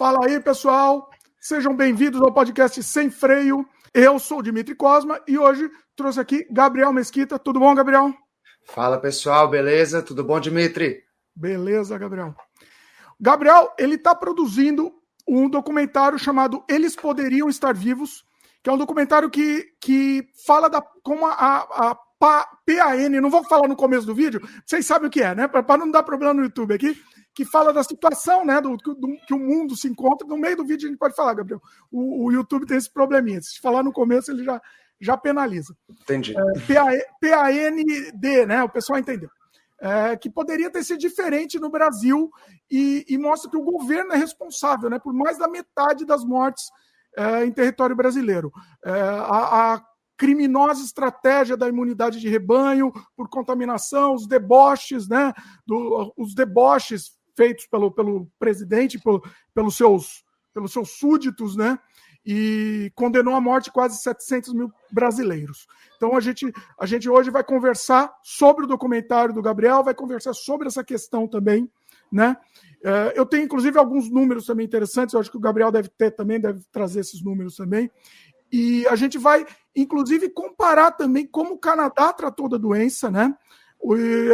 Fala aí, pessoal. Sejam bem-vindos ao podcast Sem Freio. Eu sou o Dimitri Cosma e hoje trouxe aqui Gabriel Mesquita. Tudo bom, Gabriel? Fala, pessoal. Beleza? Tudo bom, Dimitri? Beleza, Gabriel. Gabriel, ele está produzindo um documentário chamado Eles Poderiam Estar Vivos, que é um documentário que, que fala da como a, a, a PAN, não vou falar no começo do vídeo, vocês sabem o que é, né? Para não dar problema no YouTube aqui que fala da situação, né, do, do, que o mundo se encontra. No meio do vídeo a gente pode falar, Gabriel. O, o YouTube tem esse probleminha. Se falar no começo, ele já, já penaliza. Entendi. É, PAND, né? O pessoal entendeu. É, que poderia ter sido diferente no Brasil e, e, mostra que o governo é responsável né, por mais da metade das mortes é, em território brasileiro. É, a, a criminosa estratégia da imunidade de rebanho por contaminação, os deboches, né, do, os deboches feitos pelo, pelo presidente, pelo, pelos, seus, pelos seus súditos, né? E condenou à morte quase 700 mil brasileiros. Então a gente, a gente hoje vai conversar sobre o documentário do Gabriel, vai conversar sobre essa questão também, né? É, eu tenho inclusive alguns números também interessantes, eu acho que o Gabriel deve ter também, deve trazer esses números também. E a gente vai, inclusive, comparar também como o Canadá tratou da doença, né?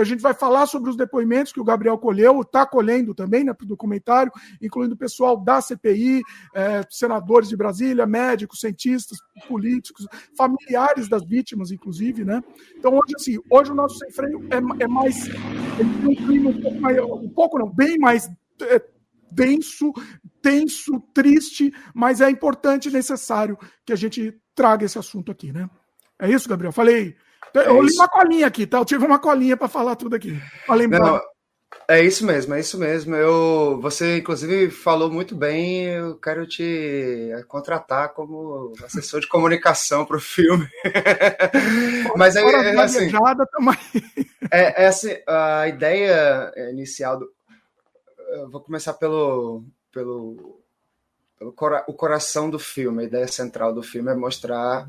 A gente vai falar sobre os depoimentos que o Gabriel colheu, está colhendo também né, para o documentário, incluindo o pessoal da CPI, é, senadores de Brasília, médicos, cientistas, políticos, familiares das vítimas, inclusive, né? Então, hoje, assim, hoje o nosso sem freio é, é mais. Ele tem um clima um pouco mais. Um pouco não, bem mais. É, denso, tenso, triste, mas é importante e necessário que a gente traga esse assunto aqui, né? É isso, Gabriel? Falei é eu li uma colinha aqui, tá? Eu tive uma colinha para falar tudo aqui. Não, é isso mesmo, é isso mesmo. Eu, você, inclusive, falou muito bem. Eu quero te contratar como assessor de comunicação para o filme. Mas é, é assim. É, é assim, a ideia inicial do. Eu vou começar pelo, pelo, pelo cora, o coração do filme. A ideia central do filme é mostrar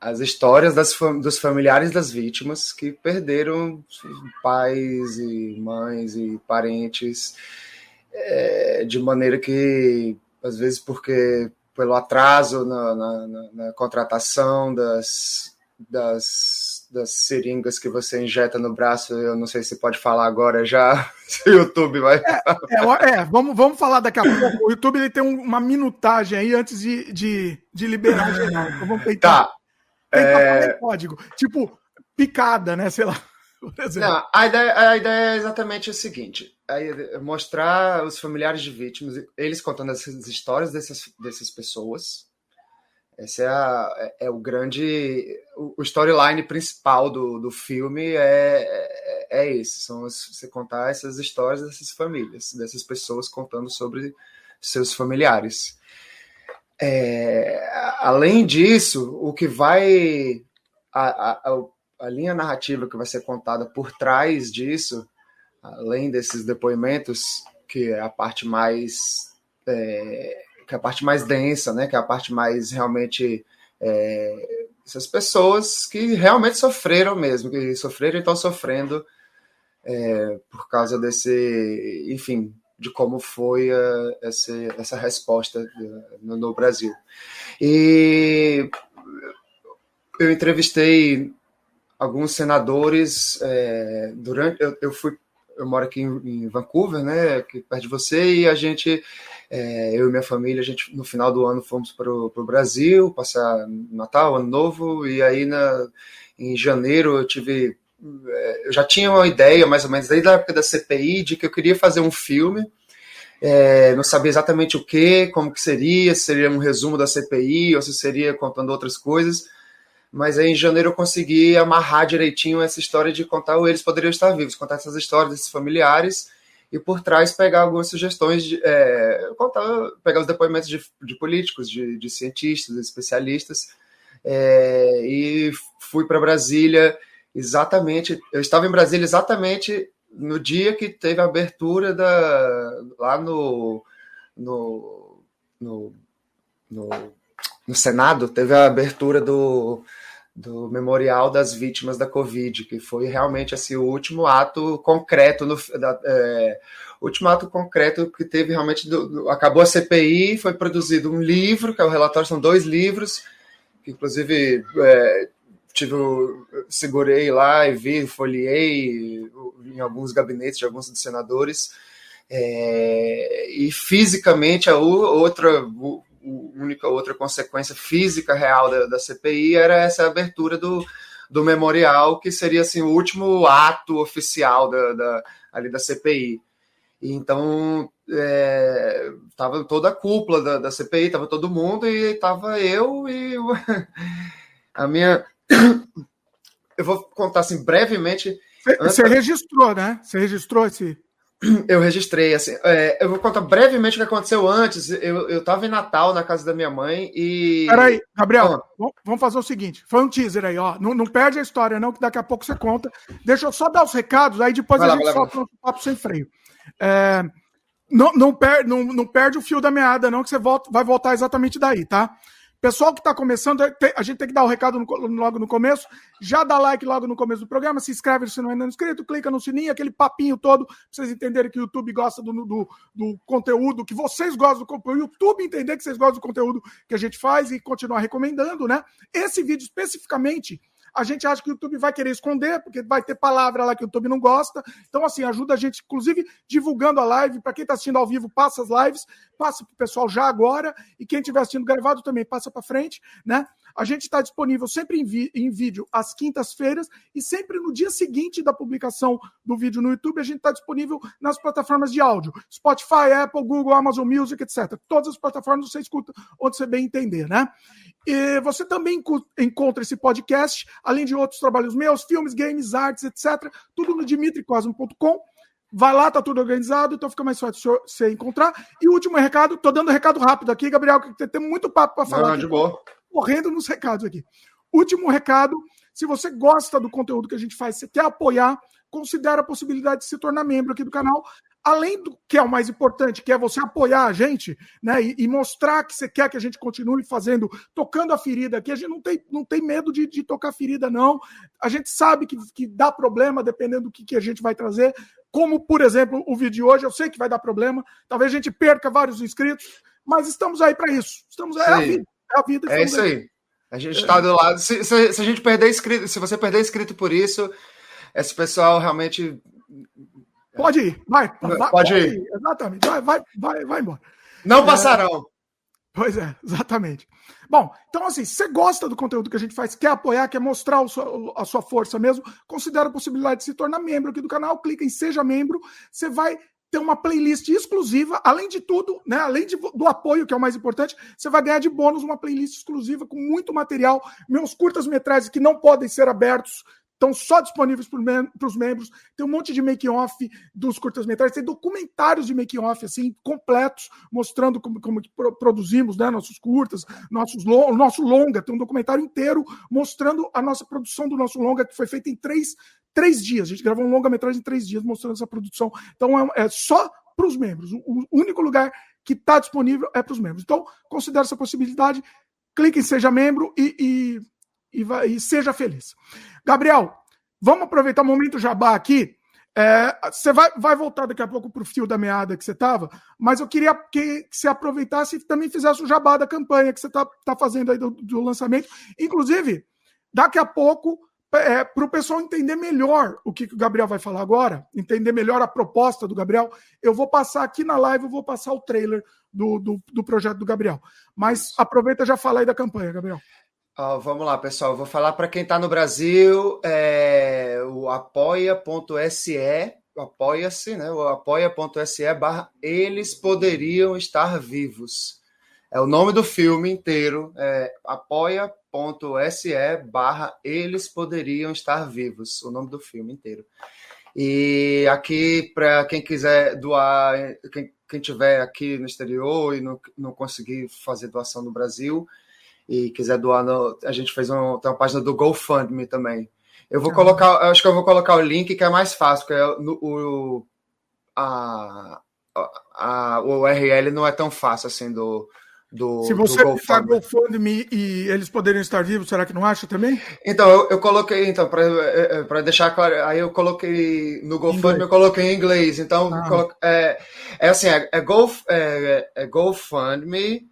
as histórias das, dos familiares das vítimas que perderam pais e mães e parentes é, de maneira que, às vezes, porque pelo atraso na, na, na, na contratação das, das, das seringas que você injeta no braço, eu não sei se pode falar agora já, se o YouTube vai. É, é, é, vamos, vamos falar daqui a pouco. O YouTube ele tem uma minutagem aí antes de, de, de liberar geral. Então vamos tentar. Tá. É... código. Tipo, picada, né? Sei lá. Não, a ideia, a ideia é exatamente o seguinte: é mostrar os familiares de vítimas, eles contando essas histórias dessas, dessas pessoas. Esse é, a, é, é o grande. O, storyline principal do, do filme é, é, é esse: são você contar essas histórias dessas famílias, dessas pessoas contando sobre seus familiares. É, além disso, o que vai. A, a, a, linha narrativa que vai ser contada por trás disso, além desses depoimentos, que é a parte mais. É, que é a parte mais densa, né? Que é a parte mais realmente. É, essas pessoas que realmente sofreram mesmo, que sofreram e estão sofrendo é, por causa desse, enfim, de como foi uh, essa, essa resposta uh, no, no, Brasil. E eu entrevistei alguns senadores é, durante. Eu, eu, fui. Eu moro aqui em, em, Vancouver, né, aqui perto de você, e a gente, é, eu e minha família, a gente no final do ano fomos para o Brasil, passar Natal, Ano Novo, e aí na, em janeiro eu tive eu já tinha uma ideia, mais ou menos, desde a época da CPI, de que eu queria fazer um filme. É, não sabia exatamente o que, como que seria, se seria um resumo da CPI ou se seria contando outras coisas. Mas aí em janeiro eu consegui amarrar direitinho essa história de contar o Eles Poderiam Estar Vivos, contar essas histórias desses familiares e por trás pegar algumas sugestões, de, é, contar, pegar os depoimentos de, de políticos, de, de, cientistas, de especialistas. É, e fui para Brasília exatamente. Eu estava em Brasília exatamente no dia que teve a abertura da, lá no, no, no, no, no Senado, teve a abertura do, do memorial das vítimas da Covid, que foi realmente assim o último ato concreto no da, é, último ato concreto que teve realmente do, do, acabou a CPI, foi produzido um livro, que é o relatório são dois livros, que inclusive é, tive segurei lá e vi, folhei em alguns gabinetes de alguns dos senadores. É, e fisicamente a outra única outra consequência física real da, da CPI era essa abertura do, do memorial, que seria assim, o último ato oficial da, da ali da CPI. Então, estava é, toda a cúpula da, da CPI, estava todo mundo, e estava eu e a minha. Eu vou contar assim brevemente. Você registrou, né? Você registrou esse. Eu registrei, assim. É, eu vou contar brevemente o que aconteceu antes. Eu, eu tava em Natal, na casa da minha mãe, e. Peraí, Gabriel, ah. vamos fazer o seguinte: foi um teaser aí, ó. Não, não, perde a história, não, que daqui a pouco você conta. Deixa eu só dar os recados, aí depois vai a lá, gente solta o papo sem freio. É, não, não, per, não, não perde o fio da meada, não, que você volta, vai voltar exatamente daí, tá? Pessoal que está começando, a gente tem que dar o recado logo no começo. Já dá like logo no começo do programa, se inscreve se não é inscrito, clica no sininho, aquele papinho todo, para vocês entenderem que o YouTube gosta do, do, do conteúdo, que vocês gostam do conteúdo, o YouTube entender que vocês gostam do conteúdo que a gente faz e continuar recomendando, né? Esse vídeo especificamente a gente acha que o YouTube vai querer esconder, porque vai ter palavra lá que o YouTube não gosta. Então, assim, ajuda a gente, inclusive, divulgando a live. Para quem está assistindo ao vivo, passa as lives, passa para o pessoal já agora. E quem estiver assistindo gravado também passa para frente, né? A gente está disponível sempre em, em vídeo às quintas-feiras e sempre no dia seguinte da publicação do vídeo no YouTube, a gente está disponível nas plataformas de áudio: Spotify, Apple, Google, Amazon Music, etc. Todas as plataformas você escuta onde você bem entender, né? E você também encontra esse podcast, além de outros trabalhos meus, filmes, games, artes, etc. Tudo no dimitricosmo.com. Vai lá, tá tudo organizado, então fica mais fácil você encontrar. E o último recado, tô dando recado rápido aqui, Gabriel, que tem muito papo para falar. Não, de boa. Correndo nos recados aqui. Último recado, se você gosta do conteúdo que a gente faz, você quer apoiar, considere a possibilidade de se tornar membro aqui do canal além do que é o mais importante, que é você apoiar a gente, né, e, e, mostrar que você quer que a gente continue fazendo, tocando a ferida aqui, a gente não tem, não tem medo de, de tocar ferida, não. A gente sabe que, que dá problema dependendo do que, que a gente vai trazer. Como, por exemplo, o vídeo de hoje, eu sei que vai dar problema, talvez a gente perca vários inscritos, mas estamos aí para isso. Estamos é a vida. É, a vida, é isso aí. A gente está do lado. Se, se, se, a gente perder inscrito, se você perder inscrito por isso, esse pessoal realmente Pode ir, vai. vai pode, ir. ir. Exatamente, vai, vai, vai, vai embora. Não é, passarão. Pois é, exatamente. Bom, então assim, se você gosta do conteúdo que a gente faz, quer apoiar, quer mostrar seu, a sua força mesmo, considere a possibilidade de se tornar membro aqui do canal, clica em Seja Membro, você vai ter uma playlist exclusiva, além de tudo, né, além de, do apoio, que é o mais importante, você vai ganhar de bônus uma playlist exclusiva com muito material, meus curtas-metragens que não podem ser abertos estão só disponíveis para os membros. Tem um monte de make-off dos curtas-metragens, tem documentários de make-off assim, completos, mostrando como, como produzimos né, nossos curtas, nossos o nosso longa. Tem um documentário inteiro mostrando a nossa produção do nosso longa, que foi feita em três, três dias. A gente gravou um longa-metragem em três dias mostrando essa produção. Então é, é só para os membros. O, o único lugar que está disponível é para os membros. Então, considere essa possibilidade, clique em Seja Membro e, e e, vai, e seja feliz. Gabriel, vamos aproveitar o momento jabá aqui. É, você vai, vai voltar daqui a pouco para o fio da meada que você estava, mas eu queria que, que você aproveitasse e também fizesse o jabá da campanha que você está tá fazendo aí do, do, lançamento. Inclusive, daqui a pouco, é, para o pessoal entender melhor o que, que, o Gabriel vai falar agora, entender melhor a proposta do Gabriel, eu vou passar aqui na live, eu vou passar o trailer do, do, do projeto do Gabriel. Mas aproveita e já fala aí da campanha, Gabriel. Oh, vamos lá, pessoal. Vou falar para quem está no Brasil, é, o apoia.se, apoia-se, né? O apoia.se barra eles poderiam estar vivos. É o nome do filme inteiro, é apoia.se barra eles poderiam estar vivos, o nome do filme inteiro. E aqui, para quem quiser doar, quem, quem tiver aqui no exterior e não, não conseguir fazer doação no Brasil, e quiser doar, no, a gente fez um, tem uma página do GoFundMe também. Eu vou colocar, acho que eu vou colocar o link que é mais fácil, porque é no, o, a, a, o URL não é tão fácil assim do, do Se você digitar GoFundMe e eles poderiam estar vivos, será que não acha também? Então, eu, eu coloquei, então, para é, é, deixar claro, aí eu coloquei no GoFundMe, eu coloquei em inglês. Então, ah. é, é assim, é, é, Go, é, é GoFundMe,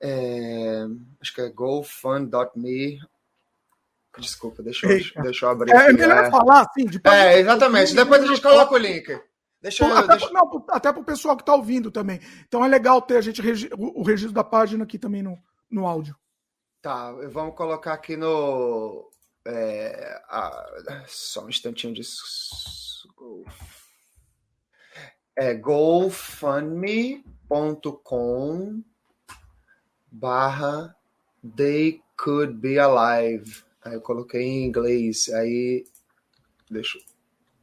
é, acho que é gofund.me. Desculpa, deixa eu, deixa eu abrir. É, melhor falar assim, depois É, exatamente. Depois a gente coloca o link. Deixa eu, até, deixa... Não, até para o pessoal que está ouvindo também. Então é legal ter a gente o registro da página aqui também no, no áudio. Tá, vamos colocar aqui no. É, a, só um instantinho de. É gofundme.com barra they could be alive. Aí eu coloquei em inglês. Aí. Deixa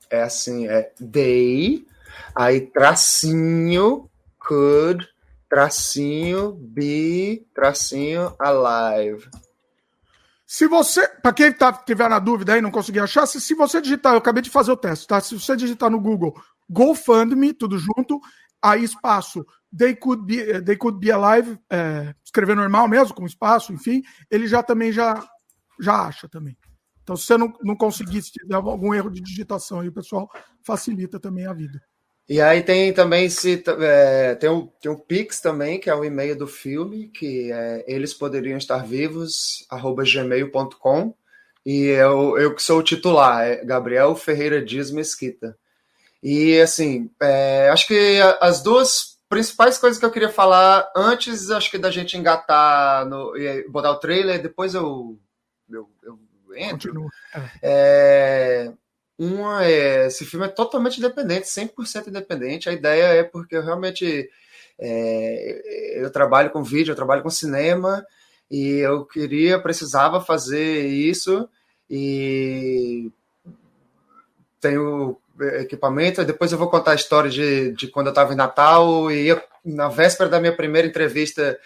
é assim, é they, aí tracinho, could, tracinho, be, tracinho, alive. Se você, para quem tá, tiver na dúvida aí, não conseguir achar, se, se você digitar, eu acabei de fazer o teste, tá? Se você digitar no Google GoFundMe, tudo junto, aí espaço, they could be, they could be alive, é, escrever normal mesmo, com espaço, enfim, ele já também já, já acha também. Então, se você não, não conseguir, se tiver algum erro de digitação aí, o pessoal facilita também a vida. E aí tem também se é, tem, um, tem um Pix também, que é o e-mail do filme, que é eles poderiam estar vivos, arroba gmail.com. E eu, eu que sou o titular, é Gabriel Ferreira Dias Mesquita. E assim, é, acho que as duas principais coisas que eu queria falar antes, acho que da gente engatar no, e botar o trailer, depois eu, eu, eu entro. É. é, uma é, esse filme é totalmente independente, 100% independente. A ideia é porque eu realmente é, eu trabalho com vídeo, eu trabalho com cinema e eu queria, precisava fazer isso e tenho equipamento. Depois eu vou contar a história de, de quando eu estava em Natal e eu, na véspera da minha primeira entrevista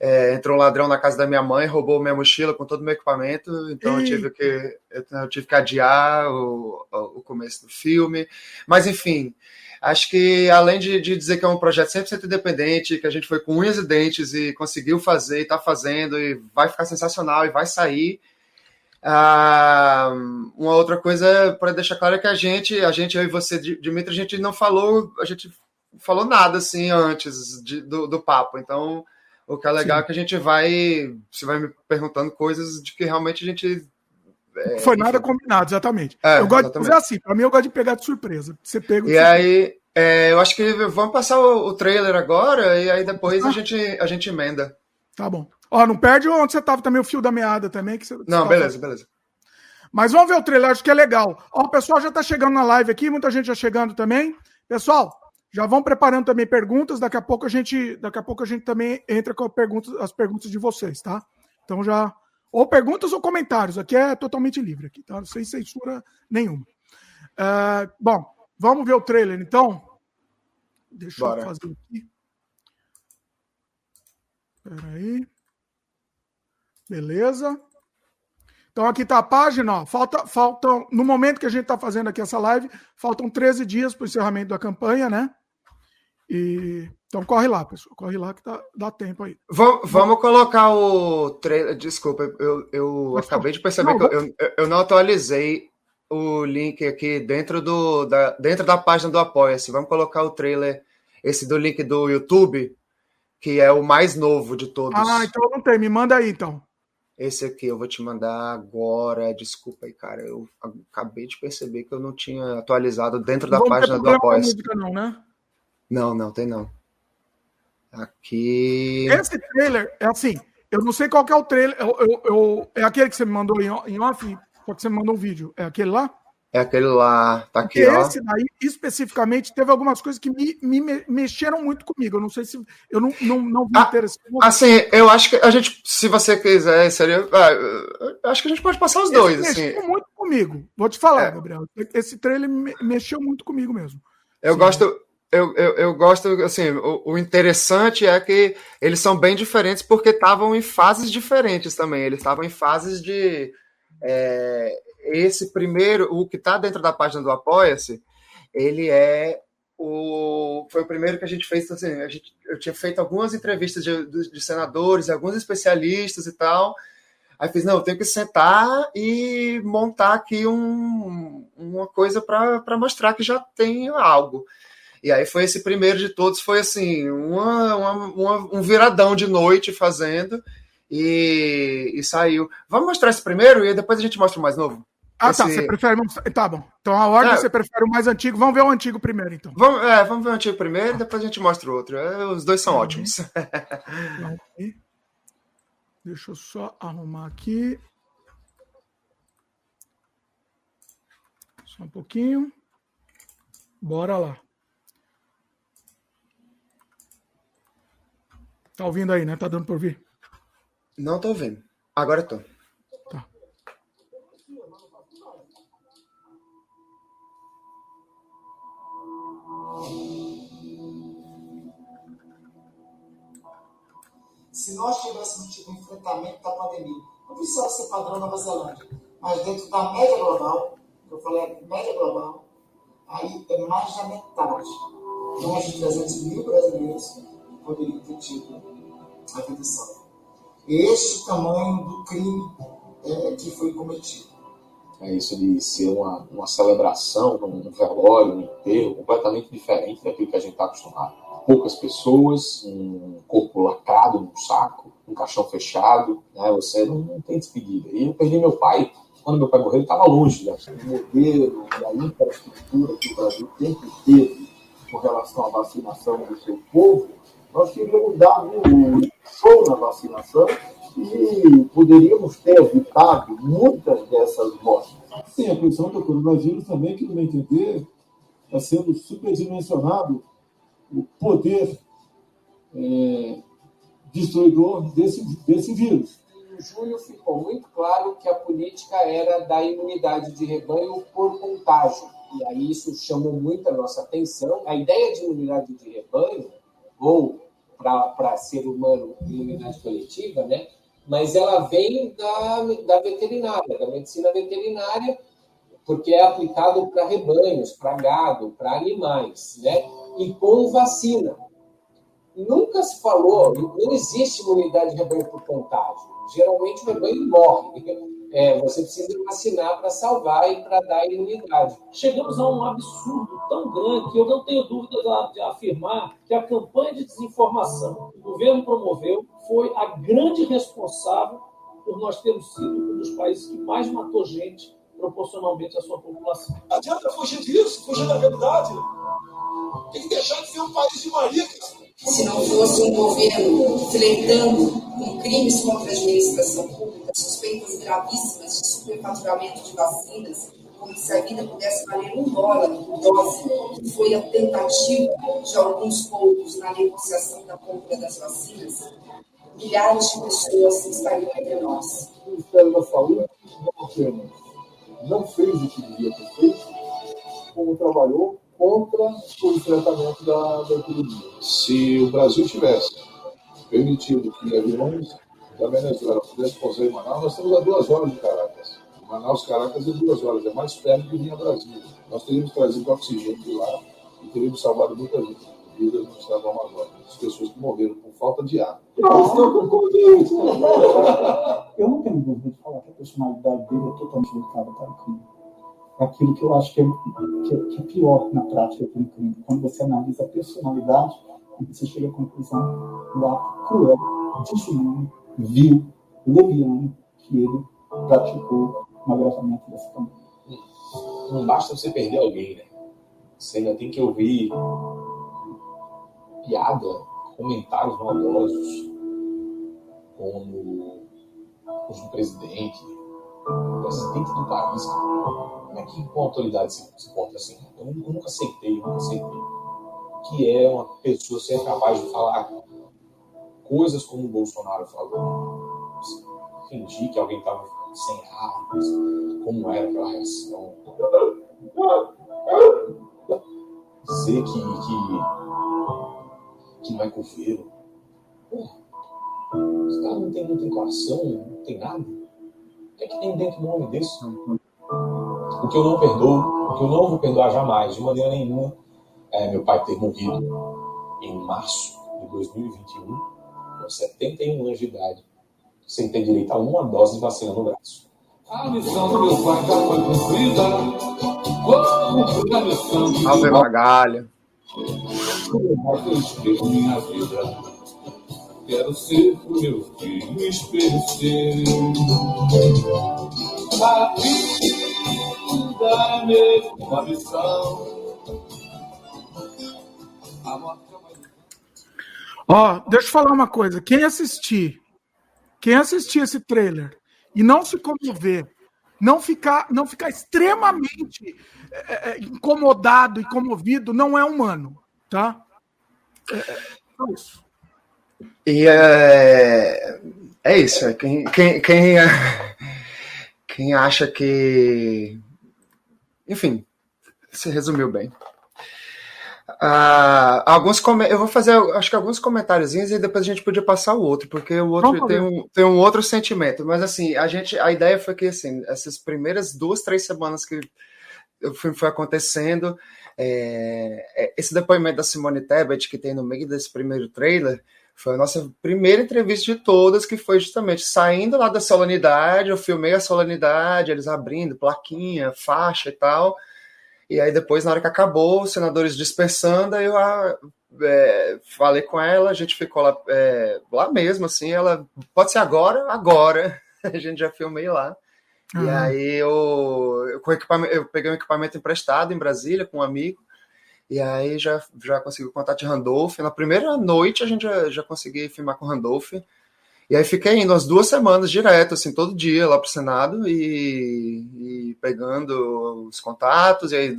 é, entrou um ladrão na casa da minha mãe, roubou minha mochila com todo o meu equipamento, então eu tive que, eu, tive que adiar o, o começo do filme. Mas, enfim, acho que além de, de, dizer que é um projeto 100% independente, que a gente foi com unhas e dentes e conseguiu fazer e está fazendo e vai ficar sensacional e vai sair. Ah, uma outra coisa para deixar claro é que a gente, a gente, eu e você, Dimitri, a gente não falou, a gente falou nada assim antes de, do, do papo, então o que é legal Sim. é que a gente vai. Você vai me perguntando coisas de que realmente a gente. É, Foi nada enfim. combinado, exatamente. É, eu gosto exatamente. de fazer assim, pra mim eu gosto de pegar de surpresa. Você pega E aí, é, eu acho que vamos passar o, o, trailer agora e aí depois ah. a, gente, a gente emenda. Tá bom. Ó, não perde onde você tava também, o fio da meada também. Que você, não, beleza, beleza. Mas vamos ver o trailer, acho que é legal. Ó, o pessoal já tá chegando na live aqui, muita gente já chegando também. Pessoal, já vão preparando também perguntas, daqui a pouco a gente, daqui a pouco a gente também entra com perguntas, as perguntas de vocês, tá? Então já ou perguntas ou comentários, aqui é totalmente livre aqui, tá? Sem censura nenhuma. Uh, bom, vamos ver o trailer então. Deixa Bora. eu fazer aqui. Espera aí. Beleza. Então aqui está a página, ó, falta, faltam, no momento que a gente está fazendo aqui essa live, faltam 13 dias para o encerramento da campanha, né? E, então corre lá, pessoal. Corre lá que tá, dá tempo aí. Vamos, vamos colocar o trailer. Desculpa, eu, eu acabei de perceber não, que eu, eu, eu, não atualizei o link aqui dentro, do, da, dentro da página do Apoia-se. Vamos colocar o trailer, esse do link do YouTube, que é o mais novo de todos. Ah, então não tem. Me manda aí, então. Esse aqui eu vou te mandar agora. Desculpa aí, cara. Eu acabei de perceber que eu não tinha atualizado dentro da Vamos página do Apoia-se. Não, né? Não, não, tem não. Aqui. Esse trailer é assim. Eu não sei qual que é o trailer. Eu, eu, eu, é aquele que você me mandou em off? Porque você me mandou um vídeo. É aquele lá? É aquele lá. Tá aqui, Porque ó. Esse daí, especificamente, teve algumas coisas que me, me mexeram muito comigo. Eu não sei se. Eu não, não, não vi ah, interessante. Assim, eu acho que a gente, se você quiser, seria. Ah, acho que a gente pode passar os dois. Esse assim. Mexeu muito comigo. Vou te falar, é. Gabriel. Esse trailer mexeu muito comigo mesmo. Eu Sim. gosto eu, eu, eu, gosto, assim, o, o, interessante é que eles são bem diferentes porque estavam em fases diferentes também. Eles estavam em fases de. É, esse primeiro, o que está dentro da página do Apoia-se, ele é o, foi o primeiro que a gente fez. Assim, a gente, eu tinha feito algumas entrevistas de, de, de senadores, alguns especialistas e tal. Aí fiz, não, eu tenho que sentar e montar aqui um, uma coisa para mostrar que já tem algo. E aí foi esse primeiro de todos, foi assim, uma, uma, uma, um viradão de noite fazendo e, e, saiu. Vamos mostrar esse primeiro e depois a gente mostra o mais novo? Ah, tá, esse... tá. Você prefere. Tá bom. Então a ordem é. você prefere o mais antigo. Vamos ver o antigo primeiro, então. Vamos, é, vamos ver o antigo primeiro e depois a gente mostra o outro. É, os dois são uhum. ótimos. Deixa eu só arrumar aqui. Só um pouquinho. Bora lá. Tá ouvindo aí, né? Tá dando por vir? Não tô ouvindo. Agora tô. Se nós tivéssemos tido um enfrentamento da pandemia, não precisava ser padrão Nova Zelândia, mas dentro da média global, que eu falei média global, aí é mais da metade. Mais de 300 mil brasileiros poderiam ter tido a salva. Este tamanho do crime é, que foi cometido. É isso de ser uma, uma celebração, um velório, um enterro completamente diferente daquilo que a gente está acostumado. Poucas pessoas, um corpo lacrado num saco, um caixão fechado, né? você não, não tem despedida. E eu perdi meu pai, quando meu pai morreu, ele estava longe. Né? O modelo e a infraestrutura que o Brasil sempre teve com relação à vacinação do seu povo nós queríamos dar um show na vacinação e poderíamos ter evitado muitas dessas mortes. Sim, a questão do coronavírus também, que no meu entender, está sendo superdimensionado o poder é, destruidor desse, desse vírus. Em julho ficou muito claro que a política era da imunidade de rebanho por contágio. E aí isso chamou muito a nossa atenção. A ideia de imunidade de rebanho ou para ser humano imunidade coletiva, né? mas ela vem da, da veterinária, da medicina veterinária, porque é aplicado para rebanhos, para gado, para animais, né? E com vacina. Nunca se falou, não existe imunidade de rebanho por contágio. Geralmente o rebanho morre. É, você precisa vacinar para salvar e para dar imunidade. Chegamos a um absurdo tão grande que eu não tenho dúvida de afirmar que a campanha de desinformação que o governo promoveu foi a grande responsável por nós termos sido um dos países que mais matou gente proporcionalmente à sua população. Não adianta fugir disso, fugir da verdade. Tem que deixar de ser um país de maricas. Se não fosse um governo flertando com crimes contra a administração pública, suspeitas gravíssimas de superfaturamento de vacinas, como se a vida pudesse valer um dólar por dose, que foi a tentativa de alguns poucos na negociação da compra das vacinas, milhares de pessoas estariam entre nós. O Ministério da Saúde não apenas não fez o que devia ter feito, como trabalhou contra o enfrentamento da, da epidemia. Se o Brasil tivesse permitido que aviões da Venezuela pudessem pousar em Manaus, nós estamos a duas horas de Caracas. Manaus, Caracas é duas horas, é mais perto que vinha Brasília. Nós teríamos trazido oxigênio de lá e teríamos salvado muitas vidas no estado do Amazonas. As pessoas que morreram por falta de ar. Eu não tenho dúvida de falar que a personalidade dele é totalmente dedicada para o crime aquilo que eu acho que é, que é, pior na prática do crime. Quando você analisa a personalidade, você chega à conclusão do ato cruel, desumano, vil, leviano que ele praticou no agravamento dessa pandemia. Não basta você perder alguém, né? Você ainda tem que ouvir piada, comentários maldosos, como os do presidente, presidente do país. Como é que com a autoridade se, se porta assim? Eu, eu nunca aceitei, eu nunca aceitei. Que é uma pessoa ser capaz de falar coisas como o Bolsonaro falou. Fingir que alguém estava sem armas, como era aquela reação. Dizer que, que, que não é coveiro. Esse cara não tem, não tem coração, não tem nada. O que é que tem dentro do homem desse? O que eu não perdoo, o que eu não vou perdoar jamais, de maneira nenhuma, é, meu pai ter morrido em março de 2021, com 71 anos de idade, sem ter direito a uma dose de vacina no braço. A missão do meu pai já foi cumprida. Vou cumprir a missão. Ave Magalha. Eu espelho minha vida. Quero ser meu filho espelho seu. A vida é uma missão. É Ó, deixa eu falar uma coisa. Quem assistir, quem assistir esse trailer e não se comover, não ficar, não ficar extremamente é, é, incomodado e comovido, não é humano, tá? É, é só isso. E é, é isso. é Quem, quem, quem, quem acha que. Enfim, você resumiu bem. Ah, alguns eu vou fazer acho que alguns comentáriozinhos e depois a gente podia passar o outro, porque o outro tem um, tem um outro sentimento. Mas assim, a gente a ideia foi que assim, essas primeiras duas, três semanas que o filme foi acontecendo, é, é, esse depoimento da Simone Tebet que tem no meio desse primeiro trailer foi a nossa primeira entrevista de todas, que foi justamente saindo lá da solenidade, eu filmei a solenidade, eles abrindo plaquinha, faixa e tal. E aí depois, na hora que acabou, os senadores dispersando, aí eu ah, é, falei com ela, a gente ficou lá, é, lá mesmo, assim, ela, pode ser agora? Agora. A gente já filmei lá. E Uhum. aí eu, eu, eu peguei um equipamento emprestado em Brasília com um amigo, e aí já, já consegui o contato de Randolph. Na primeira noite a gente já, já consegui filmar com Randolph. E aí fiquei indo umas duas semanas direto, assim, todo dia lá pro Senado e, e pegando os contatos, e aí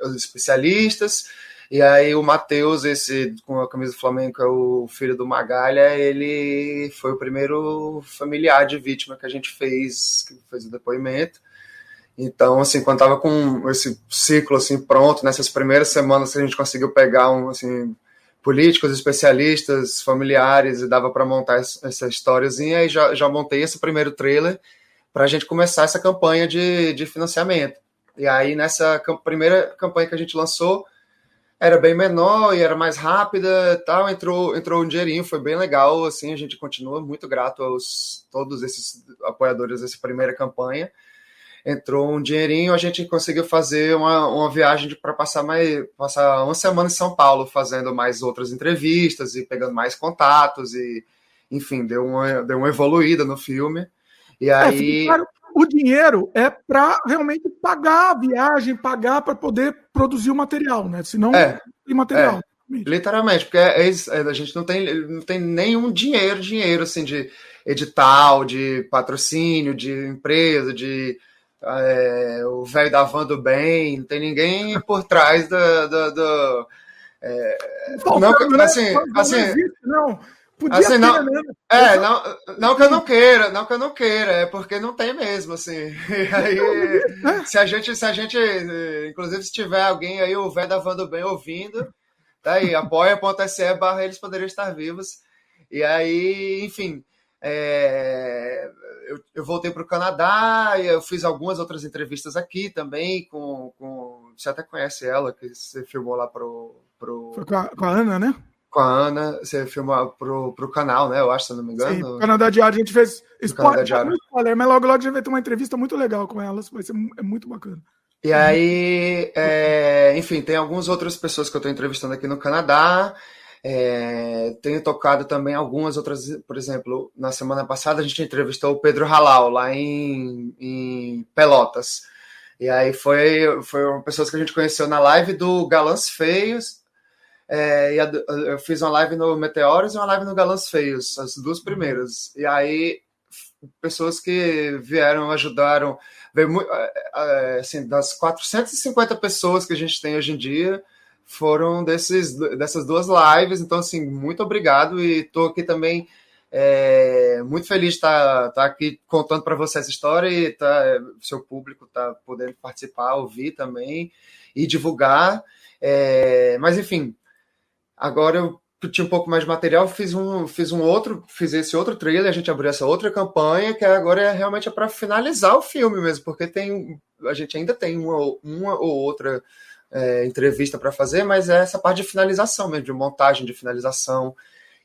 os especialistas. E aí o Matheus, esse com a camisa do Flamengo, que é o filho do Magalha, ele foi o primeiro familiar de vítima que a gente fez, que fez o depoimento. Então, assim, quando tava com esse ciclo assim pronto, nessas primeiras semanas a gente conseguiu pegar um assim políticos, especialistas, familiares e dava para montar essa historiazinha e já, já montei esse primeiro trailer para a gente começar essa campanha de, de financiamento. E aí nessa primeira campanha que a gente lançou era bem menor e era mais rápida, tal, entrou entrou um dinheirinho, foi bem legal, assim, a gente continua muito grato aos todos esses apoiadores dessa primeira campanha entrou um dinheirinho, a gente conseguiu fazer uma, uma viagem para passar mais passar uma semana em São Paulo, fazendo mais outras entrevistas e pegando mais contatos e enfim, deu uma, deu uma evoluída no filme. E É, aí claro, o dinheiro é para realmente pagar a viagem, pagar para poder produzir o material, né? Senão É, não tem material. Literalmente, porque é isso, é, a gente não tem, não tem nenhum dinheiro, dinheiro assim de edital, de patrocínio, de empresa, de é, o velho da van do bem, não tem ninguém por trás da. da, da- é, não, Faltando, né? assim, Não assim, existe, não. Podia assim, ter, não, né? é, não, não que eu não queira, não que eu não queira, é porque não tem mesmo, assim. E aí, se a gente, se a gente, inclusive, se tiver alguém aí, o velho da van do bem ouvindo, tá aí, apoia.se barra eles poderiam estar vivos. E aí, enfim, é, eu, eu voltei para o Canadá, e eu fiz algumas outras entrevistas aqui também, com, com você até conhece ela, que você filmou lá pro, pro, Foi com a, com a Ana, né? com a Ana, você filmou pro, pro canal, né? Eu acho, se eu não me Sim, engano. no Canadá Diário a gente fez spoiler, mas logo logo a gente vai ter uma entrevista muito legal com elas, vai ser é muito bacana. E aí, é, enfim, tem algumas outras pessoas que eu estou entrevistando aqui no Canadá. É, tenho tocado também algumas outras, por exemplo, na semana passada a gente entrevistou o Pedro Halal lá em, em Pelotas. E aí foi, foram pessoas que a gente conheceu na live do Galãs Feios. É, a eu fiz uma live no Meteoros e uma live no Galãs Feios, as duas primeiras. E aí, pessoas que vieram, ajudaram. Veio, é, é, assim, das 450 pessoas que a gente tem hoje em dia, foram desses, dessas duas lives. Então, assim, muito obrigado. E estou aqui também é, muito feliz de estar, estar aqui contando para você essa história e tá, seu público está podendo participar, ouvir também e divulgar. É, mas, enfim, agora eu tinha um pouco mais de material, fiz um, fiz um outro, fiz esse outro trailer, a gente abriu essa outra campanha, que agora é realmente é para finalizar o filme mesmo, porque tem a gente ainda tem uma, uma ou outra é, entrevista para fazer, mas é essa parte de finalização mesmo, de montagem, de finalização.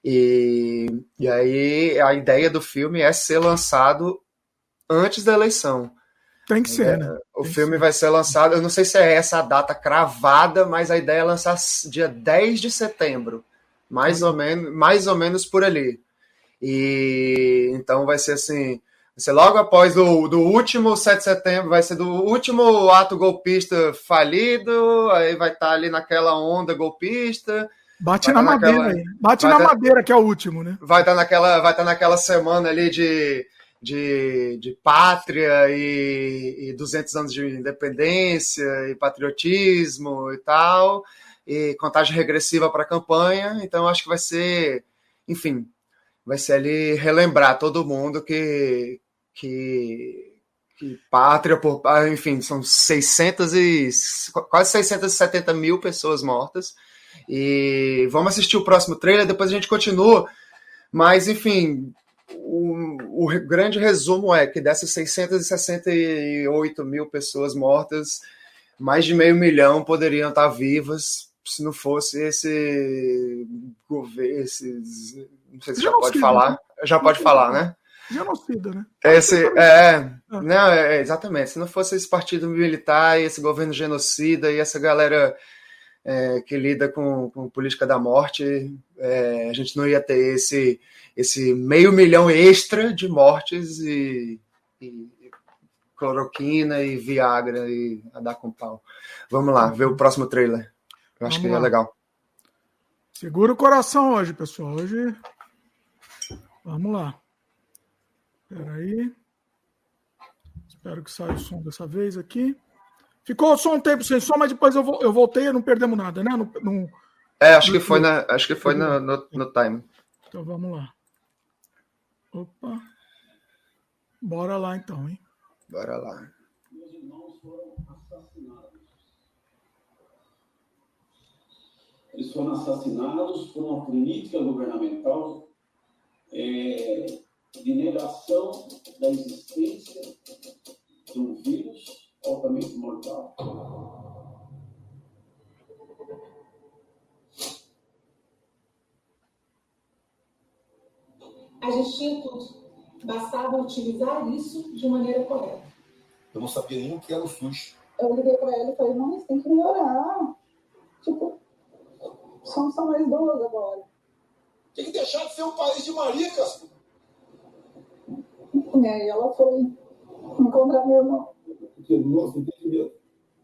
E, e aí a ideia do filme é ser lançado antes da eleição. Tem que ser, É, né? O Tem filme ser. vai ser lançado, eu não sei se é essa a data cravada, mas a ideia é lançar dia 10 de setembro, mais ou menos, mais ou menos por ali. E então vai ser assim, vai ser logo após o do último 7 de setembro, vai ser do último ato golpista falido, aí vai estar ali naquela onda golpista, Bate na tá madeira naquela- aí. Bate na tá- madeira, que é o último, né? vai estar naquela, vai estar naquela semana ali de, de, de pátria e, e 200 anos de independência e patriotismo e tal, e contagem regressiva para a campanha. Então, acho que vai ser, enfim, vai ser ali relembrar todo mundo que, que, que pátria, por, ah, enfim, são 600 e, quase 670 mil pessoas mortas. E vamos assistir o próximo trailer, depois a gente continua. Mas, enfim, o, o grande resumo é que dessas 668 mil pessoas mortas, mais de meio milhão poderiam estar vivas se não fosse esse governo, esses, não sei se já pode falar, já pode falar, né? Genocida, né? Esse, é, não, é, exatamente. Se não fosse esse partido militar e esse governo genocida e essa galera é, que lida com, com política da morte, é, a gente não ia ter esse, esse meio milhão extra de mortes e, e cloroquina e Viagra e a dar com pau. Vamos lá, ver o próximo trailer. Eu acho Vamos que é lá. legal. Segura o coração hoje, pessoal. Hoje. Vamos lá. Espera aí. Espero que saia o som dessa vez aqui. Ficou só um tempo sem som, mas depois eu, vo- eu voltei e não perdemos nada, né? Não- não- É, acho que foi, na, acho que foi no, no, no time. Então vamos lá. Opa. Bora lá então, hein? Bora lá. Eles foram assassinados por uma política governamental é, de negação da existência de um vírus altamente mortal. A gente tinha tudo. Bastava utilizar isso de maneira correta. Eu não sabia nem o que era o SUS. Eu liguei pra ela e falei, não, mas tem que melhorar. Tipo, são só mais duas agora. Tem que deixar de ser um país de maricas. E aí ela foi encontrar meu irmão. Porque, no nosso entendimento,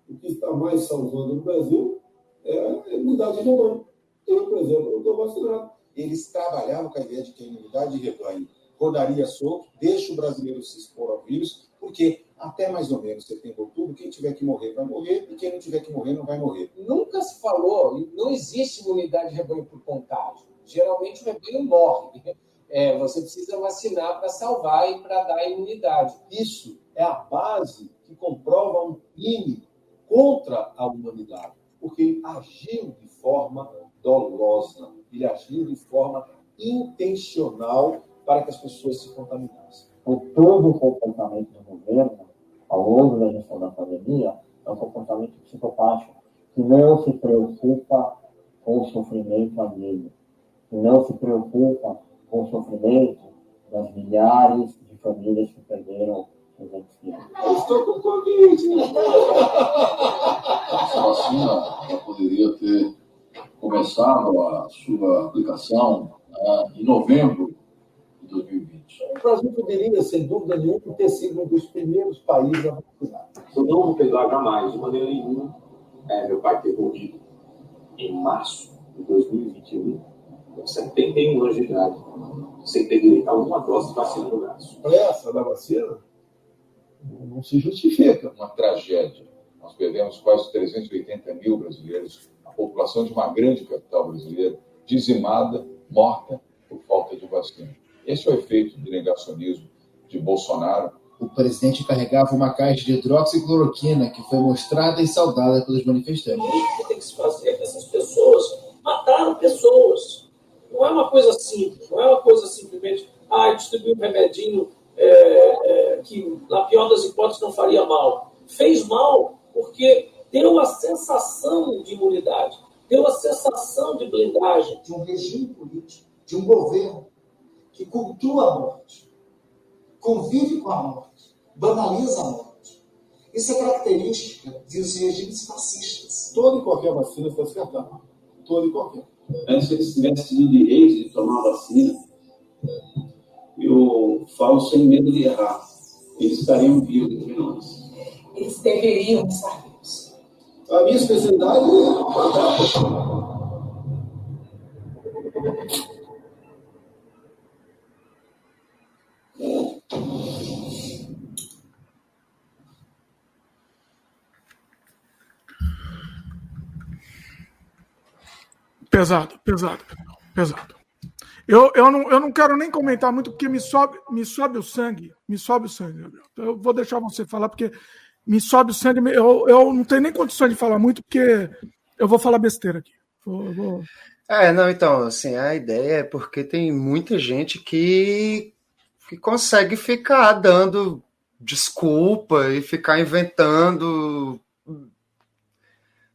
o que está mais salvando no Brasil é a imunidade de rebanho. Eu, por exemplo, não estou vacinado. Eles trabalhavam com a ideia de que a imunidade de rebanho rodaria solto, deixa o brasileiro se expor ao vírus, porque até mais ou menos setembro, outubro, quem tiver que morrer vai morrer, e quem não tiver que morrer não vai morrer. Nunca se falou, não existe imunidade de rebanho por contágio. Geralmente o rebanho morre. É, você precisa vacinar para salvar e para dar imunidade. Isso é a base que comprova um crime contra a humanidade, porque ele agiu de forma dolosa, ele agiu de forma intencional para que as pessoas se contaminassem. por todo o comportamento do governo ao longo da gestão da pandemia é um comportamento psicopático que não se preocupa com o sofrimento alheio, que não se preocupa com o sofrimento das milhares de famílias que perderam os entes queridos. Eu estou com Covid. Essa vacina já poderia ter começado a sua aplicação né, em novembro de 2020. O Brasil poderia, sem dúvida nenhuma, ter sido um dos primeiros países a vacinar. Eu não vou perdoar jamais, de maneira nenhuma, é, meu pai ter morrido em março de 2021, com 71 anos de idade, sem ter direito a uma dose de vacina no braço. Essa da vacina não se justifica. Uma tragédia. Nós perdemos quase 380 mil brasileiros, a população de uma grande capital brasileira, dizimada, morta por falta de vacina. Esse é o efeito do negacionismo de Bolsonaro. O presidente carregava uma caixa de hidroxicloroquina que foi mostrada e saudada pelos manifestantes. O que tem que se fazer que essas pessoas mataram pessoas. Não é uma coisa simples, não é uma coisa simplesmente, ah, distribuir um remedinho é, é, que, na pior das hipóteses, não faria mal. Fez mal porque ter uma sensação de imunidade, ter uma sensação de blindagem. De um regime político, de um governo que cultua a morte, convive com a morte, banaliza a morte. Isso é característica dos regimes fascistas. Toda e qualquer vacina está acertada. Toda e qualquer. Antes que eles tivessem tido direito de tomar a vacina, eu falo sem medo de errar. Eles estariam vivos entre nós. Eles deveriam estar vivos. A minha especialidade é Pesado, pesado, pesado. Eu, eu, não, eu não quero nem comentar muito, porque me sobe, me sobe o sangue. Me sobe o sangue, Gabriel. Eu vou deixar você falar, porque me sobe o sangue. Eu, eu não tenho nem condições de falar muito, porque eu vou falar besteira aqui. Vou, vou... É, não, então, assim, a ideia é porque tem muita gente que, que consegue ficar dando desculpa e ficar inventando.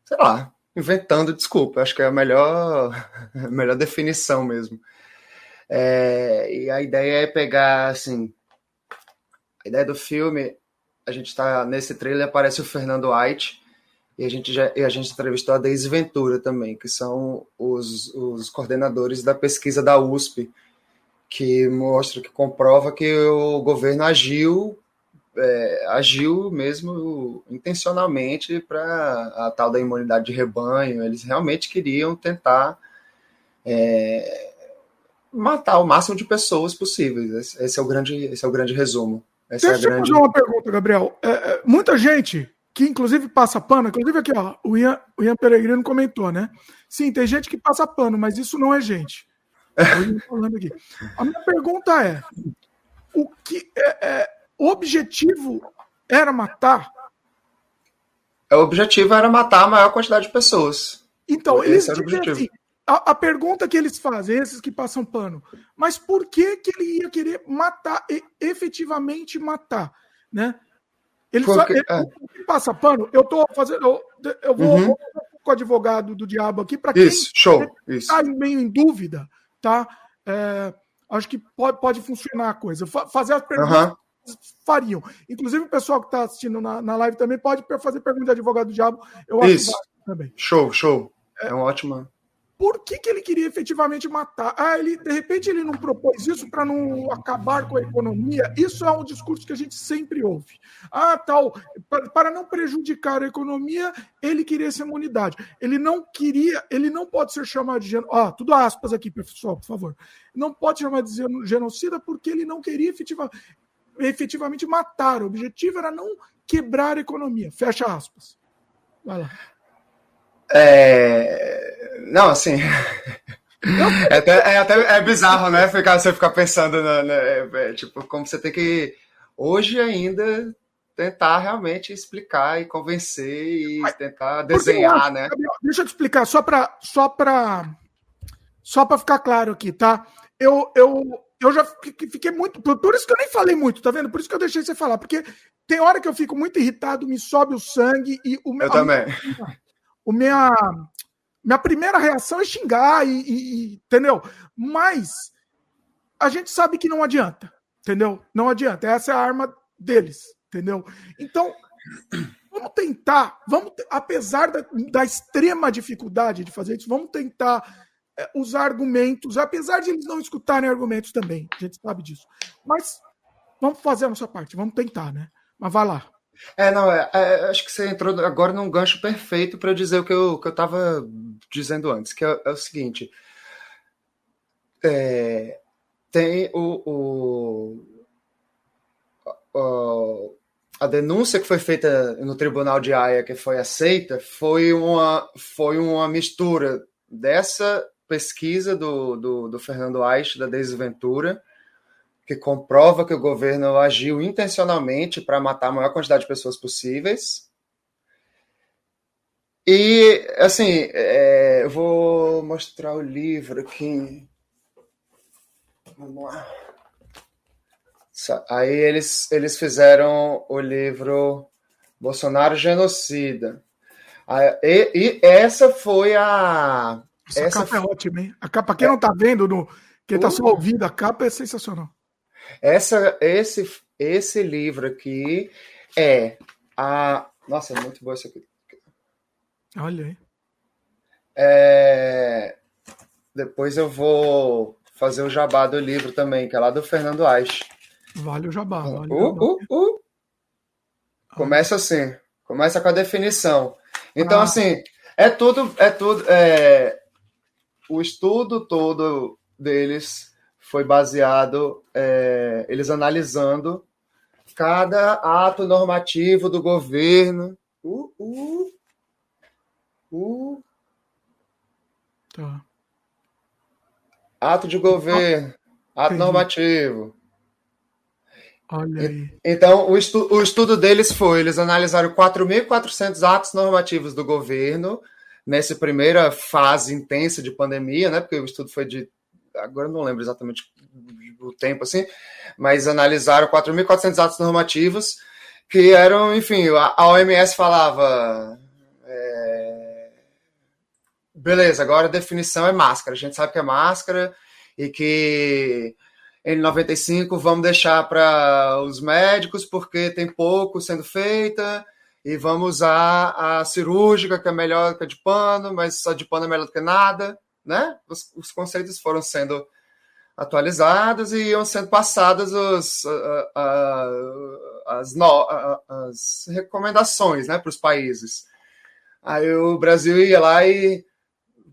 Sei lá, inventando desculpa. Acho que é a melhor, a melhor definição mesmo. É, e a ideia é pegar, assim, a ideia do filme, a gente está nesse trailer aparece o Fernando White e a gente já e a gente entrevistou a Deise Ventura também, que são os, os coordenadores da pesquisa da USP, que mostra, que comprova que o governo agiu é, agiu mesmo intencionalmente para a tal da imunidade de rebanho. Eles realmente queriam tentar é, matar o máximo de pessoas possíveis. Esse é o grande, esse é o grande resumo. Essa Deixa é a eu grande... fazer uma pergunta, Gabriel. É, é, muita gente que, inclusive, passa pano, inclusive aqui, ó, o Ian, o Ian Peregrino comentou, né? Sim, tem gente que passa pano, mas isso não é gente. A minha pergunta é: o que é, é, o objetivo era matar? O objetivo era matar a maior quantidade de pessoas. Então, Esse eles era o objetivo. assim, a, a pergunta que eles fazem, esses que passam pano, mas por que, que ele ia querer matar, e, efetivamente matar, né? Ele, só, Porque- ele é. passa pano, eu tô fazendo, eu, eu vou, Uhum. vou com o advogado do diabo aqui para quem Isso, show, isso. está meio em dúvida, tá? É, acho que pode, pode funcionar a coisa. Fa- fazer as perguntas Aham. Fariam. Inclusive o pessoal que está assistindo na, na live também pode fazer pergunta de advogado do diabo. Eu acho Isso. válido também. Show, show. É uma ótima. Por que, que ele queria efetivamente matar? Ah, ele de repente ele não propôs isso para não acabar com a economia. Isso é um discurso que a gente sempre ouve. Ah, tal, pa- para não prejudicar a economia, ele queria essa imunidade. Ele não queria, ele não pode ser chamado de genocida. Ah, tudo aspas aqui, pessoal, por favor. Não pode chamar de geno- genocida porque ele não queria efetiva- efetivamente matar. O objetivo era não quebrar a economia. Fecha aspas. Vai lá. É... Não, assim. É até, é até é bizarro, né? Ficar, você ficar pensando, na, na- é, é, tipo, como você tem que, hoje ainda, tentar realmente explicar e convencer e tentar Porque eu desenhar, acho, né? Gabriel, deixa eu te explicar, só para só pra, só pra ficar claro aqui, tá? Eu, eu, eu já fi- fiquei muito. Por, isso que eu nem falei muito, tá vendo? Por isso que eu deixei você falar, porque tem hora que eu fico muito irritado, me sobe o sangue e o meu. Eu também. O minha, minha primeira reação é xingar, e, e- entendeu? Mas a gente sabe que não adianta, entendeu? Não adianta. Essa é a arma deles, entendeu? Então, vamos tentar, vamos, apesar da, da extrema dificuldade de fazer isso, vamos tentar é, usar argumentos, apesar de eles não escutarem argumentos também, a gente sabe disso. Mas vamos fazer a nossa parte, vamos tentar, né? Mas vai lá. É, não, é, é, acho que você entrou agora num gancho perfeito para dizer o que eu, que eu dizendo antes, que é, é o seguinte. É, tem o, o- o- a denúncia que foi feita no Tribunal de Haia, que foi aceita, foi uma, foi uma mistura dessa pesquisa do, do, do Fernando Aich, da Desventura, que comprova que o governo agiu intencionalmente para matar a maior quantidade de pessoas possíveis. E, assim, é, eu vou mostrar o livro aqui. Vamos lá. Aí eles, eles fizeram o livro Bolsonaro Genocida. e, e, essa foi a. Essa, essa capa é ótima, hein? A capa, quem é. não tá vendo, no, quem tá só uh! ouvindo, a capa é sensacional. Essa, esse, esse livro aqui é a. Nossa, é muito boa essa aqui. Olha aí. É... Depois eu vou fazer o jabá do livro também, que é lá do Fernando Aich. Vale o jabá. Vale uh, uh, uh. Começa assim. Começa com a definição. Então, ah. assim, é tudo. É tudo é... O estudo todo deles foi baseado, é... eles analisando cada ato normativo do governo. Uh, uh, uh. Tá. Ato de governo, ato Entendi. normativo. Olha aí. Então, o, estu o estudo deles foi: eles analisaram 4.400 atos normativos do governo nessa primeira fase intensa de pandemia, né? Porque o estudo foi de. Agora não lembro exatamente o tempo, assim, mas analisaram 4.400 atos normativos que eram, enfim, a OMS falava. É... Beleza, agora a definição é máscara. A gente sabe que é máscara e que N95 vamos deixar para os médicos porque tem pouco sendo feita e vamos usar a cirúrgica que é melhor que a de pano, mas a de pano é melhor do que nada, né? Os, os conceitos foram sendo atualizados e iam sendo passadas os, as, no, as recomendações, né, para os países. Aí o Brasil ia lá e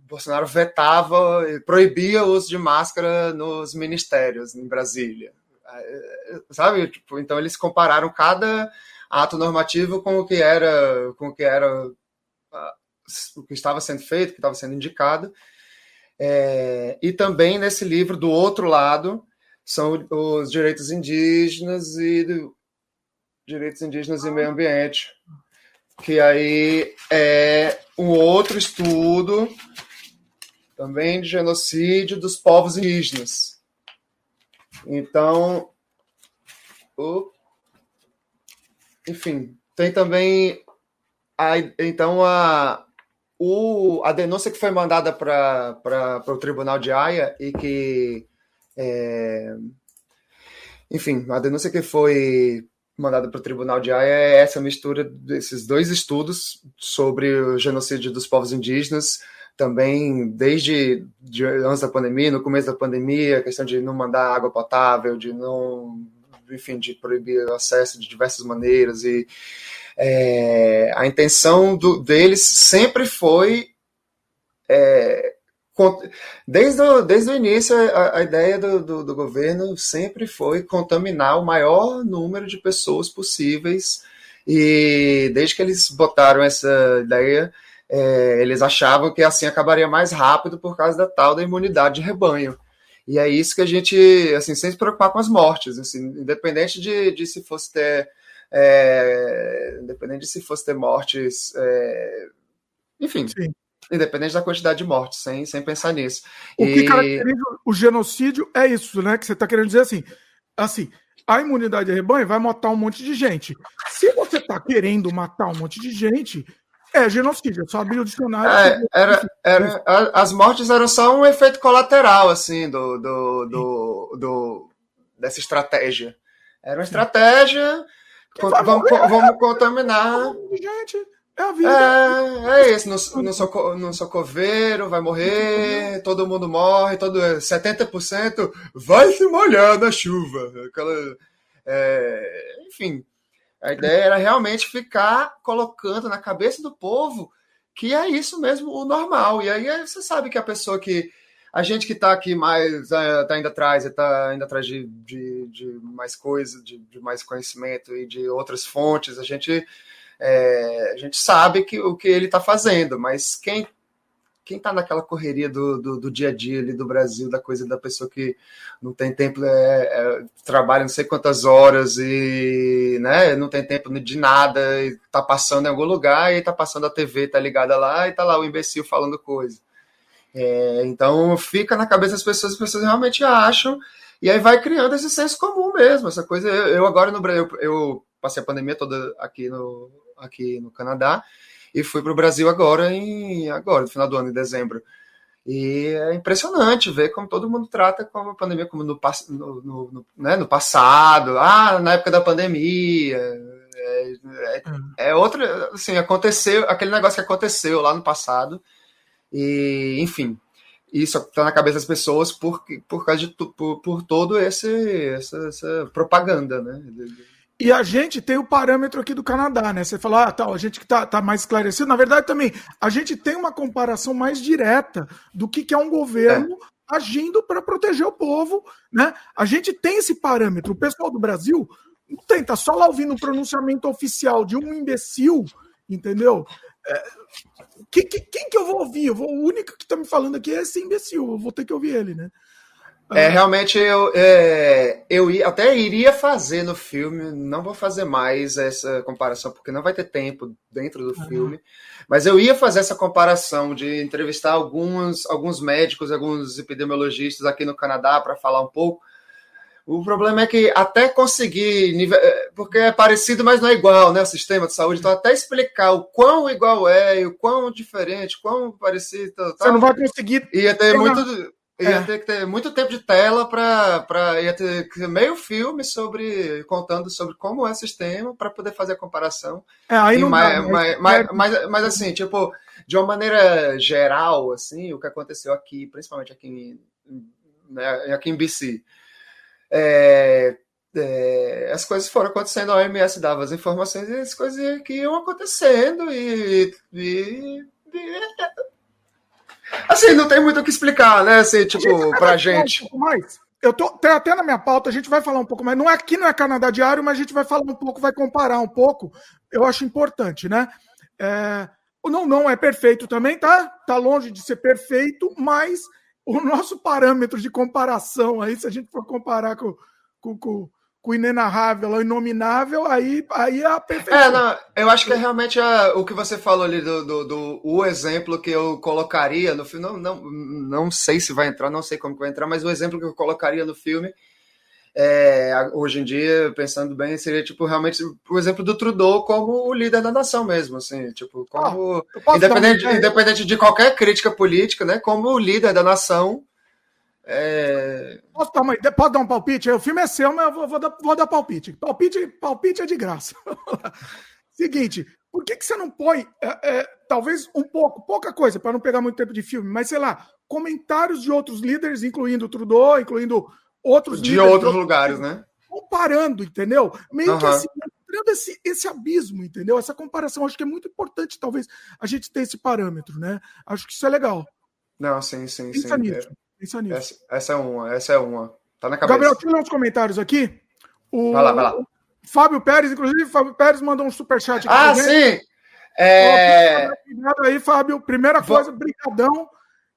Bolsonaro vetava, proibia o uso de máscara nos ministérios em Brasília. Sabe? Tipo, então eles compararam cada ato normativo com o que era, com o que era o que estava sendo feito, o que estava sendo indicado. É, e também nesse livro, do outro lado, são os direitos indígenas e do, direitos indígenas e meio ambiente, que aí é um outro estudo também de genocídio dos povos indígenas. Então, enfim, tem também a, então a, o, a denúncia que foi mandada para o Tribunal de Haia e que, é, enfim, a denúncia que foi mandada para o Tribunal de Haia é essa mistura desses dois estudos sobre o genocídio dos povos indígenas também desde de, antes da pandemia, no começo da pandemia, a questão de não mandar água potável, de não, enfim, de proibir o acesso de diversas maneiras e é, a intenção do, deles sempre foi é, desde o, desde o início a, a ideia do, do, do, governo sempre foi contaminar o maior número de pessoas possíveis e desde que eles botaram essa ideia é, eles achavam que assim acabaria mais rápido por causa da tal da imunidade de rebanho. E é isso que a gente, assim, sem se preocupar com as mortes, assim, independente de, de se fosse ter, é, independente de se fosse ter mortes, é, enfim, Sim. independente da quantidade de mortes, sem, sem pensar nisso. O e... que caracteriza o genocídio é isso, né? Que você está querendo dizer assim, assim, a imunidade de rebanho vai matar um monte de gente. Se você está querendo matar um monte de gente, é, genocídio, só abrir o dicionário. É, era, era, as mortes eram só um efeito colateral, assim, do, do, do, do dessa estratégia. Era uma estratégia. vamos, vamos contaminar. Gente, é a vida. É, é isso. No, no, soco, no socoveiro vai morrer, todo mundo morre, todo 70% vai se molhar na chuva. Aquela, é, enfim. A ideia era realmente ficar colocando na cabeça do povo que é isso mesmo o normal. E aí você sabe que a pessoa que. A gente que está aqui mais. está indo atrás, está indo atrás de, de, de mais coisas, de, de, mais conhecimento e de outras fontes, a gente. É, a gente sabe que, o que ele está fazendo, mas quem quem está naquela correria do, do, do, dia a dia ali do Brasil, da coisa da pessoa que não tem tempo, é, é, trabalha não sei quantas horas e né, não tem tempo de nada, e tá passando em algum lugar e tá passando a TV, tá ligada lá e tá lá o imbecil falando coisa. É, então fica na cabeça das pessoas, as pessoas realmente acham, e aí vai criando esse senso comum mesmo, essa coisa. Eu, eu agora no Brasil, eu, eu passei a pandemia toda aqui no, aqui no Canadá, e fui para o Brasil agora, em agora, no final do ano, em dezembro. E é impressionante ver como todo mundo trata como a pandemia como no, no, no, no, né, no passado, ah, na época da pandemia. É, é, é outra, assim, aconteceu, aquele negócio que aconteceu lá no passado. E, enfim, isso está na cabeça das pessoas por, por causa de por, por todo esse essa, essa propaganda, né? E a gente tem o parâmetro aqui do Canadá, né? Você falou, ah, tal, a gente que tá, tá mais esclarecido. Na verdade, também, a gente tem uma comparação mais direta do que, que é um governo é. agindo para proteger o povo, né? A gente tem esse parâmetro. O pessoal do Brasil não tem, tá só lá ouvindo o pronunciamento oficial de um imbecil, entendeu? É, que, que, quem que eu vou ouvir? Eu vou, o único que tá me falando aqui é esse imbecil, eu vou ter que ouvir ele, né? É, realmente eu, é, eu até iria fazer no filme, não vou fazer mais essa comparação, porque não vai ter tempo dentro do uhum. filme, mas eu ia fazer essa comparação de entrevistar alguns, alguns médicos, alguns epidemiologistas aqui no Canadá para falar um pouco. O problema é que até conseguir, é, porque é parecido, mas não é igual, né? O sistema de saúde, então até explicar o quão igual é, o quão diferente, quão parecido. Você não vai conseguir. Ia ter muito Ia é. ter que ter muito tempo de tela para ia ter meio filme sobre contando sobre como é o sistema para poder fazer a comparação. É, aí não mais, dá, mas, mas, mas, mas, assim, tipo, de uma maneira geral, assim, o que aconteceu aqui, principalmente aqui em, né, aqui em BC, é, é, as coisas foram acontecendo, a OMS dava as informações e as coisas que iam acontecendo e, e Assim, não tem muito o que explicar, né? Assim, tipo, gente pra gente. Um pouco mais. Eu tô tem até na minha pauta, a gente vai falar um pouco mais. Não é aqui, não é Canadá Diário, mas a gente vai falar um pouco, vai comparar um pouco. Eu acho importante, né? É, não, não é perfeito também, tá? Tá longe de ser perfeito, mas o nosso parâmetro de comparação aí, se a gente for comparar com, com, com o inenarrável, o inominável, aí, aí é a perfeição. É, não, eu acho que é realmente a, o que você falou ali do, do, do, o exemplo que eu colocaria no filme. Não, não, não sei se vai entrar, não sei como vai entrar, mas o exemplo que eu colocaria no filme. É, hoje em dia, pensando bem, seria tipo realmente o exemplo do Trudeau como o líder da nação mesmo, assim, tipo, como ah, independente, independente de qualquer crítica política, né, como o líder da nação, é... Posso, dar uma, posso dar um palpite? O filme é seu, mas eu vou, vou, dar, vou dar palpite. palpite. Palpite é de graça. Seguinte, por que, que você não põe, é, é, talvez um pouco, pouca coisa, para não pegar muito tempo de filme, mas sei lá, comentários de outros líderes, incluindo Trudeau, incluindo outros de líderes. outros lugares, né? Comparando, entendeu? Meio uhum. que assim, mostrando esse, esse abismo, entendeu? Essa comparação. Acho que é muito importante, talvez, a gente ter esse parâmetro, né? Acho que isso é legal. Não, sim, sim, Pensa sim. Nisso. Pensa nisso. Essa, essa, é uma, essa é uma. Tá na cabeça. Gabriel, tira uns comentários aqui. O, vai lá, vai lá. Fábio Pérez, inclusive, Fábio Pérez mandou um superchat aqui. Ah, sim! É... Obrigado aí, Fábio. Primeira coisa, brigadão.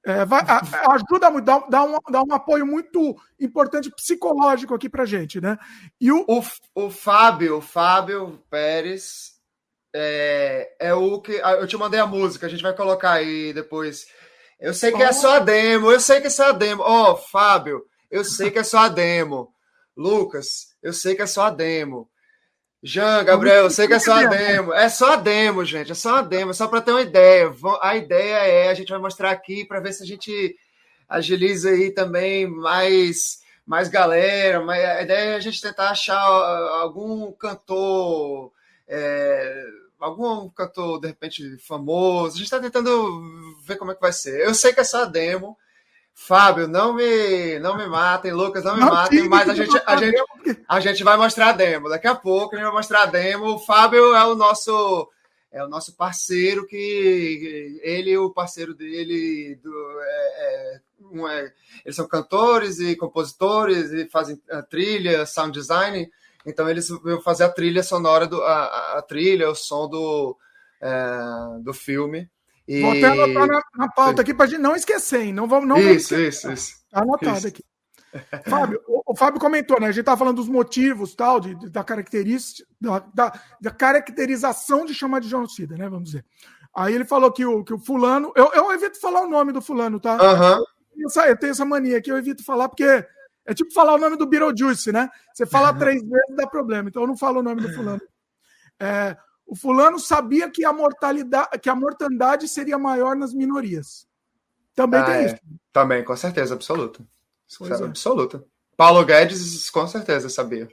É, vai, ajuda muito, dá, dá, um, dá um apoio muito importante psicológico aqui pra gente, né? E o, o, o Fábio, o Fábio Pérez é, é o que. Eu te mandei a música, a gente vai colocar aí depois. Eu sei que é só a demo, eu sei que é só a demo. Ó, oh, Fábio, eu sei que é só a demo. Lucas, eu sei que é só a demo. Jean, Gabriel, eu sei que é só a demo. É só a demo, gente. É só a demo, só para ter uma ideia. A ideia é a gente vai mostrar aqui para ver se a gente agiliza aí também mais mais galera. Mas a ideia é a gente tentar achar algum cantor é, algum cantor, de repente, famoso. A gente está tentando ver como é que vai ser. Eu sei que é só demo. Fábio, não me, não me matem, Lucas, não me não matem, mas a gente, a, gente, a gente vai mostrar a demo. Daqui a pouco a gente vai mostrar a demo. O Fábio é o nosso é o nosso parceiro que ele e o parceiro dele do, é, é, um é, eles são cantores e compositores e fazem trilha, sound design. Então eles vão fazer a trilha sonora, do, a, a trilha, o som do, é, do filme. E... Vou até anotar na, na pauta Sim. aqui para gente não esquecer, hein? Não vamos, não isso, vamos isso, isso. Tá anotado isso. aqui. Fábio, o, o, Fábio comentou, né? A gente tá falando dos motivos, tal, de, de da característica, da, da, da, caracterização de chamar de genocida, né? Vamos dizer. Aí ele falou que o, que o fulano. Eu, eu evito falar o nome do fulano, tá? Uhum. Eu, eu tenho essa mania aqui, eu evito falar, porque é tipo falar o nome do Beetlejuice, né? Você fala três vezes dá problema, então eu não falo o nome do fulano. É, o fulano sabia que a mortalidade, que a mortandade seria maior nas minorias. Também Ah, tem é. isso. Também, com certeza, absoluta. Pois é. Absoluta. Paulo Guedes, com certeza, sabia.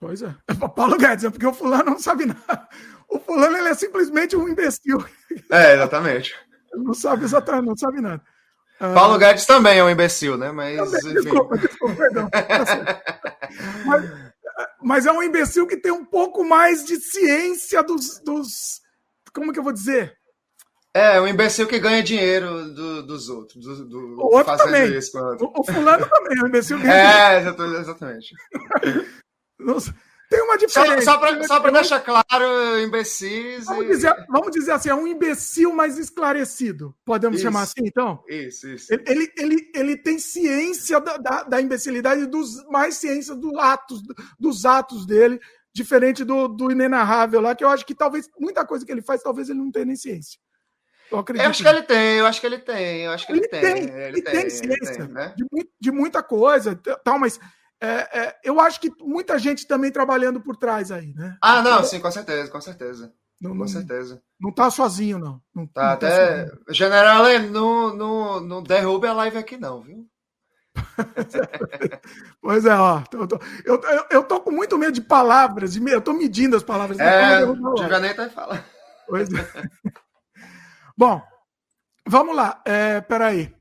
Pois é. Paulo Guedes, é porque o fulano não sabe nada. O fulano ele é simplesmente um imbecil. É, exatamente. Não sabe exatamente, não sabe nada. Ah, Paulo Guedes também é um imbecil, né? Mas, enfim. Desculpa, desculpa, perdão. Tá mas, mas é um imbecil que tem um pouco mais de ciência dos. dos como que eu vou dizer? É, um imbecil que ganha dinheiro do- dos outros, do, do- O outro também. isso. o. O, fulano também é um imbecil que É, exata- exatamente. Nossa, Tem uma diferença. só só diferença. deixar claro, imbecis. Vamos e- dizer, vamos dizer assim, é um imbecil mais esclarecido. Podemos Isso. chamar assim, então? Isso, isso. Ele, ele, ele, ele tem ciência da, da, da imbecilidade e dos, mais ciência dos atos, dos atos dele, diferente do, do inenarrável lá, que eu acho que talvez muita coisa que ele faz, talvez ele não tenha nem ciência. Eu acredito. Eu acho que ele tem, eu acho que ele tem, eu acho que ele, Ele tem. tem, ele ele tem, tem ele ciência tem, né? de, de muita coisa, tal, mas é, é, eu acho que muita gente também trabalhando por trás aí, né? Ah, não, sim, com certeza, com certeza. Não, com certeza. Não tá sozinho, não. Não, Tá, não tá até. sozinho. General, não, não, não derrube a live aqui, não, viu? Pois é, ó. Eu tô, eu, eu, eu tô com muito medo de palavras, eu tô medindo as palavras. É, eu vou- devia nem até falar. Pois é. Bom, vamos lá. É, peraí.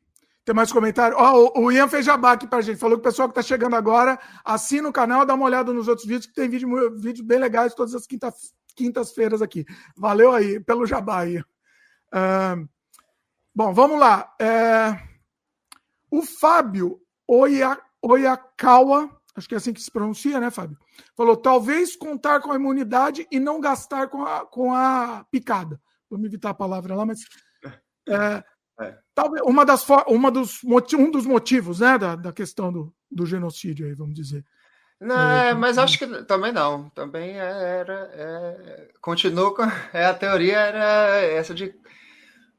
Tem mais comentário? Ó, o, o Ian fez jabá aqui pra gente. Falou que o pessoal que tá chegando agora assina o canal, dá uma olhada nos outros vídeos, que tem vídeo, vídeos bem legais todas as quinta, quintas-feiras aqui. Valeu aí pelo jabá aí. Ahn, bom, vamos lá. É, o Fábio Oia, Oyakawa, acho que é assim que se pronuncia, né, Fábio? Falou: talvez contar com a imunidade e não gastar com a, com a picada. Vamos evitar a palavra lá, mas. é, É. talvez uma das, uma dos, um dos motivos né, da, da questão do, do genocídio, aí, vamos dizer. Não, é, mas acho que também não. Também era. É, continua com. É, a teoria era essa de,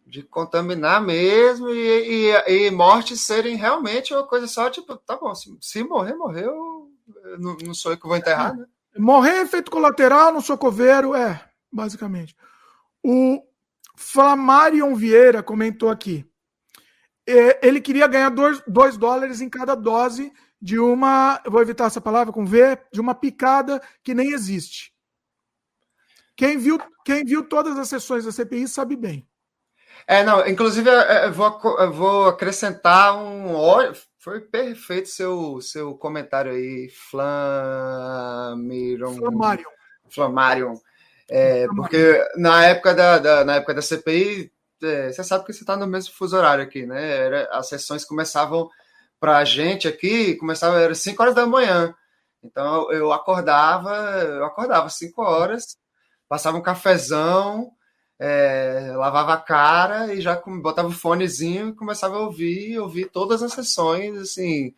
de contaminar mesmo e, e, e mortes serem realmente uma coisa só, tipo, tá bom, se, se morrer, morreu. Não, não sou eu que vou enterrar, né? Morrer efeito colateral no sou coveiro, é, basicamente. O Flamarion Vieira comentou aqui. É, Ele queria ganhar 2 dólares em cada dose de uma. Vou evitar essa palavra com V, de uma picada que nem existe. Quem viu, quem viu todas as sessões da CPI sabe bem. É, não, inclusive eu vou, aco- eu vou acrescentar um. Foi perfeito seu, seu comentário aí, Flamiron. Flamarion. Flamarion. É, porque na época da, da- na época da CPI, é, você sabe que você está no mesmo fuso horário aqui, né? Era- as sessões começavam para a gente aqui, começava era 5 horas da manhã. Então eu acordava, eu acordava 5 horas, passava um cafezão, é, lavava a cara e já botava o fonezinho e começava a ouvir, ouvir todas as sessões, assim.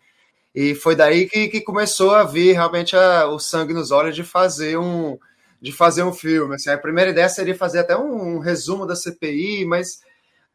E foi daí que, que começou a vir realmente a- o sangue nos olhos de fazer um de fazer um filme. Assim, a primeira ideia seria fazer até um, um resumo da CPI, mas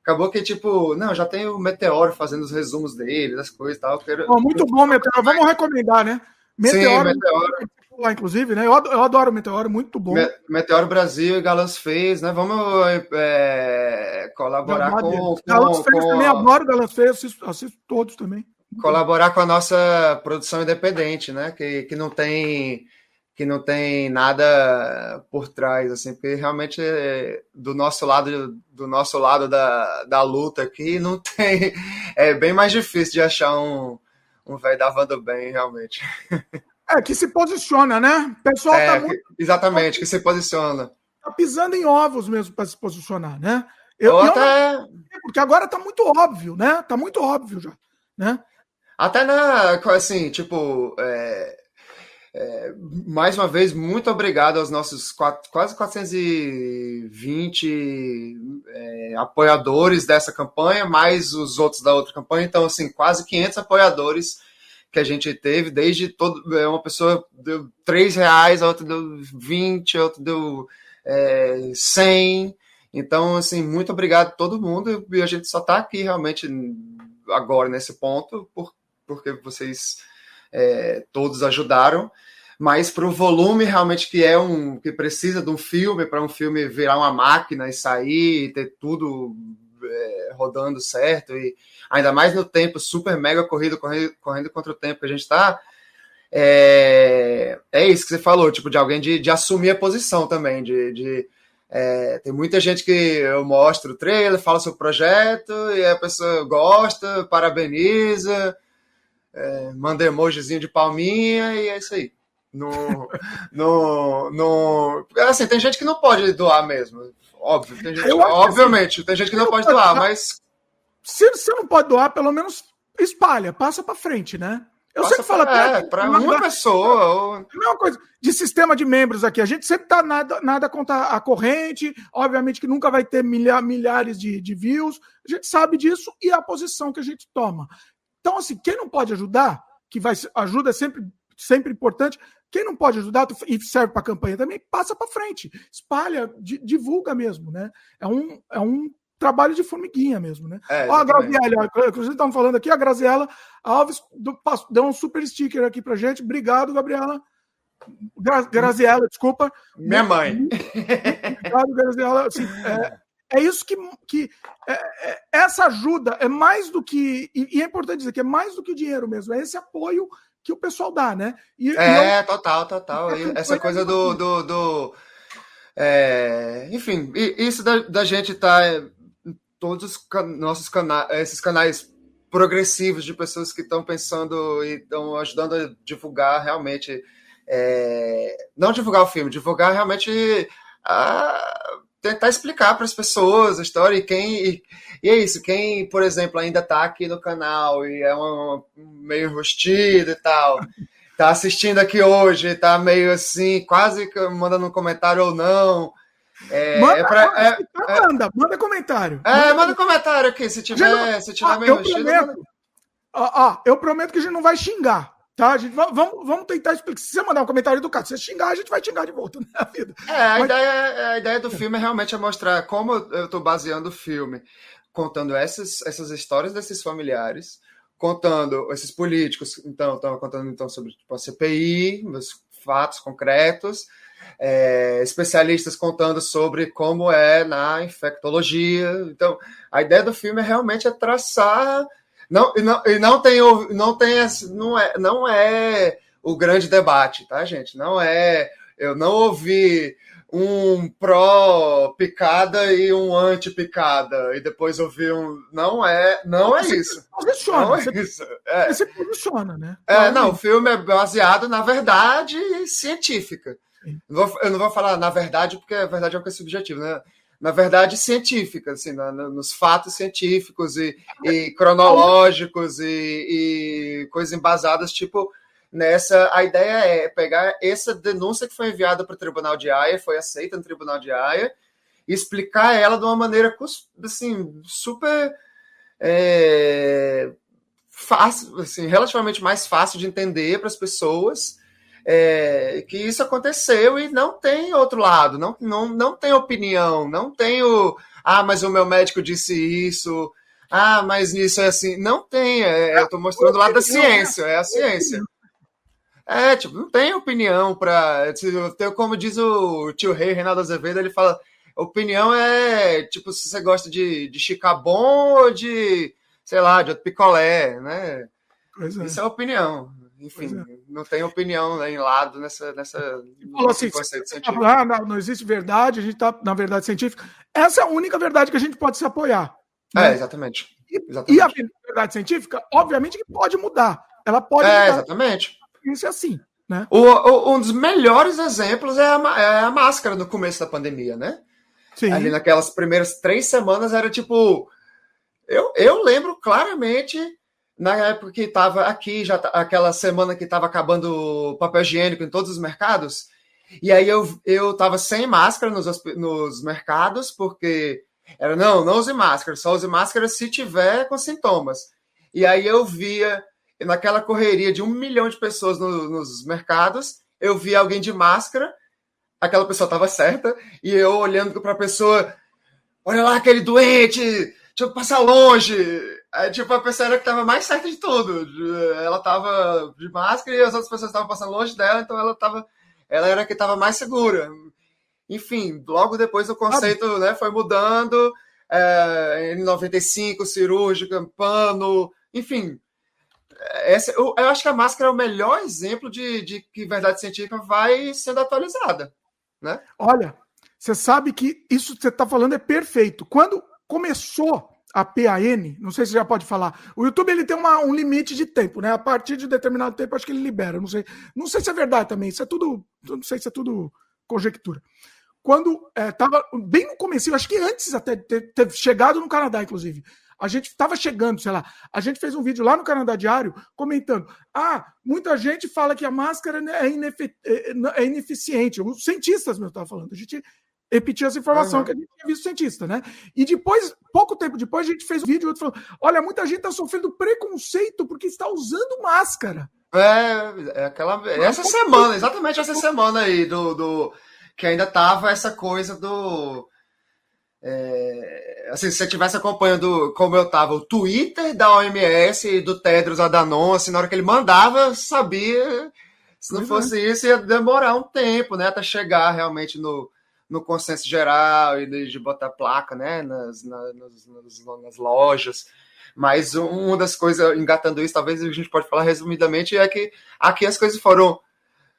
acabou que tipo, não, já tem o Meteoro fazendo os resumos dele, das coisas e tal. Quero... Ó, muito bom, Meteoro. Vamos recomendar, né? Meteoro, Meteoro. lá, inclusive, né? Eu adoro, eu adoro o Meteoro, muito bom. Me- Meteoro Brasil e Galãs fez, né? Vamos é, colaborar Jabá com, com, Galãs Feios com também a- adoro Galãs Feios, assisto, assisto todos também. colaborar com a nossa produção independente, né? Que, que não tem que não tem nada por trás, assim, porque realmente é, do nosso lado do nosso lado da, da luta aqui não tem é bem mais difícil de achar um um velho davando bem realmente. É, que se posiciona, né? O pessoal É, tá, que- muito, exatamente, que se posiciona. tá pisando em ovos mesmo para se posicionar, né? Eu, Ou até- não- porque agora tá muito óbvio, né? Tá muito óbvio já, né? Até na, assim, tipo, é, é, mais uma vez, muito obrigado aos nossos quatro- quase 420 é, apoiadores dessa campanha, mais os outros da outra campanha. Então, assim, quase 500 apoiadores que a gente teve, desde todo. é, Uma pessoa deu 3 reais, a outra deu 20, a outra deu é, 100. Então, assim, muito obrigado a todo mundo. E a gente só está aqui realmente agora nesse ponto, por, porque vocês é, todos ajudaram. mas para o volume realmente que é um que precisa de um filme para um filme virar uma máquina e sair e ter tudo é, rodando certo e ainda mais no tempo super mega corrido correndo, correndo contra o tempo que a gente está é, é isso que você falou tipo de alguém de, de assumir a posição também de, de é, tem muita gente que eu mostro o trailer, falo sobre o projeto e a pessoa gosta, parabeniza, é, manda emojizinho de palminha e é isso aí. No, no, no, assim, tem gente que não pode doar mesmo, óbvio. Tem gente, obviamente, assim, tem gente que não pode doar, mas. Se você não pode doar, pelo menos espalha, passa para frente, né? Eu Passa sempre falo pra- é, pra uma pessoa, ou- A mesma coisa de sistema de membros aqui. A gente sempre tá nada, nada contra a corrente. Obviamente que nunca vai ter milha- milhares de, de views. A gente sabe disso e a posição que a gente toma. Então, assim, quem não pode ajudar, que vai ajuda é sempre, sempre importante. Quem não pode ajudar e serve para a campanha também, passa para frente, espalha, di- divulga mesmo, né? É um, é um trabalho de formiguinha mesmo, né? É, Ó, a. Graziella, inclusive estamos falando aqui, a Graziella Alves do- deu um super sticker aqui pra gente. Obrigado, Gabriela. Gra Graziella, desculpa. Minha mãe. Obrigado, Graziella. Assim, é, é isso que, que é- é- essa ajuda é mais do que e, e é importante dizer que é mais do que dinheiro mesmo. É esse apoio que o pessoal dá, né? E, e É, eu- total, total. E essa campanha coisa é do. do, do- é, enfim, e- isso da, da gente estar em todos os can- nossos canais, esses canais progressivos de pessoas que estão pensando e estão ajudando a divulgar realmente. é, não divulgar o filme, divulgar realmente. a- tentar explicar para as pessoas a história e quem. E, e é isso, quem, por exemplo, ainda está aqui no canal e é um, meio enrustido e tal tá assistindo aqui hoje, tá meio assim, quase mandando um comentário ou não. É, Manda, é pra- é- se tá, manda, manda comentário. é, manda um comentário aqui, se tiver, Gente, se tiver ah, meio eu enrustido, prometo, ó, ó, eu prometo que a gente não vai xingar, tá? A gente, va- vamos, vamos tentar explicar. Se você mandar um comentário educado, se você xingar, a gente vai xingar de volta na vida. É, a, Mas- ideia, a ideia do filme é realmente é mostrar como eu estou baseando o filme, contando essas, essas histórias desses familiares, contando esses políticos, então, estava contando então sobre tipo, a CPI, os fatos concretos, é, especialistas contando sobre como é na infectologia. Então, a ideia do filme é realmente é traçar. Não, e não, e não tem, não tem não é, não é o grande debate, tá, gente? Não é. Eu não ouvi um pró-picada e um anti-picada, e depois ouvi um. Não é, não é isso. Posiciona, Não é você, isso. É. você posiciona, né? É, não, o filme é baseado na verdade científica. Eu não vou falar na verdade, porque a verdade é uma coisa subjetiva, né? Na verdade científica, assim, na- nos fatos científicos e, e cronológicos e, e coisas embasadas, tipo, nessa. A ideia é pegar essa denúncia que foi enviada para o Tribunal de Haia, foi aceita no Tribunal de Haia, e explicar ela de uma maneira assim, super. é, fácil, assim, relativamente mais fácil de entender para as pessoas é, que isso aconteceu e não tem outro lado, não, não, não tem opinião, não tem o ah, mas o meu médico disse isso, ah, mas isso é assim, não tem, é, eu estou mostrando o lado da ciência, é a ciência. É, tipo, não tem opinião para. Como diz o tio Rei, Reinaldo Azevedo, ele fala: opinião é tipo se você gosta de, de chicabon ou de, sei lá, de outro picolé, né? É. Isso é opinião. Enfim, não tem opinião né, em lado nessa, nessa Falou assim, falando, ah, não, não existe verdade, a gente está na verdade científica. Essa é a única verdade que a gente pode se apoiar. É, né? exatamente. E a verdade científica, obviamente, que pode mudar. Ela pode É, mudar. exatamente. Isso é assim, né? O, o- um dos melhores exemplos é a, é a máscara no começo da pandemia, né? Sim. Ali naquelas primeiras três semanas era tipo. Eu, eu lembro claramente na época que estava aqui, já aquela semana que estava acabando papel higiênico em todos os mercados. E aí eu, eu tava sem máscara nos, nos mercados, porque era, não, não use máscara, só use máscara se tiver com sintomas. E aí eu via, naquela correria de um milhão de pessoas no- nos mercados, eu via alguém de máscara, aquela pessoa estava certa, e eu olhando para a pessoa, olha lá aquele doente, deixa eu passar longe. Aí, tipo, a pessoa era que tava mais certa de tudo. Ela tava de máscara e as outras pessoas estavam passando longe dela, então ela tava. Ela era a que tava mais segura. Enfim, logo depois o conceito né, foi mudando. É, em 95, cirúrgica, pano, enfim. Essa, eu, eu, acho que a máscara é o melhor exemplo de, de que verdade científica vai sendo atualizada. Né? Olha, você sabe que isso que você está falando é perfeito. Quando começou a PAN, não sei se já pode falar. O YouTube ele tem uma, um limite de tempo, né? A partir de determinado tempo, acho que ele libera. Não sei, não sei se é verdade também. Isso é tudo, não sei se é tudo conjectura. Quando estava é, bem no começo, acho que antes até de ter, ter chegado no Canadá, inclusive, a gente estava chegando, sei lá. A gente fez um vídeo lá no Canadá Diário comentando: ah, muita gente fala que a máscara é, inefe, é, é ineficiente. Os cientistas mesmo estavam falando. A gente repetir essa informação uhum. que a gente tinha visto cientista, né? E depois, pouco tempo depois, a gente fez um vídeo outro falou: olha, muita gente está sofrendo preconceito porque está usando máscara. É, é aquela. Essa semana, exatamente essa semana aí, do, do que ainda tava essa coisa do. É, assim, se você estivesse acompanhando como eu tava, o Twitter da OMS e do Tedros Adhanom, assim, na hora que ele mandava, sabia. Se não fosse isso, ia demorar um tempo, né? Até chegar realmente no, no consenso geral e de, de botar placa né, nas, nas, nas, lojas. Mas uma das coisas, engatando isso, talvez a gente pode falar resumidamente, é que aqui as coisas foram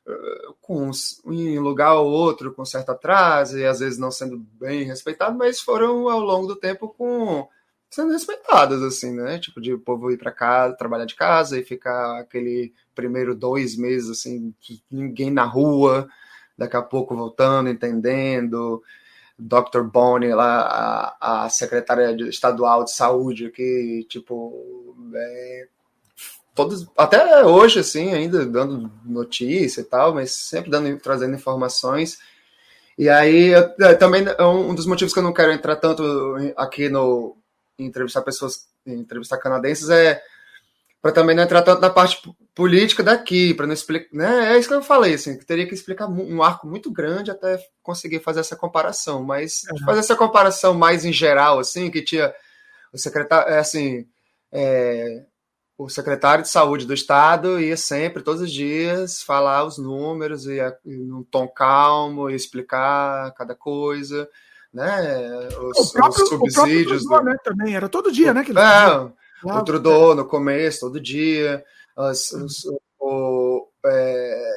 uh, com em um lugar ou outro com certo atraso e às vezes não sendo bem respeitado, mas foram ao longo do tempo com sendo respeitadas assim, né? Tipo de o povo ir para casa, trabalhar de casa e ficar aquele primeiro dois meses assim, ninguém na rua, daqui a pouco voltando, entendendo. Dr. Bonnie, lá, a, a secretária estadual de saúde, que, tipo, é, todos, até hoje, assim, ainda dando notícia e tal, mas sempre dando, trazendo informações. E aí, eu, também, é um dos motivos que eu não quero entrar tanto aqui no em entrevistar pessoas, entrevistar canadenses, é para também não entrar tanto na parte política daqui, para não explicar. Né? É isso que eu falei, assim, que teria que explicar um arco muito grande até conseguir fazer essa comparação. Mas uhum. fazer essa comparação mais em geral, assim, que tinha o secretário, é, assim, é, o secretário de saúde do estado ia sempre, todos os dias, falar os números e, num tom calmo e explicar cada coisa. Né, os, próprio, os subsídios. O né, também, era todo dia, né? Que ele é, o Trudeau no começo, todo dia. As, os, o, é,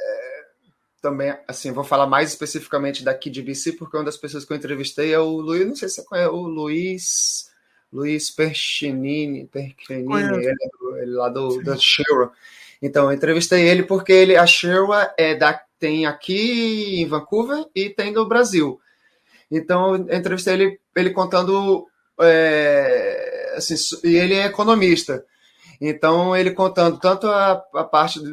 também, assim, vou falar mais especificamente daqui de BC, porque uma das pessoas que eu entrevistei é o Luiz, não sei se você conhece, o Luiz, Luiz Perchinini, Perchinini ele, é ele lá do, da Sherwa. Então, eu entrevistei ele porque ele, a Sherwa é da, tem aqui em Vancouver e tem no Brasil. Então, eu entrevistei ele, ele contando é, assim, e ele é economista. Então, ele contando tanto a, a parte de,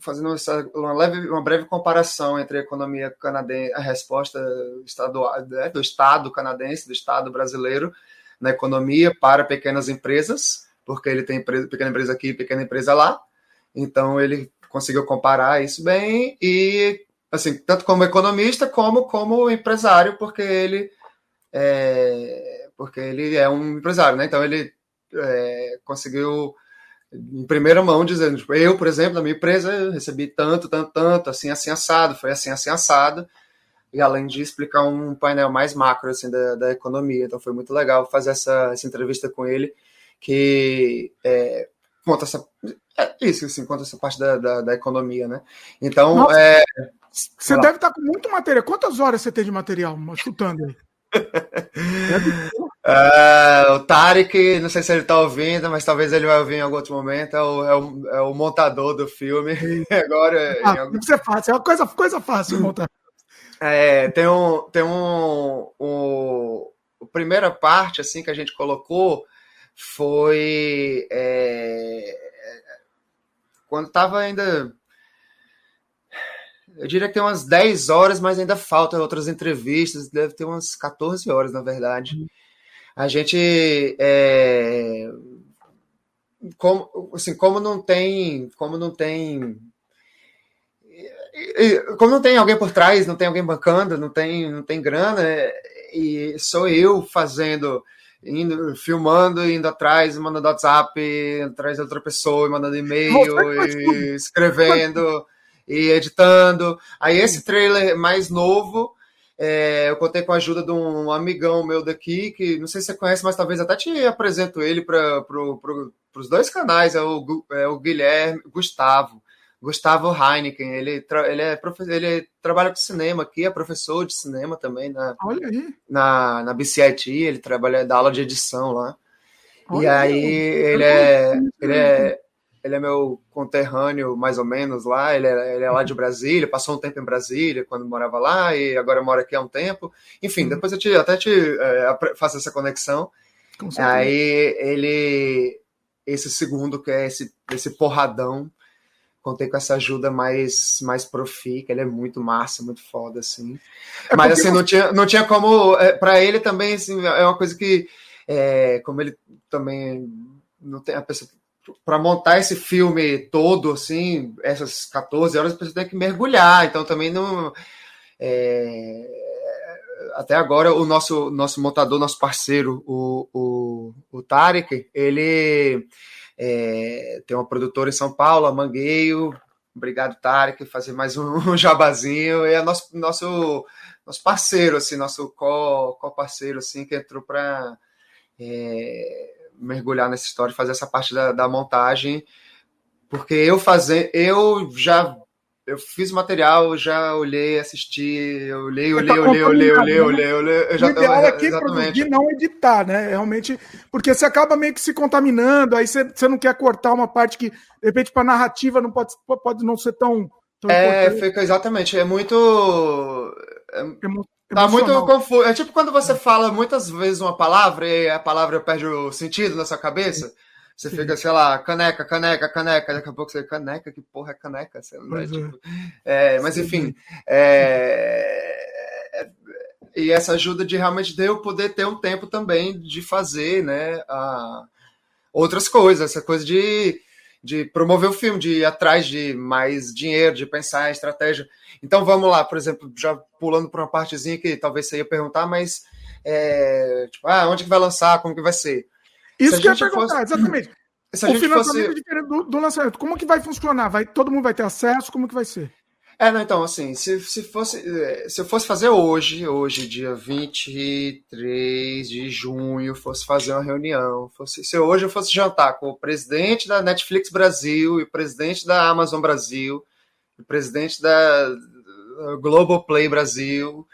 fazendo essa, uma, leve, uma breve comparação entre a economia canadense, a resposta estadual, né, do Estado canadense, do Estado brasileiro na economia para pequenas empresas, porque ele tem empresa, pequena empresa aqui pequena empresa lá. Então, ele conseguiu comparar isso bem e, assim, tanto como economista como como empresário, porque ele é, porque ele é um empresário, né? Então ele é, conseguiu em primeira mão dizendo, tipo, eu, por exemplo, na minha empresa recebi tanto, tanto, tanto, assim, assim, assado, foi assim, assim, assado, e além de explicar um painel mais macro, assim, da, da economia, então foi muito legal fazer essa, essa entrevista com ele, que é, conta essa, é isso, assim, conta essa parte da, da, da economia, né? Então, Nossa, é, Você deve estar com muito material, quantas horas você tem de material, chutando aí? Uh, o Tarek, não sei se ele está ouvindo, mas talvez ele vai ouvir em algum outro momento. É o, é o, é o montador do filme. Agora. Ah, algum... Isso é fácil, é uma coisa, coisa fácil montar. É, tem um. Tem um, um. A primeira parte assim que a gente colocou foi. É, quando estava ainda eu diria que tem umas 10 horas, mas ainda faltam outras entrevistas, deve ter umas 14 horas, na verdade. Uhum. A gente é, como, assim, como não tem, como não tem como não tem alguém por trás, não tem alguém bancando, não tem, não tem grana, e sou eu fazendo indo, filmando, indo atrás, mandando WhatsApp, atrás de outra pessoa, mandando e-mail, e escrevendo e editando. Aí esse trailer mais novo, é, eu contei com a ajuda de um amigão meu daqui, que não sei se você conhece, mas talvez até te apresento ele para pro, pro, os dois canais, é o, é o Guilherme Gustavo. Gustavo Heineken, ele, ele, é ele trabalha com cinema aqui, é professor de cinema também na, Olha aí. na, na BCIT, ele trabalha, dá aula de edição lá. Olha e aí, ele é, ele é, ele é meu conterrâneo, mais ou menos, lá. Ele é, ele é lá de Brasília, passou um tempo em Brasília quando morava lá e agora mora aqui há um tempo. Enfim, uhum. depois eu te, até te é, faço essa conexão. Aí ele, esse segundo, que é esse, esse porradão, contei com essa ajuda mais, mais profi, que ele é muito massa, muito foda, assim. É Mas assim, você... não, tinha, não tinha como. É, para ele também, assim, é uma coisa que. É, como ele também não tem a pessoa para montar esse filme todo, assim, essas 14 horas, pessoa tem que mergulhar. Então também não. É, até agora, o nosso, nosso montador, nosso parceiro, o, o, o Tarek, ele é, tem uma produtora em São Paulo, a Mangueio. Obrigado, Tarek, fazer mais um jabazinho. E é nosso, nosso, nosso parceiro, assim, nosso co-parceiro, assim, que entrou para. É, mergulhar nessa história, fazer essa parte da, da montagem, porque eu fazer, eu já eu fiz material, já olhei, assisti, eu olhei, olhei, olhei, olhei, olhei, olhei, olhei, eu já o ideal é quem produzir não editar, né? Realmente, porque você acaba meio que se contaminando, aí você, você não quer cortar uma parte que, de repente, para narrativa não pode, pode não ser tão. tão é, importante. fica exatamente, é muito. É, Tá muito confuso. É tipo quando você fala muitas vezes uma palavra e a palavra perde o sentido na sua cabeça. Você fica, sei lá, caneca, caneca, caneca. Daqui a pouco você, caneca, que porra é caneca? Você, é, tipo, é, mas enfim. É, e essa ajuda de realmente de eu poder ter um tempo também de fazer, né? A, outras coisas, essa coisa de, de promover o filme, de ir atrás de mais dinheiro, de pensar em estratégia. Então vamos lá, por exemplo, já pulando para uma partezinha que talvez você ia perguntar, mas é, tipo, ah, onde que vai lançar, como que vai ser? Isso que eu ia perguntar, fosse... exatamente. Se o financiamento fosse... é diferente do, do, lançamento. Como que vai funcionar? Vai, todo mundo vai ter acesso? Como que vai ser? É, não, então, assim, se, se, fosse, se eu fosse fazer hoje, hoje, dia 23 de junho, fosse fazer uma reunião, fosse, se hoje eu fosse jantar com o presidente da Netflix Brasil e o presidente da Amazon Brasil, o presidente da, Globoplay Brasil,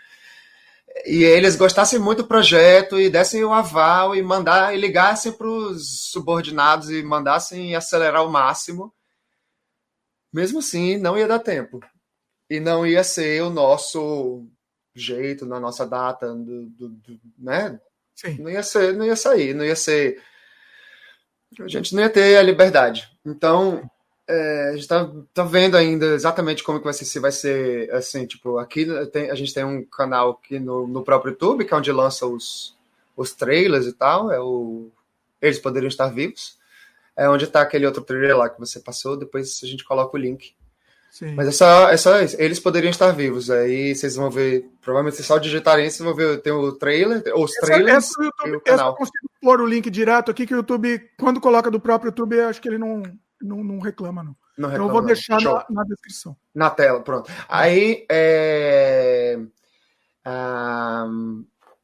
e eles gostassem muito do projeto e dessem o aval e mandar e ligassem para os subordinados e mandassem acelerar ao máximo, mesmo assim não ia dar tempo. E não ia ser o nosso jeito na nossa data do, do, do né? Sim. não ia ser não ia sair não ia ser a gente não ia ter a liberdade. Então é, a gente tá, tá vendo ainda exatamente como que vai ser, se vai ser assim, tipo, aqui tem, a gente tem um canal aqui no, no próprio YouTube, que é onde lança os, os trailers e tal, é o Eles Poderiam Estar Vivos, é onde tá aquele outro trailer lá que você passou, depois a gente coloca o link. Sim. Mas é só, é só isso. Eles poderiam estar vivos. Aí vocês vão ver. Provavelmente se só digitarem isso, vão ver. Tem o trailer, os essa, trailers. Essa, YouTube, o canal. Essa eu consigo pôr o link direto aqui, que o YouTube, quando coloca do próprio YouTube, acho que ele não, não, não reclama, não. não reclama, então eu vou deixar na, na, descrição. Na tela, pronto. Aí é, a,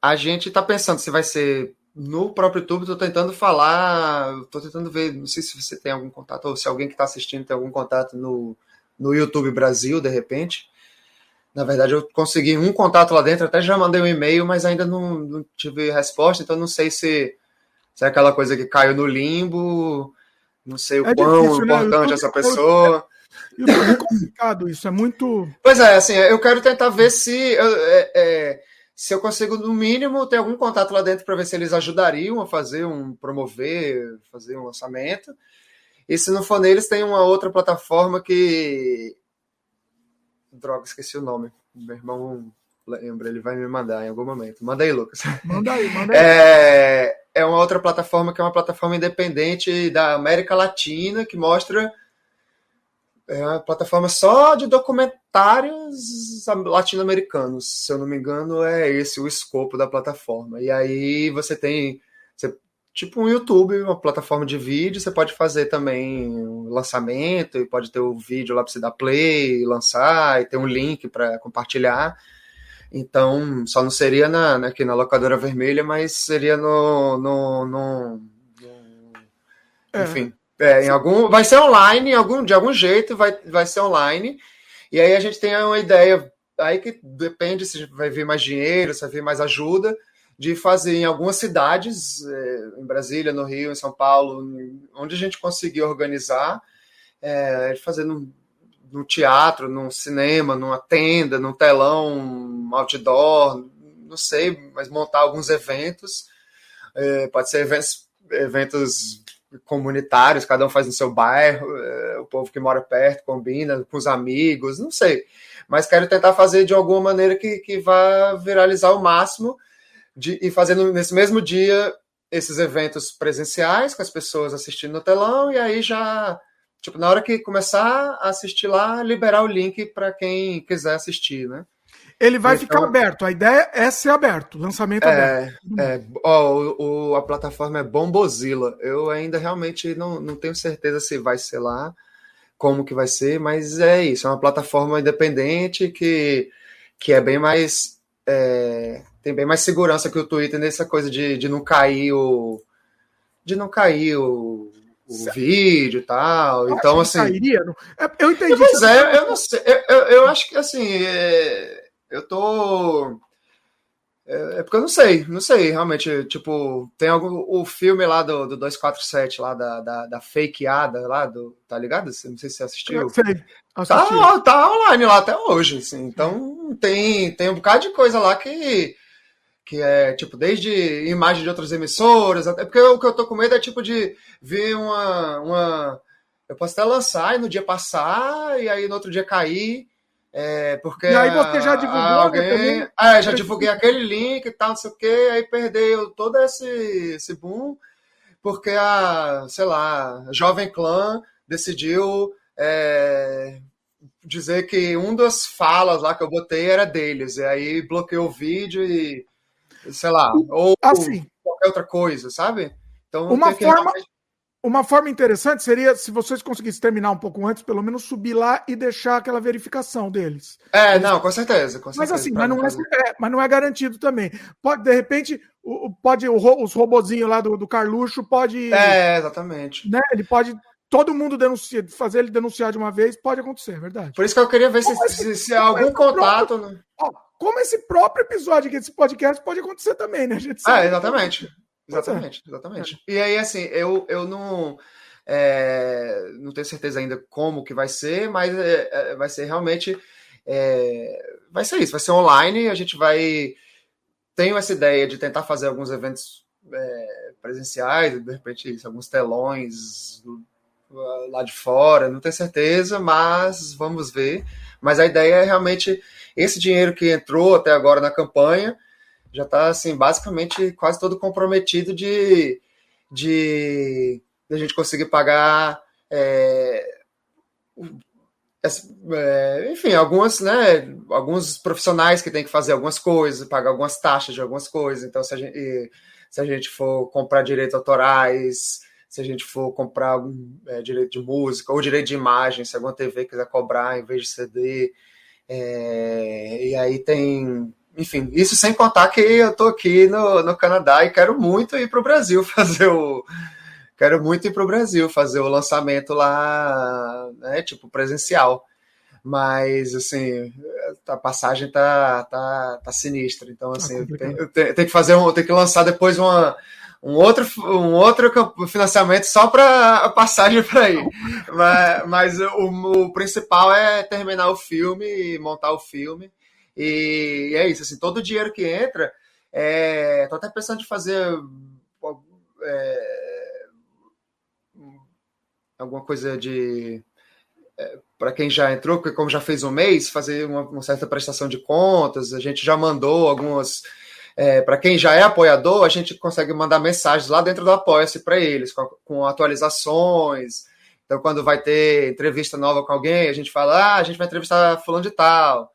a gente está pensando se vai ser no próprio YouTube, estou tentando falar, estou tentando ver, não sei se você tem algum contato, ou se alguém que está assistindo tem algum contato no, no YouTube Brasil, de repente. Na verdade, eu consegui um contato lá dentro, até já mandei um e-mail, mas ainda não, não tive resposta, então não sei se, se é aquela coisa que caiu no limbo, não sei o é quão difícil, né? importante né? essa pessoa. É complicado isso, é muito. Pois é, assim, eu quero tentar ver se, é, é, se eu consigo, no mínimo, ter algum contato lá dentro para ver se eles ajudariam a fazer um promover, fazer um lançamento. E se não for neles, tem uma outra plataforma que. Droga, esqueci o nome. Meu irmão lembra, ele vai me mandar em algum momento. Manda aí, Lucas. Manda aí, manda aí. É, é uma outra plataforma que é uma plataforma independente da América Latina que mostra é uma plataforma só de documentários latino-americanos. Se eu não me engano, é esse o escopo da plataforma. E aí você tem tipo um YouTube, uma plataforma de vídeo. Você pode fazer também um lançamento e pode ter o vídeo lá para você dar play, lançar e ter um link para compartilhar. Então, só não seria na, né, aqui na locadora vermelha, mas seria no, no, no, no enfim, é, em algum, vai ser online, em algum, de algum jeito vai, vai ser online. E aí a gente tem uma ideia, aí que depende se vai vir mais dinheiro, se vai vir mais ajuda, de fazer em algumas cidades, é, em Brasília, no Rio, em São Paulo, onde a gente conseguir organizar, é, fazer no, teatro, no cinema, numa tenda, num telão, outdoor, não sei, mas montar alguns eventos. É, pode ser eventos, eventos comunitários, cada um faz no seu bairro, é, o povo que mora perto combina com os amigos, não sei. Mas quero tentar fazer de alguma maneira que, que vá viralizar o máximo de, e fazendo nesse mesmo dia esses eventos presenciais com as pessoas assistindo no telão e aí já tipo na hora que começar a assistir lá liberar o link para quem quiser assistir, né? Ele vai então, ficar aberto. A ideia é ser aberto, lançamento é, aberto. É, o, a plataforma é Bombozilla. Eu ainda realmente não, não tenho certeza se vai ser lá, como que vai ser, mas é isso. É uma plataforma independente que, que é bem mais é, tem bem mais segurança que o Twitter nessa coisa de, de não cair o. De não cair o, o vídeo e tal. Eu então, assim. Cairia, não... É, eu entendi. Pois é, eu não sei. Eu, eu, eu acho que assim. É, eu tô. É, é, porque eu não sei, não sei, realmente. Tipo, tem algum. O filme lá do, do 247, lá da, da, da fakeada lá, do, tá ligado? Não sei se você assistiu. Sei. Tá, tá online lá até hoje, assim. Então tem, tem um bocado de coisa lá que que é tipo desde imagem de outras emissoras, até porque o que eu tô com medo é tipo de ver uma, uma eu posso até lançar e no dia passar e aí no outro dia cair, é, porque e aí você já divulgou né, alguém, né, é, já divulguei aquele link e tal, não sei o que, aí perdeu todo esse esse boom porque a, sei lá, Jovem Clã decidiu é, dizer que um das falas lá que eu botei era deles, e aí bloqueou o vídeo e sei lá, ou assim, qualquer outra coisa, sabe? Então, uma forma, uma forma interessante seria se vocês conseguissem terminar um pouco antes, pelo menos subir lá e deixar aquela verificação deles. É, não, com certeza. Com mas certeza, assim, mas não, é, é, mas não é garantido também. Pode, de repente, o, pode o, os robozinhos lá do, do Carluxo pode. É, exatamente. Né, ele pode todo mundo denuncia, fazer ele denunciar de uma vez, pode acontecer, é verdade. Por isso que eu queria ver se, se, se, algum contato. Né? ó, como esse próprio episódio aqui desse podcast pode acontecer também, né? A gente sabe. Ah, exatamente. Exatamente, exatamente. É. E aí, assim, eu, eu não. É, não tenho certeza ainda como que vai ser, mas é, é vai ser realmente. É, vai ser isso, vai ser online. A gente vai. Tenho essa ideia de tentar fazer alguns eventos presenciais, de repente, isso, alguns telões lá de fora, não tenho certeza, mas vamos ver. Mas a ideia é realmente esse dinheiro que entrou até agora na campanha já está assim basicamente quase todo comprometido de, de, de a gente conseguir pagar é, é, enfim, algumas, né, alguns profissionais que têm que fazer algumas coisas, pagar algumas taxas de algumas coisas. Então, se a gente, se a gente for comprar direitos autorais, se a gente for comprar algum é, direito de música ou direito de imagem, se alguma TV quiser cobrar em vez de CD. É, e aí tem. Enfim, isso sem contar que eu estou aqui no, no Canadá e quero muito ir para o Brasil fazer o. Quero muito ir para o Brasil fazer o lançamento lá, né, tipo, presencial. Mas, assim, a passagem tá, tá, tá sinistra. Então, tá assim, tá eu tenho, eu tenho que fazer um, tenho que lançar depois uma um outro, um outro financiamento só para a passagem para ir. mas, mas o, o, principal é terminar o filme, montar o filme. E, e é isso, assim, todo o dinheiro que entra, é, tô até pensando em fazer é, alguma coisa de é, para quem já entrou, porque como já fez um mês, fazer uma, uma certa prestação de contas, a gente já mandou algumas é, para quem já é apoiador, a gente consegue mandar mensagens lá dentro do Apoia-se para eles, com, com, atualizações. Então, quando vai ter entrevista nova com alguém, a gente fala: ah, a gente vai entrevistar fulano de tal.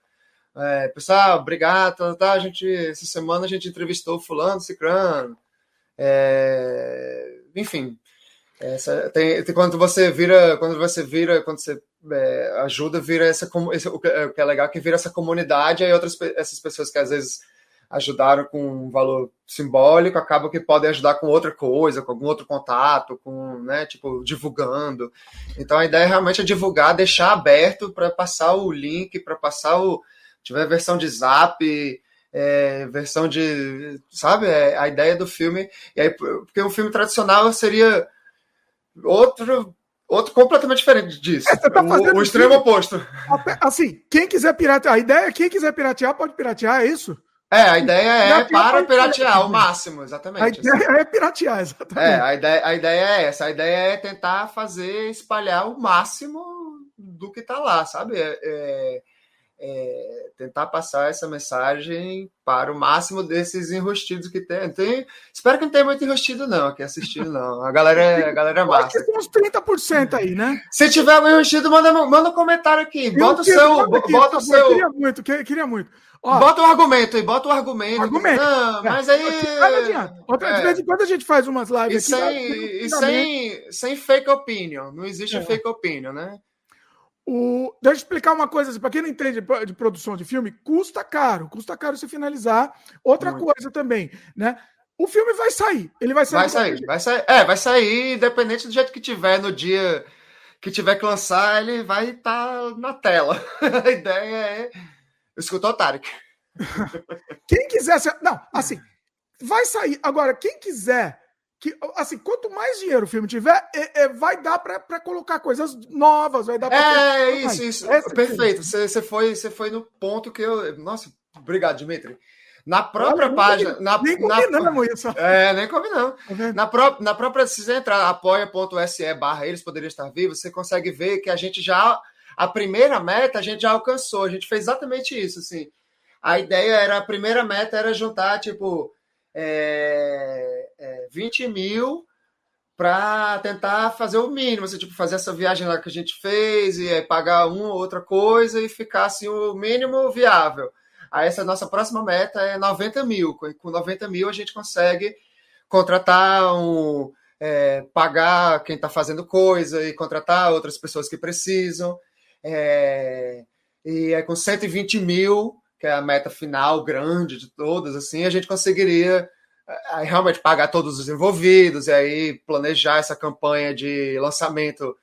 É, pessoal, obrigado. Tá, tá, a gente, essa semana a gente entrevistou fulano, cicrano. É, enfim, essa, tem, tem- quando você vira, quando você vira, quando você é, ajuda, vira essa, esse- o que é é legal, é que vira essa comunidade, aí outras essas pessoas que às vezes ajudaram com um valor simbólico, acabam que podem ajudar com outra coisa, com algum outro contato, com, né, tipo, divulgando. Então a ideia realmente é divulgar, deixar aberto para passar o link, para passar o. tiver versão de zap, é, versão de. Sabe? É, a ideia do filme. E aí, porque um filme tradicional seria outro. Outro completamente diferente disso. tá o, o extremo oposto. Assim, quem quiser piratear, a ideia é quem quiser piratear, pode piratear, é isso? É, a ideia é para piratear o máximo, A exatamente. ideia é piratear, exatamente. É, a ideia, a ideia é essa. A ideia é tentar fazer, espalhar o máximo do que tá lá, sabe? É, é- é tentar passar essa mensagem para o máximo desses enrostidos que tem. tem espero que não tenha muito enrostido, não, aqui assistindo, não. A galera é, a galera é massa. tem uns 30% aí, né? Se tiver algum enrostido, manda, manda um comentário aqui. Eu Bota o seu. aqui, Bota o seu. Queria muito, que- queria muito. Ó, Bota o argumento aí, bota o argumento. Argumento. Não, É. mas aí. Não adianta. Outra, De é. vez em quando a gente faz umas E lives aqui. sem, e sem, sem fake opinion. Não existe É. fake opinion, né? O... Deixa eu explicar uma coisa, assim, para quem não entende de produção de filme, custa caro, custa caro se finalizar. Outra Muito. coisa também, né? O filme vai sair, ele vai sair. Vai sair, vai sair. É, vai sair, independente do jeito que tiver no dia que tiver que lançar, ele vai estar na tela. A ideia é. Escutou, Tarek? Quem quiser, se- não, assim, vai sair. Agora, quem quiser, que, assim, quanto mais dinheiro o filme tiver, é- é, vai dar para colocar coisas novas, vai dar para É, isso, isso. Perfeito. Você, você, foi, você foi no ponto que eu. Nossa, obrigado, Dimitri. Na própria Olha, página. nem- Na, nem na- combinamos isso. É, nem combinamos. Vendo? Na, pró na própria, se você entrar apoia.se barra eles poderiam estar vivos, você consegue ver que a gente já, a primeira meta a gente já alcançou, a gente fez exatamente isso, assim. A ideia era, a primeira meta era juntar, tipo, é, é, 20 mil para tentar fazer o mínimo, assim, tipo, fazer essa viagem lá que a gente fez e aí pagar uma ou outra coisa e ficar, assim, o mínimo viável. Aí essa nossa próxima meta é 90 mil. Com com 90 mil a gente consegue contratar um. é, pagar quem está fazendo coisa e contratar outras pessoas que precisam. É, e aí com 120 mil, que é a meta final grande de todas, assim, a gente conseguiria é, aí realmente pagar todos os envolvidos e aí planejar essa campanha de lançamento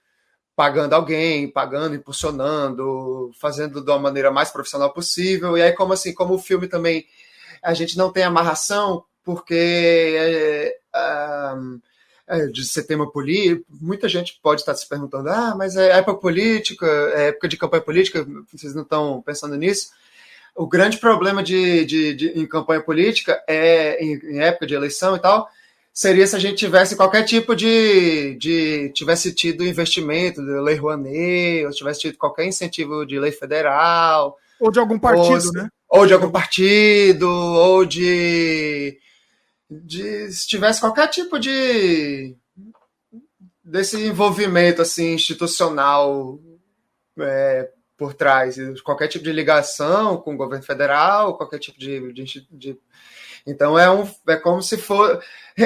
pagando alguém, pagando, impulsionando, fazendo uma maneira mais profissional possível. E aí, como assim, como o filme também a gente não tem amarração, porque é, é, de ser tema político, muita gente pode estar se perguntando: ah, mas é época política, é época de campanha política, vocês não estão pensando nisso? O grande problema de, de, de- em campanha política é em, em época de eleição e tal seria se a gente tivesse qualquer tipo de, de tivesse tido investimento de lei Rouanet, ou tivesse tido qualquer incentivo de lei federal, Ou de algum partido, ou, né? ou de algum partido, ou de, de se tivesse qualquer tipo de desse envolvimento assim institucional é, por trás, qualquer tipo de ligação com o governo federal, qualquer tipo de, de, de- então é um é como se for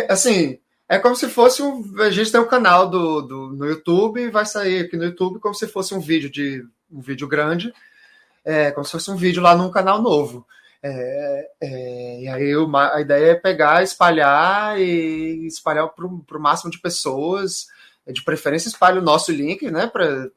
assim é como se fosse um a gente tem um canal do, do no YouTube vai sair aqui no YouTube como se fosse um vídeo de um vídeo grande é como se fosse um vídeo lá num canal novo é, é, e aí uma, a ideia é pegar, espalhar e espalhar para o máximo de pessoas. De preferência, espalhe o nosso link, né? Para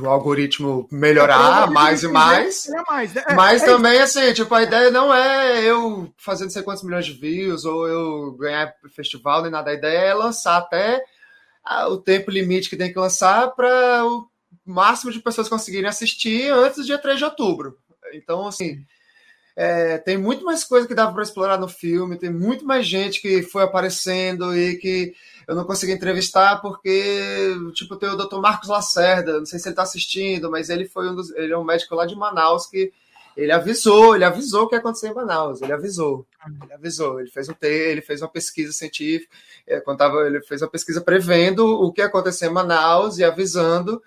o algoritmo melhorar mais e mais. É mais, né? É, Mas é também, assim, tipo, a ideia não é eu fazer não sei quantos milhões de views ou eu ganhar festival nem nada. A ideia é lançar até o tempo limite que tem que lançar para o máximo de pessoas conseguirem assistir antes do dia 3 de outubro. Então, assim, é, tem muito mais coisa que dava para explorar no filme, tem muito mais gente que foi aparecendo e que eu não consegui entrevistar porque, tipo, tem o Dr. Marcos Lacerda, não sei se ele está assistindo, mas ele foi um dos, ele é um médico lá de Manaus que ele avisou, ele avisou o que ia acontecer em Manaus, ele avisou, ele avisou, ele fez um te, ele fez uma pesquisa científica, é, quando tava, ele fez uma pesquisa prevendo o que ia acontecer em Manaus e avisando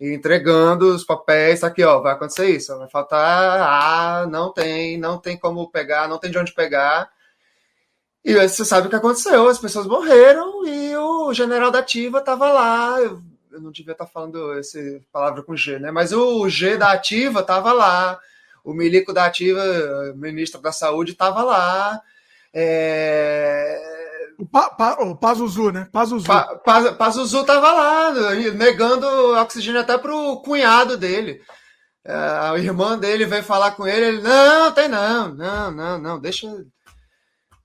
e entregando os papéis, tá aqui, ó, vai acontecer isso, vai faltar, ah, não tem, não tem como pegar, não tem de onde pegar. E você sabe o que aconteceu, as pessoas morreram e o general da ativa estava lá. Eu, eu não devia estar falando essa palavra com G, né? Mas o G da ativa estava lá. O milico da ativa, ministro da saúde, estava lá. É... O, pa, pa, o Pazuzu, né? Pazuzu. Pa, pa, Pazuzu estava lá, negando oxigênio até pro cunhado dele. É, a irmã dele veio falar com ele, ele, não, tem não, não, não, não, deixa,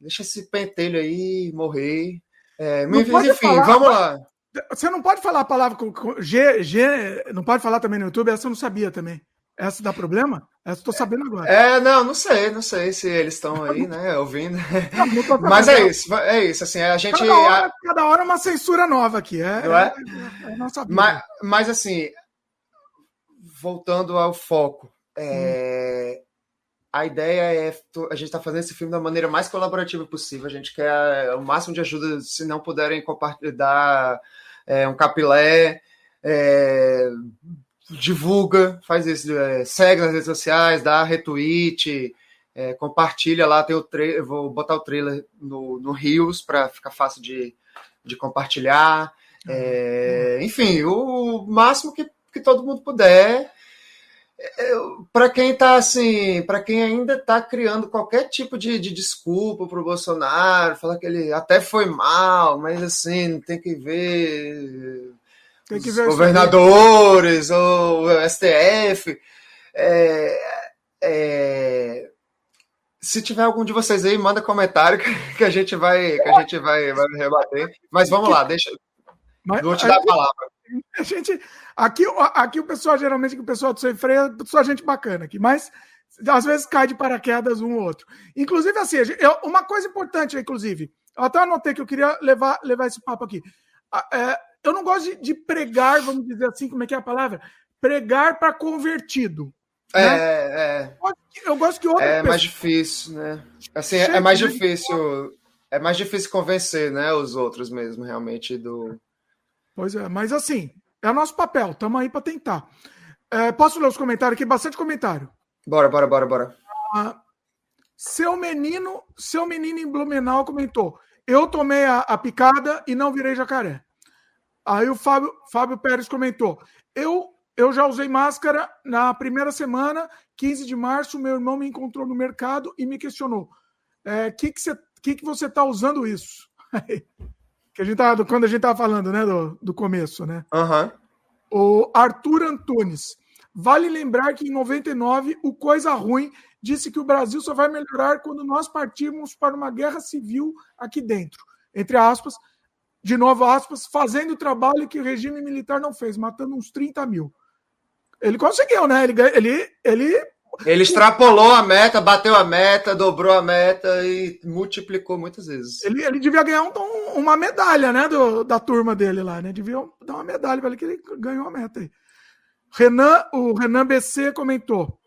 deixa esse pentelho aí morrer. É, mas, enfim, falar, vamos lá. Você não pode falar a palavra com, com G, G, não pode falar também no YouTube, essa eu não sabia também. Essa dá problema? Essa eu tô sabendo agora. É, não, não sei, não sei se eles estão aí, né, ouvindo. Não, Mas é isso, é isso, assim, a gente... Cada hora, cada hora é uma censura nova aqui, é, não é? é, é mas, mas, assim, voltando ao foco, é, a ideia é a gente está fazendo esse filme da maneira mais colaborativa possível. A gente quer o máximo de ajuda, se não puderem compartilhar é, um capilé, é, divulga, faz isso, é, segue nas redes sociais, dá retweet, é, compartilha lá, tem o vou botar o trailer no, no Rios para ficar fácil de, de compartilhar. É, enfim, o máximo que, que todo mundo puder para quem está assim, para quem ainda está criando qualquer tipo de, de desculpa para o Bolsonaro, falar que ele até foi mal, mas assim, tem que ver, tem que ver governadores ou o STF. É, é, se tiver algum de vocês aí, manda comentário que, que a gente vai que a gente vai, vai rebater. Mas vamos lá, deixa. Mas, vou te dar a palavra. A gente, aqui, aqui o pessoal, geralmente, o pessoal do Sem Freio é só gente bacana aqui, mas às vezes cai de paraquedas um ou outro. Inclusive, assim, eu, uma coisa importante, inclusive, eu até anotei que eu queria levar, levar esse papo aqui. É, eu não gosto de, de, pregar, vamos dizer assim, como é que é a palavra? Pregar para convertido. É, né? é. Eu gosto que outra É pessoa... mais difícil, né? Assim, é mais difícil. É mais difícil convencer, né, os outros mesmo, realmente, do Pois é, mas assim, é o nosso papel, estamos aí para tentar. É, posso ler os comentários aqui? Bastante comentário. Bora, bora, bora, bora. Ah, seu menino, seu menino em Blumenau comentou: Eu tomei a, a, picada e não virei jacaré. Aí o Fábio, Fábio Pérez comentou: eu, eu já usei máscara na primeira semana, 15 de março. Meu irmão me encontrou no mercado e me questionou: é, que, que, você, que, que você está usando isso? que a gente tava, quando a gente estava falando, né, do, do começo, né? Uhum. O Arthur Antunes. Vale lembrar que em 99 o Coisa Ruim disse que o Brasil só vai melhorar quando nós partirmos para uma guerra civil aqui dentro. Entre aspas, de novo aspas, fazendo o trabalho que o regime militar não fez, matando uns 30 mil. Ele conseguiu, né? Ele, ele, ele ele extrapolou a meta, bateu a meta, dobrou a meta e multiplicou muitas vezes. Ele, ele devia ganhar um, uma medalha, né, do, da turma dele lá, né? Devia dar uma medalha para ele que ele ganhou a meta aí. Renan, o Renan BC comentou.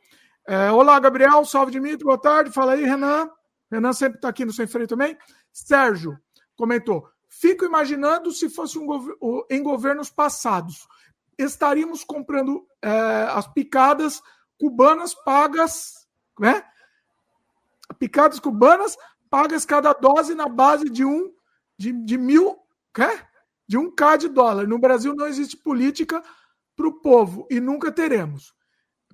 É, Olá, Gabriel, salve Dimitri, boa tarde. Fala aí, Renan. Renan sempre está aqui no Sem Freio também. Sérgio comentou. Fico imaginando se fosse um em governos passados. Estaríamos comprando é, as picadas cubanas pagas, né? Picadas cubanas pagas cada dose na base de um de, de mil, né? de um K de dólar. No Brasil não existe política para o povo e nunca teremos.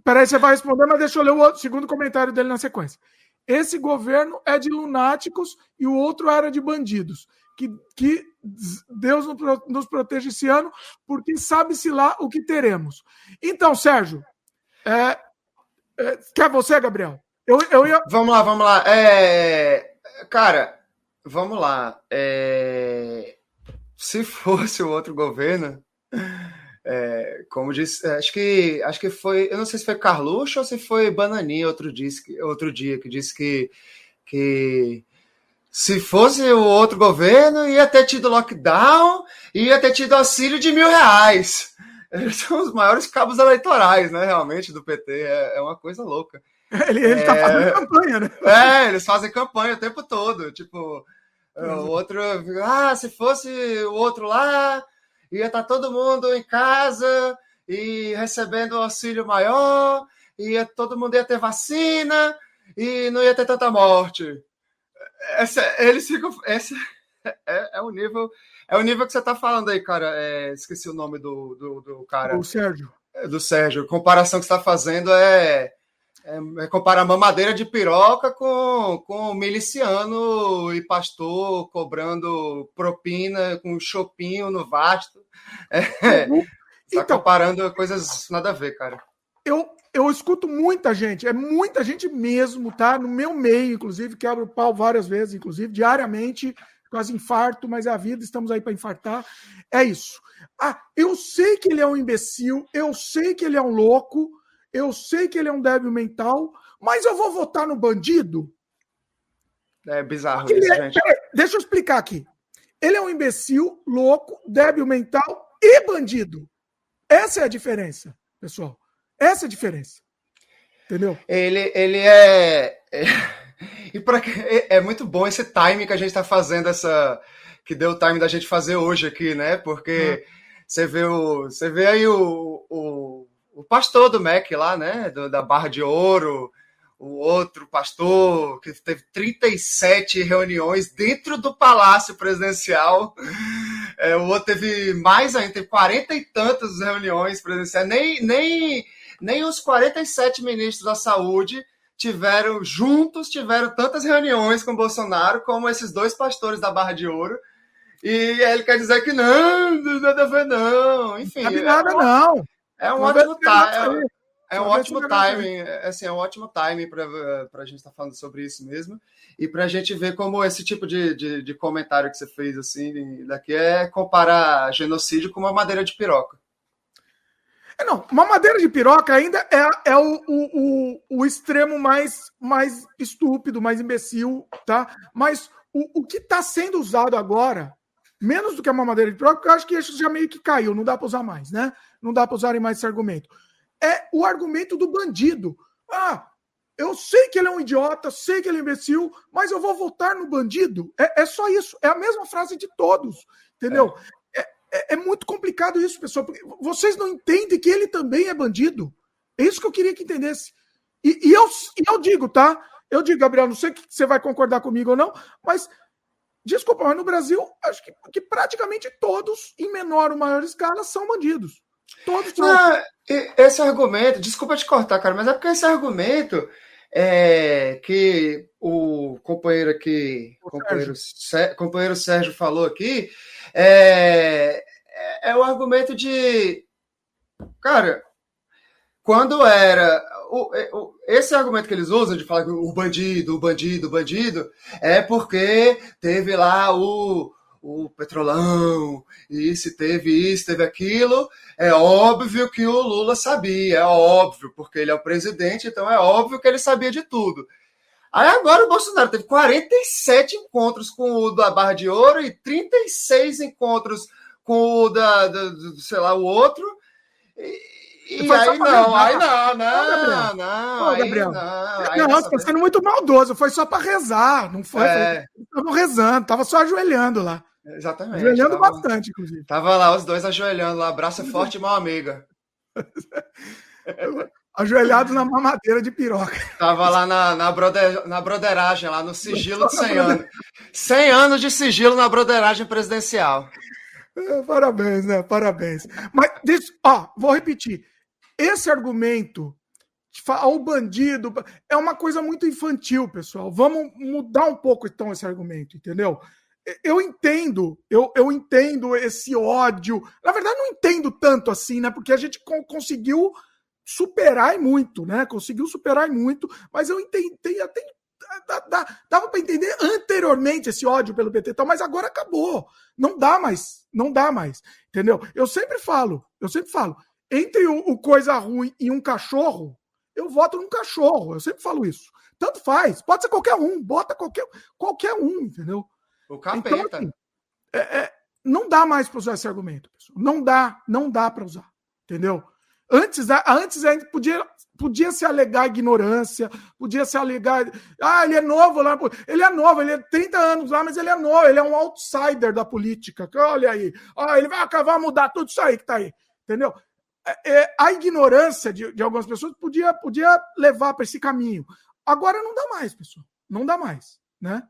Peraí, você vai responder, mas deixa eu ler o outro, segundo comentário dele na sequência. Esse governo é de lunáticos e o outro era de bandidos. Que, que Deus nos proteja esse ano, porque sabe-se lá o que teremos. Então, Sérgio, é, é, quer você, Gabriel? Eu, eu ia... Vamos lá, vamos lá. É... Cara, vamos lá. É... Se fosse o outro governo, é... como disse, acho que acho que foi, eu não sei se foi Carluxo ou se foi Bananinha outro dia, outro dia que disse que, que se fosse o outro governo ia ter tido lockdown, ia ter tido auxílio de mil reais. Eles são os maiores cabos eleitorais, né? Realmente, do PT. É, é uma coisa louca. Ele, ele tá é... tá fazendo campanha, né? É, eles fazem campanha o tempo todo. Tipo, o outro. Ah, se fosse o outro lá, ia estar tá todo mundo em casa e recebendo auxílio maior, ia todo mundo ia ter vacina e não ia ter tanta morte. Essa, eles ficam. Essa é, é o nível. É o nível que você tá falando aí, cara. É, esqueci o nome do, do, do cara. O Sérgio. É, do Sérgio. A comparação que você está fazendo é, é, é, comparar mamadeira de piroca com, com miliciano e pastor cobrando propina com chopinho no vasto. É, uhum. Tá então, comparando coisas nada a ver, cara. Eu, eu escuto muita gente, é muita gente mesmo, tá? No meu meio, inclusive, quebro o pau várias vezes, inclusive, diariamente, quase infarto, mas é a vida, estamos aí para infartar. É isso. Ah, eu sei que ele é um imbecil, eu sei que ele é um louco, eu sei que ele é um débil mental, mas eu vou votar no bandido? É bizarro isso, é, gente. deixa eu explicar aqui. Ele é um imbecil, louco, débil mental e bandido. Essa é a diferença, pessoal. Essa é a diferença. Entendeu? Ele, ele é. é e para é, é muito bom esse time que a gente está fazendo essa que deu o time da gente fazer hoje aqui, né? Porque hum. você vê o você vê aí o, o, o pastor do MEC lá, né? Do, da Barra de Ouro, o outro pastor que teve 37 reuniões dentro do Palácio Presidencial. É, o outro teve mais ainda, teve 40 e tantas reuniões presidenciais. Nem, nem, nem os 47 ministros da saúde tiveram juntos, tiveram tantas reuniões com Bolsonaro como esses dois pastores da Barra de Ouro. E ele quer dizer que não, nada a ver, não. Enfim. Não sabe nada, é, não. É um não ótimo time. É, é um ótimo timing, assim, é um ótimo timing para a gente estar tá falando sobre isso mesmo. E para a gente ver como esse tipo de, de, de, comentário que você fez assim daqui é comparar genocídio com uma madeira de piroca. É, não, uma madeira de piroca ainda é, é o, o, o, extremo mais, mais estúpido, mais imbecil, tá? Mas o, o que está sendo usado agora, menos do que uma madeira de piroca, porque eu acho que isso já meio que caiu, não dá para usar mais, né? Não dá para usarem mais esse argumento. É o argumento do bandido. Ah, eu sei que ele é um idiota, sei que ele é imbecil, mas eu vou votar no bandido. É, é só isso. É a mesma frase de todos, entendeu? É é, é muito complicado isso, pessoal, porque vocês não entendem que ele também é bandido. É isso que eu queria que entendesse. E, e, eu, e eu digo, tá? Eu digo, Gabriel, não sei que você vai concordar comigo ou não, mas desculpa, mas no Brasil, acho que, que praticamente todos, em menor ou maior escala, são bandidos. Todos são. Não, esse argumento, desculpa te cortar, cara, mas é porque esse argumento é, que o companheiro aqui, o companheiro, Sérgio. companheiro Sérgio falou aqui, é, é, é o argumento de. Cara, quando era. O, o, esse argumento que eles usam de falar que o bandido, o bandido, o bandido, é porque teve lá o, o petrolão, e se teve isso, teve aquilo. É óbvio que o Lula sabia, é óbvio, porque ele é o presidente, então é óbvio que ele sabia de tudo. Aí agora o Bolsonaro teve 47 encontros com o da Barra de Ouro e 36 encontros com o da, da, da sei lá, o outro. E, e aí não, aí não, não, não, Ô, Gabriel. não. Não, você tá sendo muito maldoso, foi só para rezar, não foi? É. Estavam rezando, tava só ajoelhando lá. Exatamente. Ajoelhando tava, bastante, inclusive. Tava lá os dois ajoelhando lá, abraço forte, mal amiga. ajoelhados na mamadeira de piroca. Tava lá na, na, broder, na broderagem, lá no sigilo de 100 anos. 100 anos de sigilo na broderagem presidencial. É, parabéns, né? Parabéns. Mas, deixa, ó, vou repetir. Esse argumento, o bandido, é uma coisa muito infantil, pessoal. Vamos mudar um pouco, então, esse argumento, entendeu? Eu entendo, eu, eu entendo esse ódio. Na verdade, não entendo tanto assim, né? Porque a gente conseguiu superar e muito, né? Conseguiu superar e muito, mas eu entendi até dava para entender anteriormente esse ódio pelo PT, tal, mas agora acabou. Não dá mais, não dá mais, entendeu? Eu sempre falo, eu sempre falo, entre o, o coisa ruim e um cachorro, eu voto num cachorro. Eu sempre falo isso. Tanto faz, pode ser qualquer um, bota qualquer qualquer um, entendeu? O capeta. Então, assim, é, é, não dá mais para usar esse argumento, pessoal. Não dá, não dá para usar, entendeu? Antes, antes a gente podia, podia se alegar ignorância, podia se alegar. Ah, ele é novo lá. Ele é novo, ele é 30 anos lá, mas ele é novo, ele é um outsider da política. Olha aí. Ah, ele vai acabar mudar tudo isso aí que tá aí. Entendeu? É, é, a ignorância de, de algumas pessoas podia, podia levar para esse caminho. Agora não dá mais, pessoal. Não dá mais, né?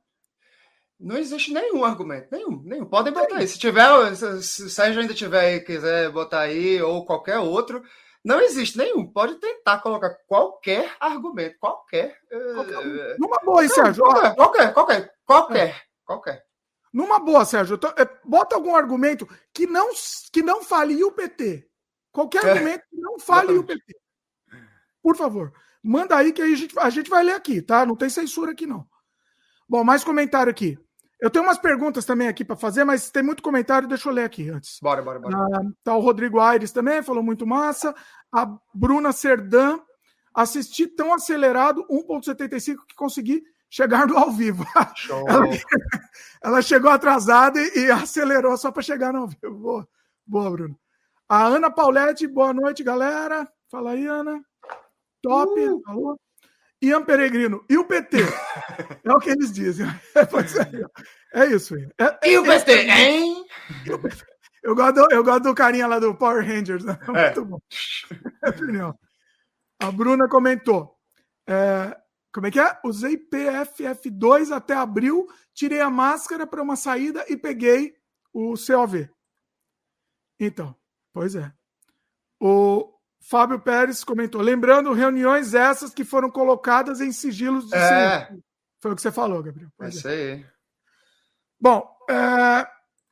Não existe nenhum argumento, nenhum, nenhum. Podem botar aí. Se tiver, se, se o Sérgio ainda tiver aí, quiser botar aí, ou qualquer outro, não existe nenhum. Pode tentar colocar qualquer argumento, qualquer. eh, Numa boa aí, não, Sérgio. Qualquer, qualquer, qualquer, qualquer, qualquer. Numa boa, Sérgio. É, bota algum argumento que não, que não fale o PT. Qualquer É. argumento que não fale o PT. Por favor. Manda aí que aí a gente, a gente vai ler aqui, tá? Não tem censura aqui, não. Bom, mais comentário aqui. Eu tenho umas perguntas também aqui para fazer, mas tem muito comentário, deixa eu ler aqui antes. Bora, bora, bora. Ah, tá o Rodrigo Aires também, falou muito massa. A Bruna Serdã, assisti tão acelerado 1.75 que consegui chegar no ao vivo. Show. Ela, ela chegou atrasada e, e acelerou só para chegar no ao vivo. Boa, boa, Bruno. A Ana Pauletti, boa noite, galera. Fala aí, Ana. Top, Uh! Ian Peregrino, e o PT? é o que eles dizem. É, é, é isso. Ian. É- E o PT, é- hein? Eu gosto, do, eu gosto do carinha lá do Power Rangers. Né? É. Muito bom. É opinião. A Bruna comentou. é, como é que é? Usei PFF2 até abril, tirei a máscara para uma saída e peguei o COV. Então, pois é. O Fábio Pérez comentou. Lembrando, reuniões essas que foram colocadas em sigilos de É. Foi o que você falou, Gabriel. É é. isso aí. Bom, é,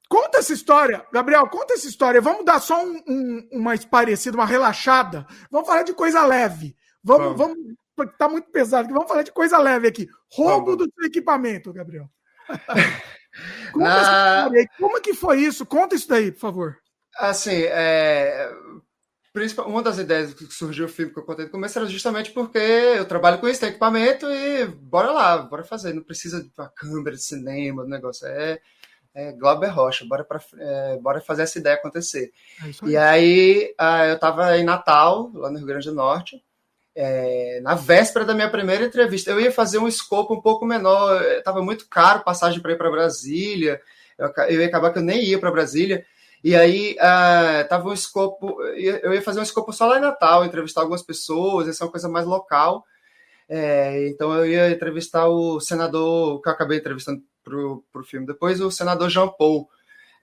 conta essa história, Gabriel, conta essa história. Vamos dar só um- um- uma esparecida, uma relaxada. Vamos falar de coisa leve. Vamos, vamos, porque tá muito pesado. Vamos falar de coisa leve aqui. Roubo do seu equipamento, Gabriel. Conta essa Na-. Como que foi isso? Conta isso daí, por favor. Assim, é, uma das ideias que surgiu o filme que eu contei no começo era justamente porque eu trabalho com isso, tem equipamento e bora lá, bora fazer. Não precisa de uma câmera de cinema, do negócio. É, é Glauber Rocha, bora, pra, é, bora fazer essa ideia acontecer. É E aí, ah, eu estava em Natal, lá no Rio Grande do Norte, é, na véspera da minha primeira entrevista. Eu ia fazer um escopo um pouco menor, estava muito caro passagem para ir para Brasília, eu, eu ia acabar que eu nem ia para Brasília. E aí, ah, tava um escopo, eu ia fazer um escopo só lá em Natal, entrevistar algumas pessoas, essa é uma coisa mais local. É, então eu ia entrevistar o senador, que eu acabei entrevistando pro, pro filme depois, o senador Jean Paul.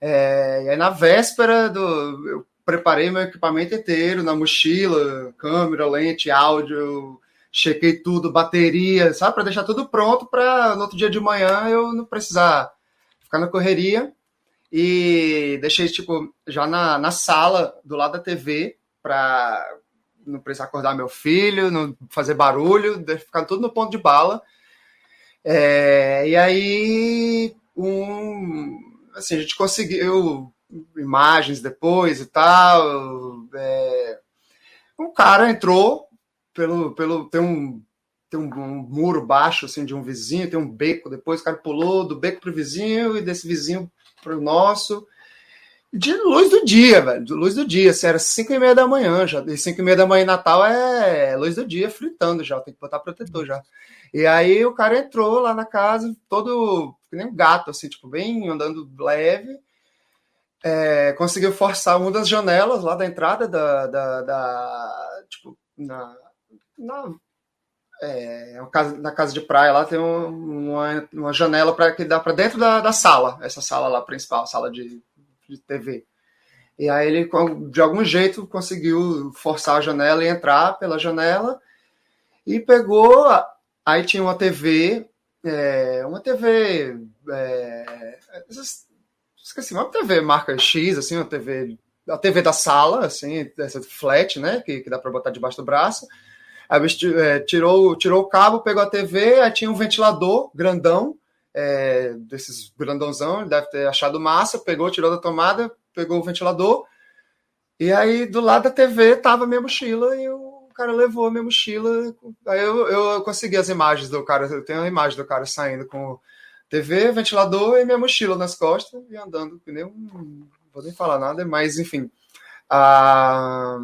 É, e aí na véspera do. Eu preparei meu equipamento inteiro na mochila, câmera, lente, áudio, chequei tudo, bateria, sabe, para deixar tudo pronto para no outro dia de manhã eu não precisar ficar na correria. E deixei, tipo, já na, na sala do lado da TV para não precisar acordar meu filho, não fazer barulho, ficar tudo no ponto de bala. É, e aí, um, assim, a gente conseguiu imagens depois e tal. é, um cara entrou pelo, pelo tem um tem um, um muro baixo assim de um vizinho, tem um beco. Depois o cara pulou do beco pro vizinho e desse vizinho pro nosso. De luz do dia, velho. De luz do dia. Assim, era 5 e meia da manhã já. E 5 e meia da manhã em Natal é luz do dia fritando já. Tem que botar protetor já. E aí o cara entrou lá na casa, todo que nem um gato, assim, tipo, bem andando leve. É, conseguiu forçar uma das janelas lá da entrada da. da, da- tipo, na. na é, casa, na casa de praia lá tem um- uma, uma janela para que dá para dentro da, da sala, essa sala lá principal, sala de, de TV. E aí ele, de algum jeito, conseguiu forçar a janela e entrar pela janela e pegou. Aí tinha uma TV, é, uma TV. é, esqueci, uma TV marca X, assim, uma TV. A TV da sala, assim, essa flat, né? Que, que dá para botar debaixo do braço. O bicho é, tirou, tirou o cabo, pegou a TV, aí tinha um ventilador grandão, é, desses grandãozão, ele deve ter achado massa, pegou, tirou da tomada, pegou o ventilador, e aí do lado da TV tava a minha mochila e o cara levou a minha mochila. Aí eu, eu consegui as imagens do cara, eu tenho a imagem do cara saindo com TV, ventilador e minha mochila nas costas e andando, que nem um. Vou nem falar nada, mas enfim. Ah,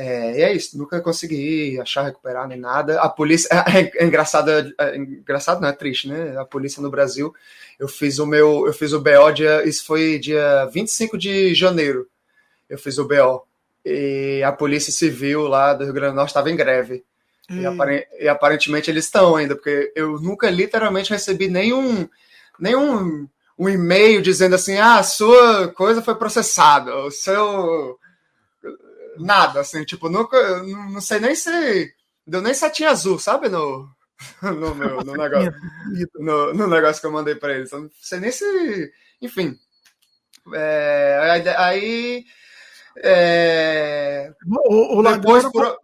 é, e é isso, nunca consegui achar, recuperar nem nada. A polícia. É, é engraçado, é engraçado, não é triste, né? A polícia no Brasil. Eu fiz o meu. Eu fiz o BO dia. Isso foi dia 25 de janeiro. Eu fiz o BO. E a Polícia Civil lá do Rio Grande do Norte estava em greve. E, Hum. apare- e aparentemente eles estão ainda, porque eu nunca literalmente recebi nenhum nenhum um e-mail dizendo assim, ah, a sua coisa foi processada, o seu nada, assim, tipo, nunca, não sei nem se deu nem setinha azul, sabe, no, no, meu, no, negócio, no, no, negócio que eu mandei para eles. Não sei nem se. Enfim. É, aí. É, o, o depois, por...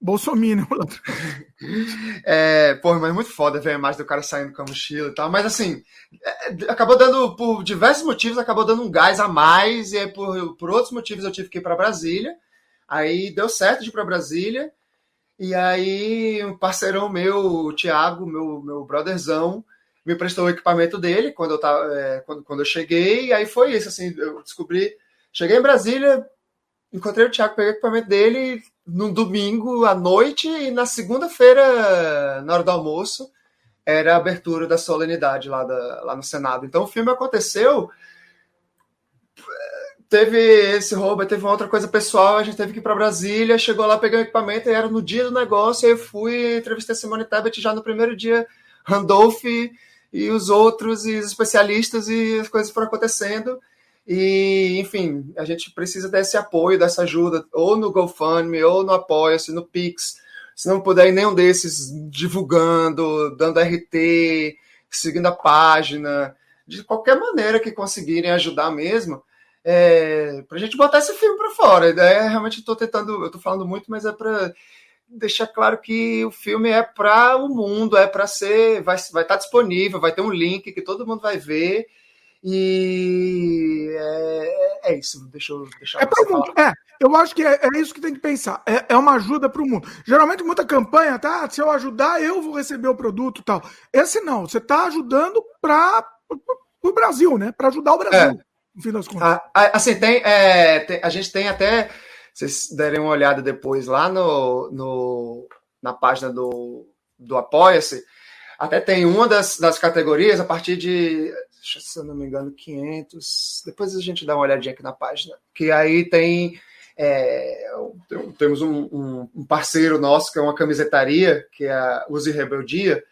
Bolsonaro. é, pô, mas muito foda ver a imagem do cara saindo com a mochila e tal. Mas assim, é, acabou dando, por diversos motivos, acabou dando um gás a mais. E aí, por, por outros motivos, eu tive que ir para Brasília. Aí deu certo de ir para Brasília. E aí, um parceirão meu, o Thiago, meu, meu brotherzão, me prestou o equipamento dele quando eu, tava, é, quando, quando eu cheguei. E aí foi isso, assim, eu descobri. Cheguei em Brasília, encontrei o Thiago, peguei o equipamento dele no domingo à noite e na segunda-feira, na hora do almoço, era a abertura da solenidade lá, da, lá no Senado. Então o filme aconteceu teve esse roubo, teve uma outra coisa pessoal, a gente teve que ir para Brasília, chegou lá, peguei o equipamento, e era no dia do negócio, aí eu fui, entrevistei a Simone Tebet já no primeiro dia, Randolph e os outros, e os especialistas, e as coisas foram acontecendo, e, enfim, a gente precisa desse apoio, dessa ajuda, ou no GoFundMe, ou no Apoia-se, no Pix, se não puder ir nenhum desses divulgando, dando RT, seguindo a página, de qualquer maneira que conseguirem ajudar mesmo, é, para a gente botar esse filme para fora. A ideia realmente estou tentando, eu estou falando muito, mas é para deixar claro que o filme é para o mundo, é para ser, vai, vai estar tá disponível, vai ter um link que todo mundo vai ver. E é, é isso, deixa eu deixar é para o mundo. É, eu acho que é, é, isso que tem que pensar. É, é uma ajuda para o mundo. Geralmente, muita campanha, tá? Se eu ajudar, eu vou receber o produto tal. Esse não, você está ajudando para o Brasil, né? Para ajudar o Brasil. No fim das contas. Ah, ah, assim, tem, é, tem, a gente tem até, se vocês derem uma olhada depois lá no, no, na página do, do Apoia-se, até tem uma das, das categorias a partir de, se eu não me engano, 500. Depois a gente dá uma olhadinha aqui na página. Que aí tem. É, temos um, um, um, parceiro nosso que é uma camisetaria, que é a Use Rebeldia,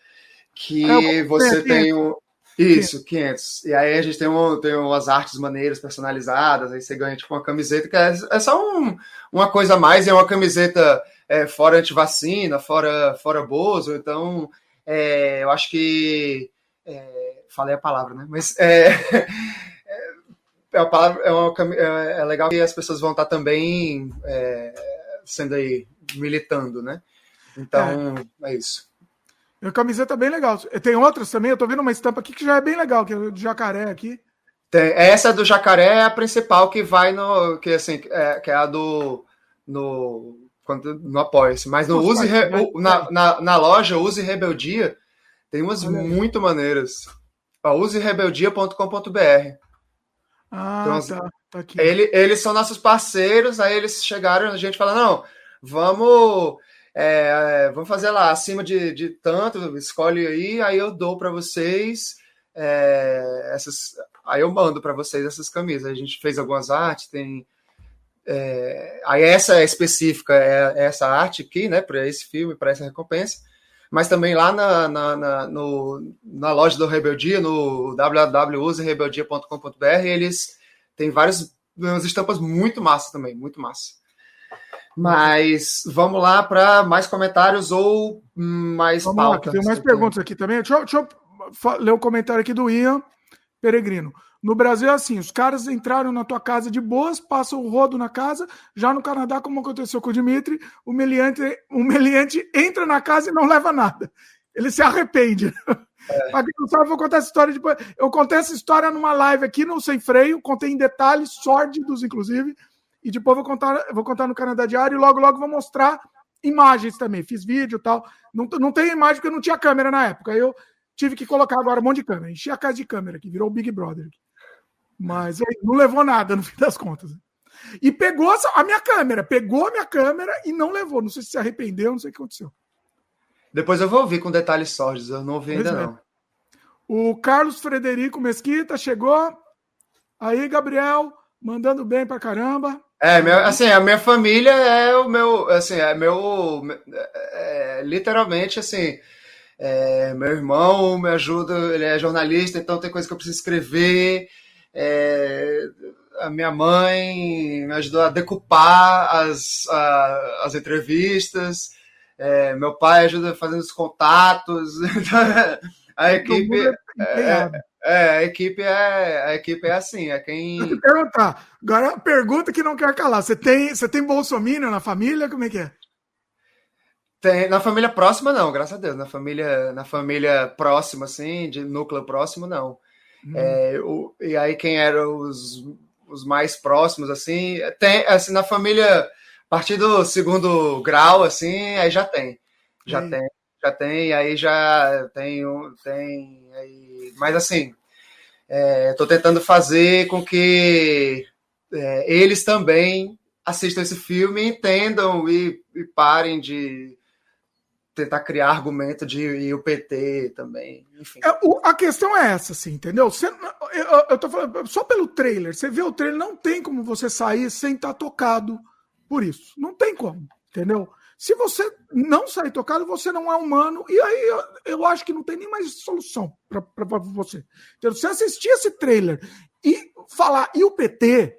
que é, você tem um. Isso, 500. E aí a gente tem, um, tem umas artes maneiras personalizadas, aí você ganha tipo uma camiseta, que é, é só um, uma coisa a mais, é uma camiseta é, fora antivacina, fora, fora Bozo, então é, eu acho que. É, falei a palavra, né? Mas é, é, uma palavra, é, uma, é, é legal que as pessoas vão estar também é, sendo aí, militando, né? Então, é, é isso. A camiseta é bem legal. Tem outras também, eu tô vendo uma estampa aqui que já é bem legal, que é do jacaré aqui. Tem, essa do jacaré é a principal que vai no. Que, assim, é, que é a do. No, quando, no Apoia-se. Mas no Use, Re, na, na, na, loja Use Rebeldia, tem umas Olha muito aí. maneiras. userebeldia.com.br. Ah, então, tá, tá aqui. Ele, eles são nossos parceiros, aí eles chegaram, a gente fala, não, vamos é, vamos fazer lá acima de, de tanto, escolhe aí, aí eu dou para vocês é, essas, aí eu mando para vocês essas camisas. A gente fez algumas artes, tem é, aí essa é específica é, é essa arte aqui, né, para esse filme, para essa recompensa. Mas também lá na, na, na, no, na loja do Rebeldia, no www.userebeldia.com.br, eles têm várias umas estampas muito massa também, muito massa. Mas vamos lá para mais comentários ou mais vamos pautas. Lá, tem mais perguntas aqui também. Deixa eu, deixa eu ler o um comentário aqui do Ian Peregrino. No Brasil é assim: os caras entraram na tua casa de boas, passam o rodo na casa. Já no Canadá, como aconteceu com o Dimitri, o meliante, o meliante entra na casa e não leva nada. Ele se arrepende. É. Quem não sabe, vou contar essa história depois. Eu contei essa história numa live aqui no Sem Freio, contei em detalhes, sórdidos, inclusive. E depois vou contar, vou contar no Canadá Diário e logo, logo vou mostrar imagens também. Fiz vídeo e tal. Não, não tem imagem porque não tinha câmera na época. Eu tive que colocar agora um monte de câmera. Enchi a casa de câmera, que virou o Big Brother. Mas não levou nada no fim das contas. E pegou a minha câmera, pegou a minha câmera e não levou. Não sei se se arrependeu, não sei o que aconteceu. Depois eu vou ouvir com detalhes sórdidos, eu não ouvi ainda é. não. O Carlos Frederico Mesquita chegou. Aí, Gabriel, mandando bem pra caramba. É, meu, assim, a minha família é o meu, assim, é meu, é, literalmente, assim, É, meu irmão me ajuda, ele é jornalista, então tem coisa que eu preciso escrever. É, a minha mãe me ajudou a decupar as, a, as entrevistas. É, meu pai ajuda fazendo os contatos. a equipe. É, é, a equipe é a equipe é assim, é quem. Deixa eu perguntar. Agora, pergunta que não quer calar. Você tem, você tem bolsominion na família? Como é que é? Tem, na família próxima, não, graças a Deus. Na família, na família próxima, assim, de núcleo próximo, não. Hum. É, o, e aí, quem eram os, os mais próximos, assim, tem, assim, na família, a partir do segundo grau, assim, aí já tem. Já tem, já tem, aí já tem, tem aí, mas assim, estou é, tentando fazer com que é, eles também assistam esse filme, entendam e, e parem de tentar criar argumento de e o PT também, enfim. É, a questão é essa, assim, entendeu? Você, eu, eu tô falando, só pelo trailer, você vê o trailer, não tem como você sair sem estar tá tocado por isso. Não tem como, entendeu? Se você não sair tocado, você não é humano, e aí eu, eu acho que não tem nem mais solução para você. Entendeu? Se assistir esse trailer e falar, e o PT,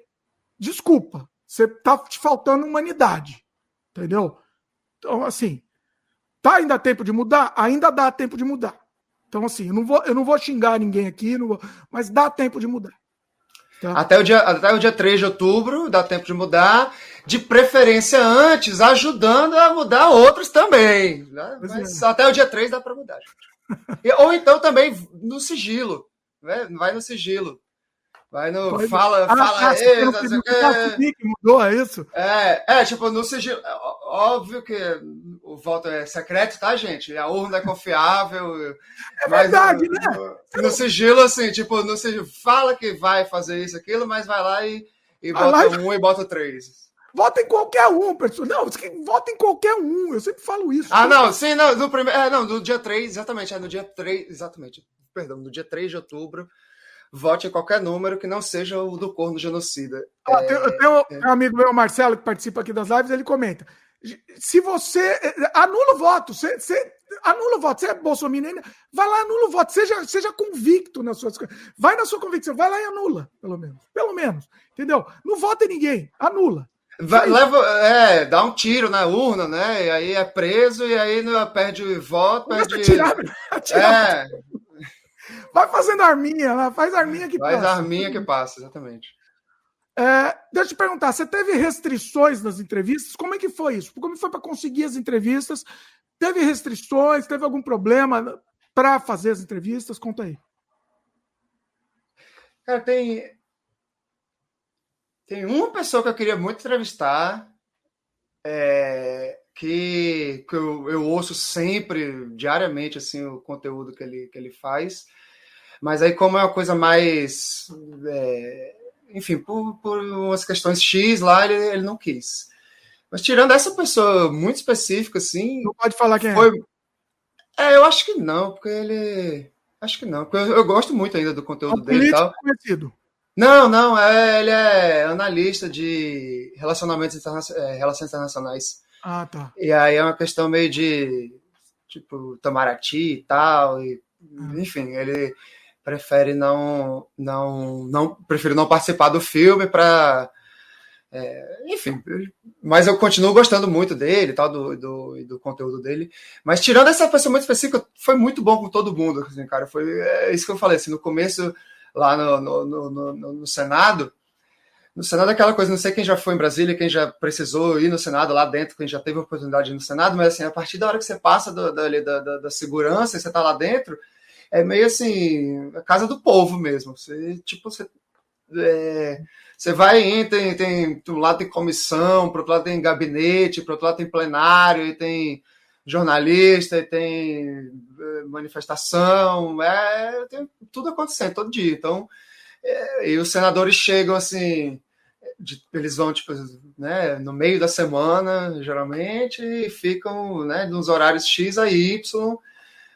desculpa, você tá te faltando humanidade, entendeu? Então, assim, Tá ainda tempo de mudar? Ainda dá tempo de mudar. Então, assim, eu não vou, eu não vou xingar ninguém aqui, vou, mas dá tempo de mudar. Tá? Até, o dia, até o dia 3 de outubro dá tempo de mudar, de preferência antes, ajudando a mudar outros também. Né? Mas é. até o dia 3 dá para mudar, ou então também no sigilo. Né? Vai no sigilo. Vai no. Pode... Fala, ah, fala ah, não sei o que. Mudou, é isso? É, é, tipo, no sigilo. É, óbvio que o voto é secreto, tá, gente? A urna é confiável. É verdade, no, né? No, no, sigilo, assim, tipo, no sigilo, fala que vai fazer isso, aquilo, mas vai lá e, e bota lá... um e bota três. Vota em qualquer um, pessoal. Não, vota em qualquer um. Eu sempre falo isso. Ah, não, sim, não, no primeiro. É, não, no dia 3, exatamente. É no dia 3, exatamente. Perdão, no dia 3 de outubro vote em qualquer número que não seja o do corno genocida. Ah, é, tem, tem, um, é... um, amigo meu, Marcelo, que participa aqui das lives, ele comenta. Se você é, anula o voto, você, você anula o voto, você é bolsominion, vai lá anula o voto, seja, seja convicto nas suas coisas. Vai na sua convicção, vai lá e anula, pelo menos. Pelo menos, entendeu? Não vota em ninguém, anula. Vai, leva, é, dá um tiro na urna, né? E aí é preso, e aí perde o voto, perde. Atirar, atirar. É, Vai fazendo arminha lá, faz arminha que faz passa. Faz arminha que passa, exatamente. É, deixa eu te perguntar, você teve restrições nas entrevistas? Como é que foi isso? Como foi para conseguir as entrevistas? Teve restrições? Teve algum problema para fazer as entrevistas? Conta aí. Cara, tem tem uma pessoa que eu queria muito entrevistar, é, que, que eu, eu, ouço sempre, diariamente, assim, o conteúdo que ele, que ele faz. Mas aí, como é uma coisa mais. É, enfim, por, por umas questões X lá, ele, ele não quis. Mas tirando essa pessoa muito específica, assim. Não pode falar quem foi... é. É, eu acho que não, porque ele. Acho que não, porque eu, eu gosto muito ainda do conteúdo é dele e tal. Conhecido. Não, não, é, ele é analista de relacionamentos interna é, relações internacionais. Ah, tá. E aí é uma questão meio de tipo Tamaraty e tal, e, hum. enfim, ele prefere não não não prefere não participar do filme para é, enfim, mas eu continuo gostando muito dele, tal, do, do, do, conteúdo dele. Mas tirando essa pessoa muito específica, foi muito bom com todo mundo, assim, cara. Foi é isso que eu falei, assim, no começo, lá no, no, no, no, Senado, no Senado é aquela coisa, não sei quem já foi em Brasília, quem já precisou ir no Senado lá dentro, quem já teve oportunidade no Senado, mas assim, a partir da hora que você passa do, da, da, da, segurança e você está lá dentro, é meio assim, a casa do povo mesmo. Você, tipo, você, é, você vai em, tem, tem, do lado tem comissão, pro outro lado tem gabinete, pro outro lado tem plenário, e tem jornalista, e tem é, manifestação, é, tem tudo acontecendo todo dia. Então, é, e os senadores chegam assim, de, eles vão tipo, né, no meio da semana, geralmente, e ficam né, nos horários X a Y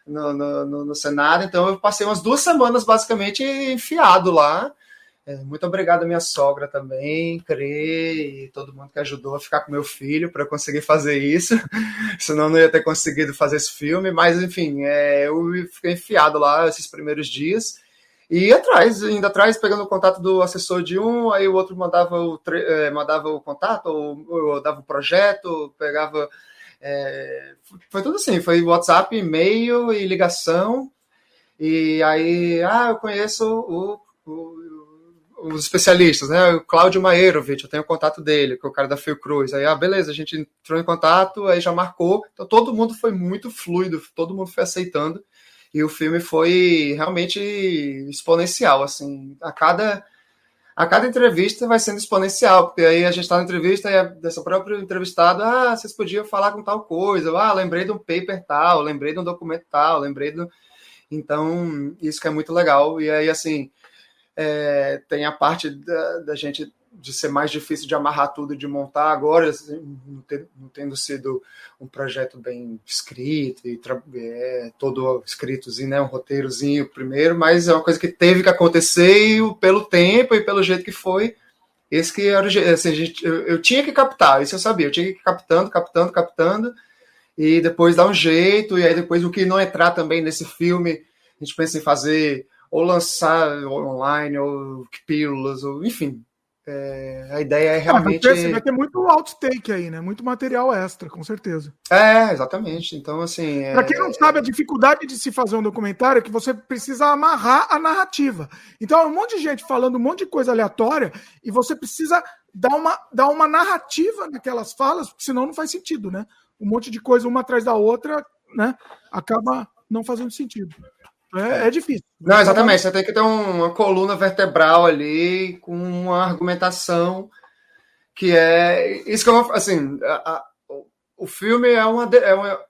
no, no, no, Senado. Então eu passei umas duas semanas basicamente enfiado lá. É, muito obrigado à minha sogra também, Crê, e todo mundo que ajudou a ficar com meu filho para conseguir fazer isso. Senão não ia ter conseguido fazer esse filme. Mas, enfim, é, eu fiquei enfiado lá esses primeiros dias. E atrás, indo atrás, pegando o contato do assessor de um, aí o outro mandava o, eh, mandava o contato, ou, ou dava o projeto, pegava. É, foi tudo assim, foi WhatsApp, e-mail e ligação. E aí, ah, eu conheço o, o, os especialistas, né? O Cláudio Maerovich, eu tenho contato dele, que é o cara da Fiocruz. Aí, ah, beleza, a gente entrou em contato, aí já marcou. Então todo mundo foi muito fluido, todo mundo foi aceitando. E o filme foi realmente exponencial, assim, a cada a cada entrevista vai sendo exponencial, porque aí a gente está na entrevista e dessa própria entrevistada, ah, vocês podiam falar com tal coisa, ah, lembrei de um paper tal, lembrei de um documento tal, lembrei do... Então, isso que é muito legal. E aí, assim, é, tem a parte da, da gente de ser mais difícil de amarrar tudo, de montar agora, assim, não, ter, não, tendo sido um projeto bem escrito e é, todo escritozinho, né, um roteirozinho primeiro, mas é uma coisa que teve que acontecer e pelo tempo e pelo jeito que foi, esse que era assim, gente, eu, eu, tinha que captar, isso eu sabia, eu tinha que ir captando, captando, captando e depois dar um jeito e aí depois o que não entrar também nesse filme, a gente pensa em fazer ou lançar online ou pílulas ou enfim, é, a ideia é realmente. Ah, vai, ter, vai ter muito outtake aí, né? Muito material extra, com certeza. É, exatamente. Então, assim. É... Para quem não sabe, a dificuldade de se fazer um documentário é que você precisa amarrar a narrativa. Então, é um monte de gente falando um monte de coisa aleatória e você precisa dar uma, dar uma narrativa naquelas falas, porque senão não faz sentido, né? Um monte de coisa uma atrás da outra, né? Acaba não fazendo sentido. É, é difícil. Não, exatamente. Você tem que ter uma coluna vertebral ali com uma argumentação que é isso que eu assim a, a, o filme é uma, é uma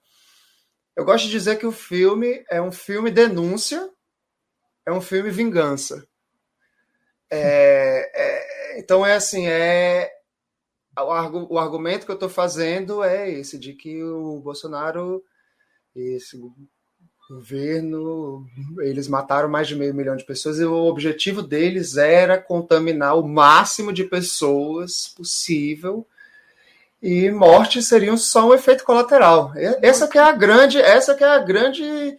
eu gosto de dizer que o filme é um filme denúncia é um filme vingança é, é, então é assim é o, o argumento que eu estou fazendo é esse de que o Bolsonaro esse governo, eles mataram mais de meio milhão de pessoas e o objetivo deles era contaminar o máximo de pessoas possível e morte seriam só um efeito colateral. Essa que é a grande, essa que é a grande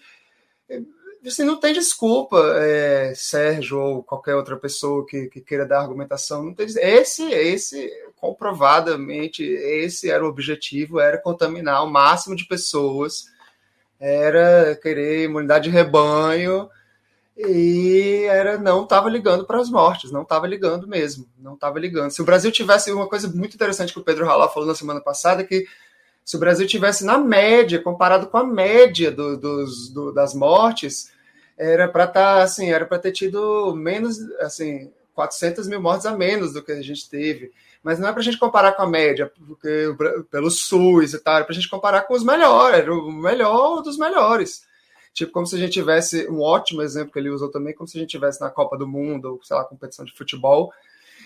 assim, não tem desculpa, é, Sérgio ou qualquer outra pessoa que, que queira dar argumentação. Não tem, esse, esse, comprovadamente, esse era o objetivo, era contaminar o máximo de pessoas era querer imunidade de rebanho e era não estava ligando para as mortes, não estava ligando mesmo, não estava ligando. Se o Brasil tivesse uma coisa muito interessante que o Pedro Ralá falou na semana passada, que se o Brasil tivesse na média, comparado com a média do, dos, do, das mortes, era para tá, assim, era para ter tido menos, assim, 400 mil mortes a menos do que a gente teve mas não é para a gente comparar com a média, porque pelo SUS e tal, é para a gente comparar com os melhores, o melhor dos melhores. Tipo, como se a gente tivesse, um ótimo exemplo que ele usou também, como se a gente tivesse na Copa do Mundo, ou sei lá, competição de futebol,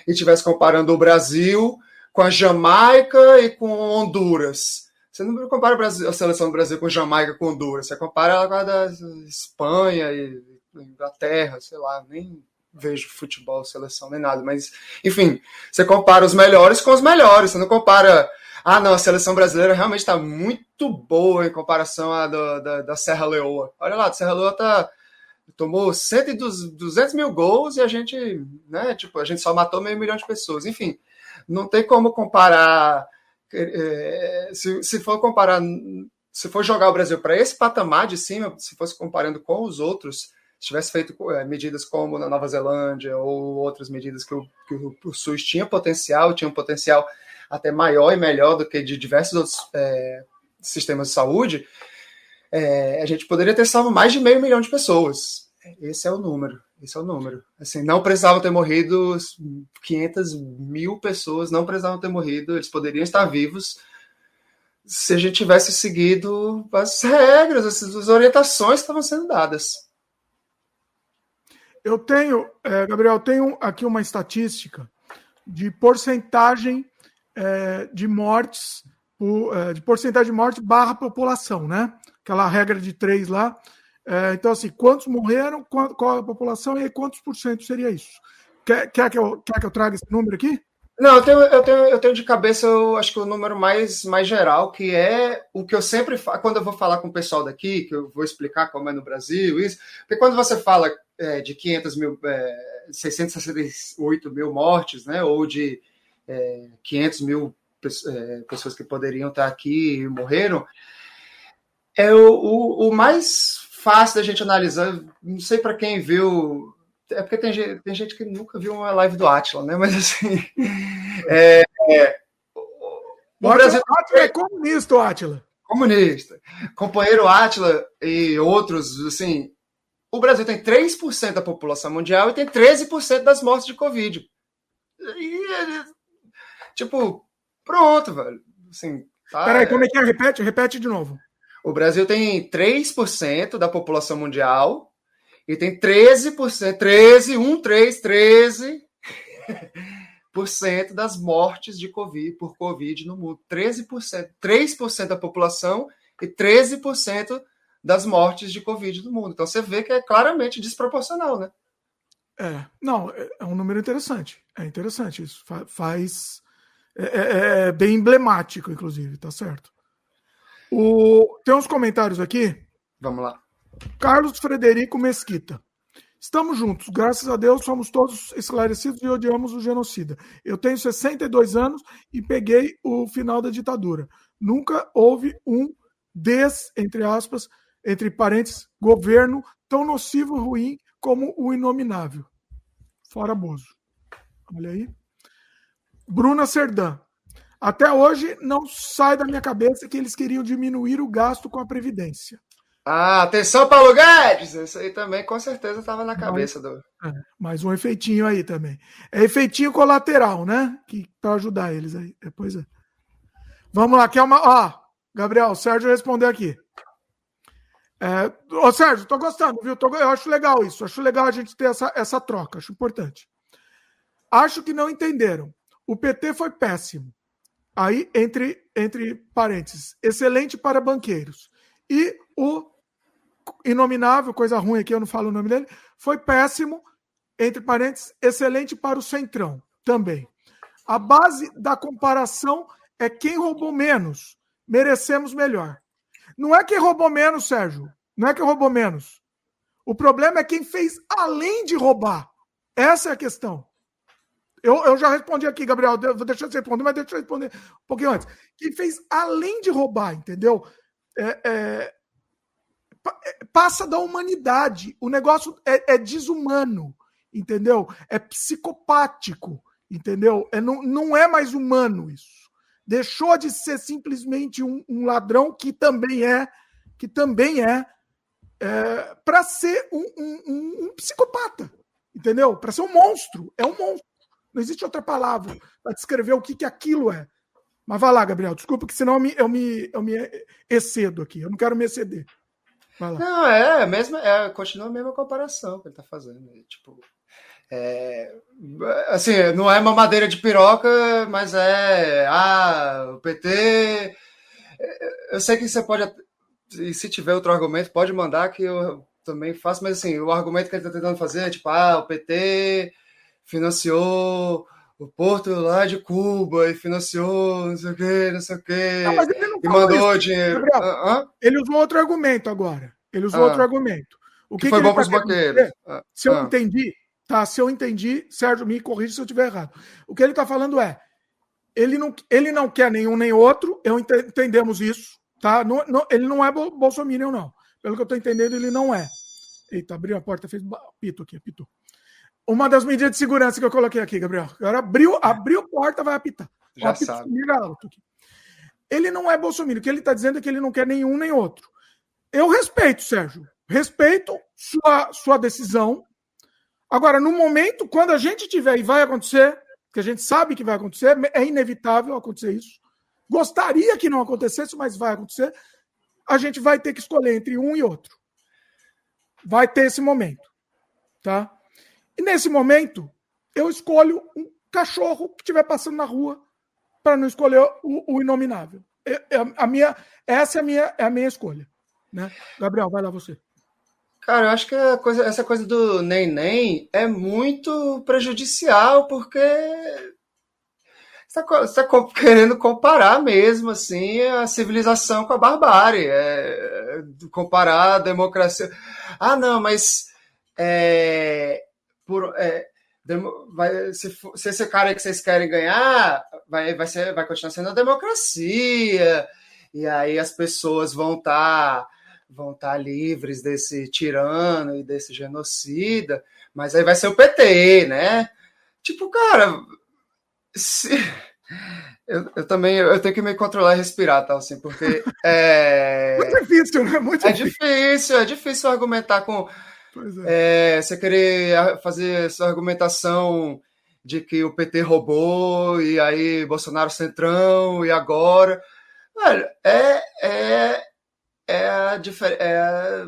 e tivesse comparando o Brasil com a Jamaica e com Honduras. Você não compara a seleção do Brasil com Jamaica com Honduras, você compara ela com a da Espanha e Inglaterra, sei lá, nem vejo futebol, seleção, nem nada. Mas, enfim, você compara os melhores com os melhores. Você não compara. Ah, não, a seleção brasileira realmente está muito boa em comparação à do, da, da Serra Leoa. Olha lá, a Serra Leoa tá, tomou 100 200 mil gols e a gente, né, tipo, a gente só matou meio milhão de pessoas. Enfim, não tem como comparar. É, se, se for comparar, se for jogar o Brasil para esse patamar de cima, se fosse comparando com os outros, se tivesse feito é, medidas como na Nova Zelândia ou outras medidas que o, que o SUS tinha potencial, tinha um potencial até maior e melhor do que de diversos outros é, sistemas de saúde, é, a gente poderia ter salvo mais de meio milhão de pessoas. Esse é o número. Esse é o número. Assim, não precisavam ter morrido 500 mil pessoas, não precisavam ter morrido, eles poderiam estar vivos se a gente tivesse seguido as regras, as orientações que estavam sendo dadas. Eu tenho, é, Gabriel, tenho aqui uma estatística de porcentagem é, de mortes, por, é, de porcentagem de morte barra população, né? Aquela regra de três lá. É, então, assim, quantos morreram, qual, qual, a população e aí quantos por cento seria isso? Quer, quer, que eu, quer que eu traga esse número aqui? Não, eu tenho, eu tenho, eu tenho de cabeça, eu acho que o número mais, mais geral, que é o que eu sempre falo, quando eu vou falar com o pessoal daqui, que eu vou explicar como é no Brasil, isso, porque quando você fala é, de 500 mil, é, 668 mil mortes, né, ou de é, 500 mil é, pessoas que poderiam estar aqui e morreram, é o, o, o mais fácil da gente analisar, não sei para quem viu é porque tem gente, tem gente que nunca viu uma live do Atila, né? Mas assim. É, é, o Brasil Atila é comunista, o Atila. Comunista. Companheiro Atila e outros, assim. O Brasil tem 3% da população mundial e tem 13% das mortes de Covid. E, tipo, pronto, velho. Assim, tá, Peraí, como é que é? Repete, repete de novo. O Brasil tem 3% da população mundial e tem 13%, 13, 1, 3, 13 por cento das mortes de COVID por Covid no mundo. 13%, 3% da população e 13% das mortes de Covid no mundo. Então você vê que é claramente desproporcional, né? É, não, é, é um número interessante. É interessante isso. Faz. É, é, é bem emblemático, inclusive, tá certo. O, tem uns comentários aqui. Vamos lá. Carlos Frederico Mesquita. Estamos juntos, graças a Deus somos todos esclarecidos e odiamos o genocida. Eu tenho 62 anos e peguei o final da ditadura. Nunca houve um des, entre aspas, entre parênteses, governo tão nocivo e ruim como o inominável. Fora Bozo. Olha aí. Bruna Serdã. Até hoje não sai da minha cabeça que eles queriam diminuir o gasto com a Previdência. Ah, atenção, Paulo Guedes! Isso aí também com certeza estava na cabeça do. É, mais um efeitinho aí também. É efeitinho colateral, né? Que para ajudar eles aí. É, pois é. Vamos lá, quer uma. Ó, Gabriel, o Sérgio respondeu aqui. É, ô, Sérgio, tô gostando, viu? Tô, eu acho legal isso. Acho legal a gente ter essa, essa troca. Acho importante. Acho que não entenderam. O PT foi péssimo. Aí, entre, entre parênteses, excelente para banqueiros. E o inominável, coisa ruim aqui, eu não falo o nome dele, foi péssimo, entre parênteses, excelente para o Centrão também. A base da comparação é quem roubou menos, merecemos melhor. Não é quem roubou menos, Sérgio. Não é quem roubou menos. O problema é quem fez além de roubar. Essa é a questão. Eu, eu já respondi aqui, Gabriel. Vou deixar você responder, mas deixa eu responder um pouquinho antes. Quem fez além de roubar, entendeu? É, é, é, passa da humanidade. O negócio é, é desumano, entendeu? É psicopático, entendeu? É, não, não é mais humano isso. Deixou de ser simplesmente um, um ladrão que também é, que também é, é para ser um, um, um, psicopata, entendeu? Para ser um monstro. É um monstro. Não existe outra palavra para descrever o que, que aquilo é. Mas vai lá, Gabriel. Desculpa, que senão eu me, eu me, eu me excedo aqui. Eu não quero me exceder. Não, é, mesmo, é, continua a mesma comparação que ele está fazendo. Tipo, é, assim, não é uma madeira de piroca, mas é. Ah, o PT. Eu sei que você pode. E se tiver outro argumento, pode mandar que eu também faço, mas assim, o argumento que ele está tentando fazer é tipo, ah, o PT financiou o Porto lá de Cuba e financiou não sei o quê, não sei o quê. Não, e mandou isso, dinheiro. Gabriel, ele usou outro argumento agora. Ele usou ah, outro argumento. O que, que foi que bom para os banqueiros. Ah, se eu ah. entendi, tá? Se eu entendi, Sérgio, me corrija se eu estiver errado. O que ele está falando é: ele não, ele não quer nenhum nem outro, eu ent entendemos isso, tá? Não, não, ele não é Bolsonaro, não. Pelo que eu estou entendendo, ele não é. Eita, abriu a porta, fez pito aqui, apitou. Uma das medidas de segurança que eu coloquei aqui, Gabriel. Agora abriu, abriu a porta, vai apitar. Já apito, sabe. Alto aqui. Ele não é Bolsonaro. O que ele está dizendo é que ele não quer nenhum nem outro. Eu respeito, Sérgio. Respeito sua, sua decisão. Agora, no momento, quando a gente tiver e vai acontecer, que a gente sabe que vai acontecer, é inevitável acontecer isso. Gostaria que não acontecesse, mas vai acontecer. A gente vai ter que escolher entre um e outro. Vai ter esse momento, tá? E nesse momento, eu escolho um cachorro que estiver passando na rua para não escolher o, o inominável. É, é, a minha, essa é a minha, é a minha escolha. Né? Gabriel, vai lá você. Cara, eu acho que coisa, essa coisa do nem-nem é muito prejudicial, porque você está querendo comparar mesmo assim a civilização com a barbárie, é, comparar a democracia. Ah, não, mas é, por, é, vai, se, se, esse cara que vocês querem ganhar, vai, vai, ser, vai continuar sendo a democracia, e aí as pessoas vão estar. Tá, vão estar tá livres desse tirano e desse genocida, mas aí vai ser o PT, né? Tipo, cara, se... eu, eu, também eu tenho que me controlar e respirar, tal, assim, porque é muito difícil, né? Muito é difícil. difícil, é difícil argumentar com é. É, você querer fazer essa argumentação de que o PT roubou e aí Bolsonaro centrão e agora, velho, é, é é a, difer é a,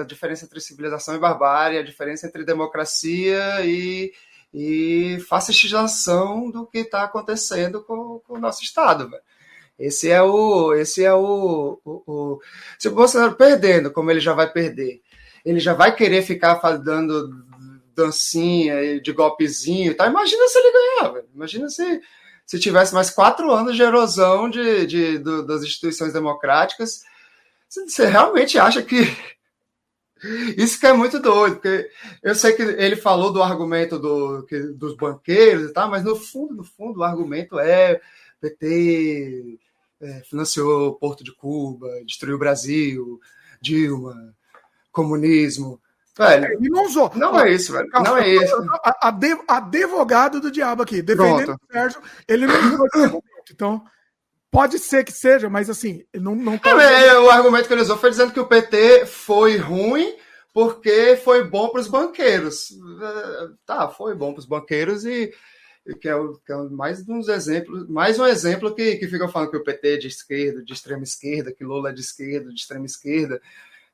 a diferença entre civilização e barbárie, a diferença entre democracia e, e fascistização do que está acontecendo com, com, o nosso Estado. Véio. Esse é o. Esse é o, o, o, Se o Bolsonaro perdendo, como ele já vai perder, ele já vai querer ficar dando dancinha de golpezinho tá? Imagina se ele ganhar, imagina se se tivesse mais quatro anos de erosão de, de, do, das instituições democráticas. Você realmente acha que. Isso que é muito doido, porque eu sei que ele falou do argumento do, que, dos banqueiros e tal, mas no fundo, no fundo, o argumento é PT é, financiou Porto de Cuba, destruiu o Brasil, Dilma, comunismo. Velho, ele não usou. Não é isso, velho. Não é isso. advogado do diabo aqui, defendendo Pronto. o Sérgio, ele não usou esse argumento. Então, pode ser que seja, mas assim, não, não tá é, é, O argumento que ele usou foi dizendo que o PT foi ruim porque foi bom para os banqueiros. É, tá, foi bom para os banqueiros e que é, o, que é mais uns exemplos, mais um exemplo que, que fica falando que o PT é de esquerda, de extrema esquerda, que Lula é de esquerda, de extrema esquerda.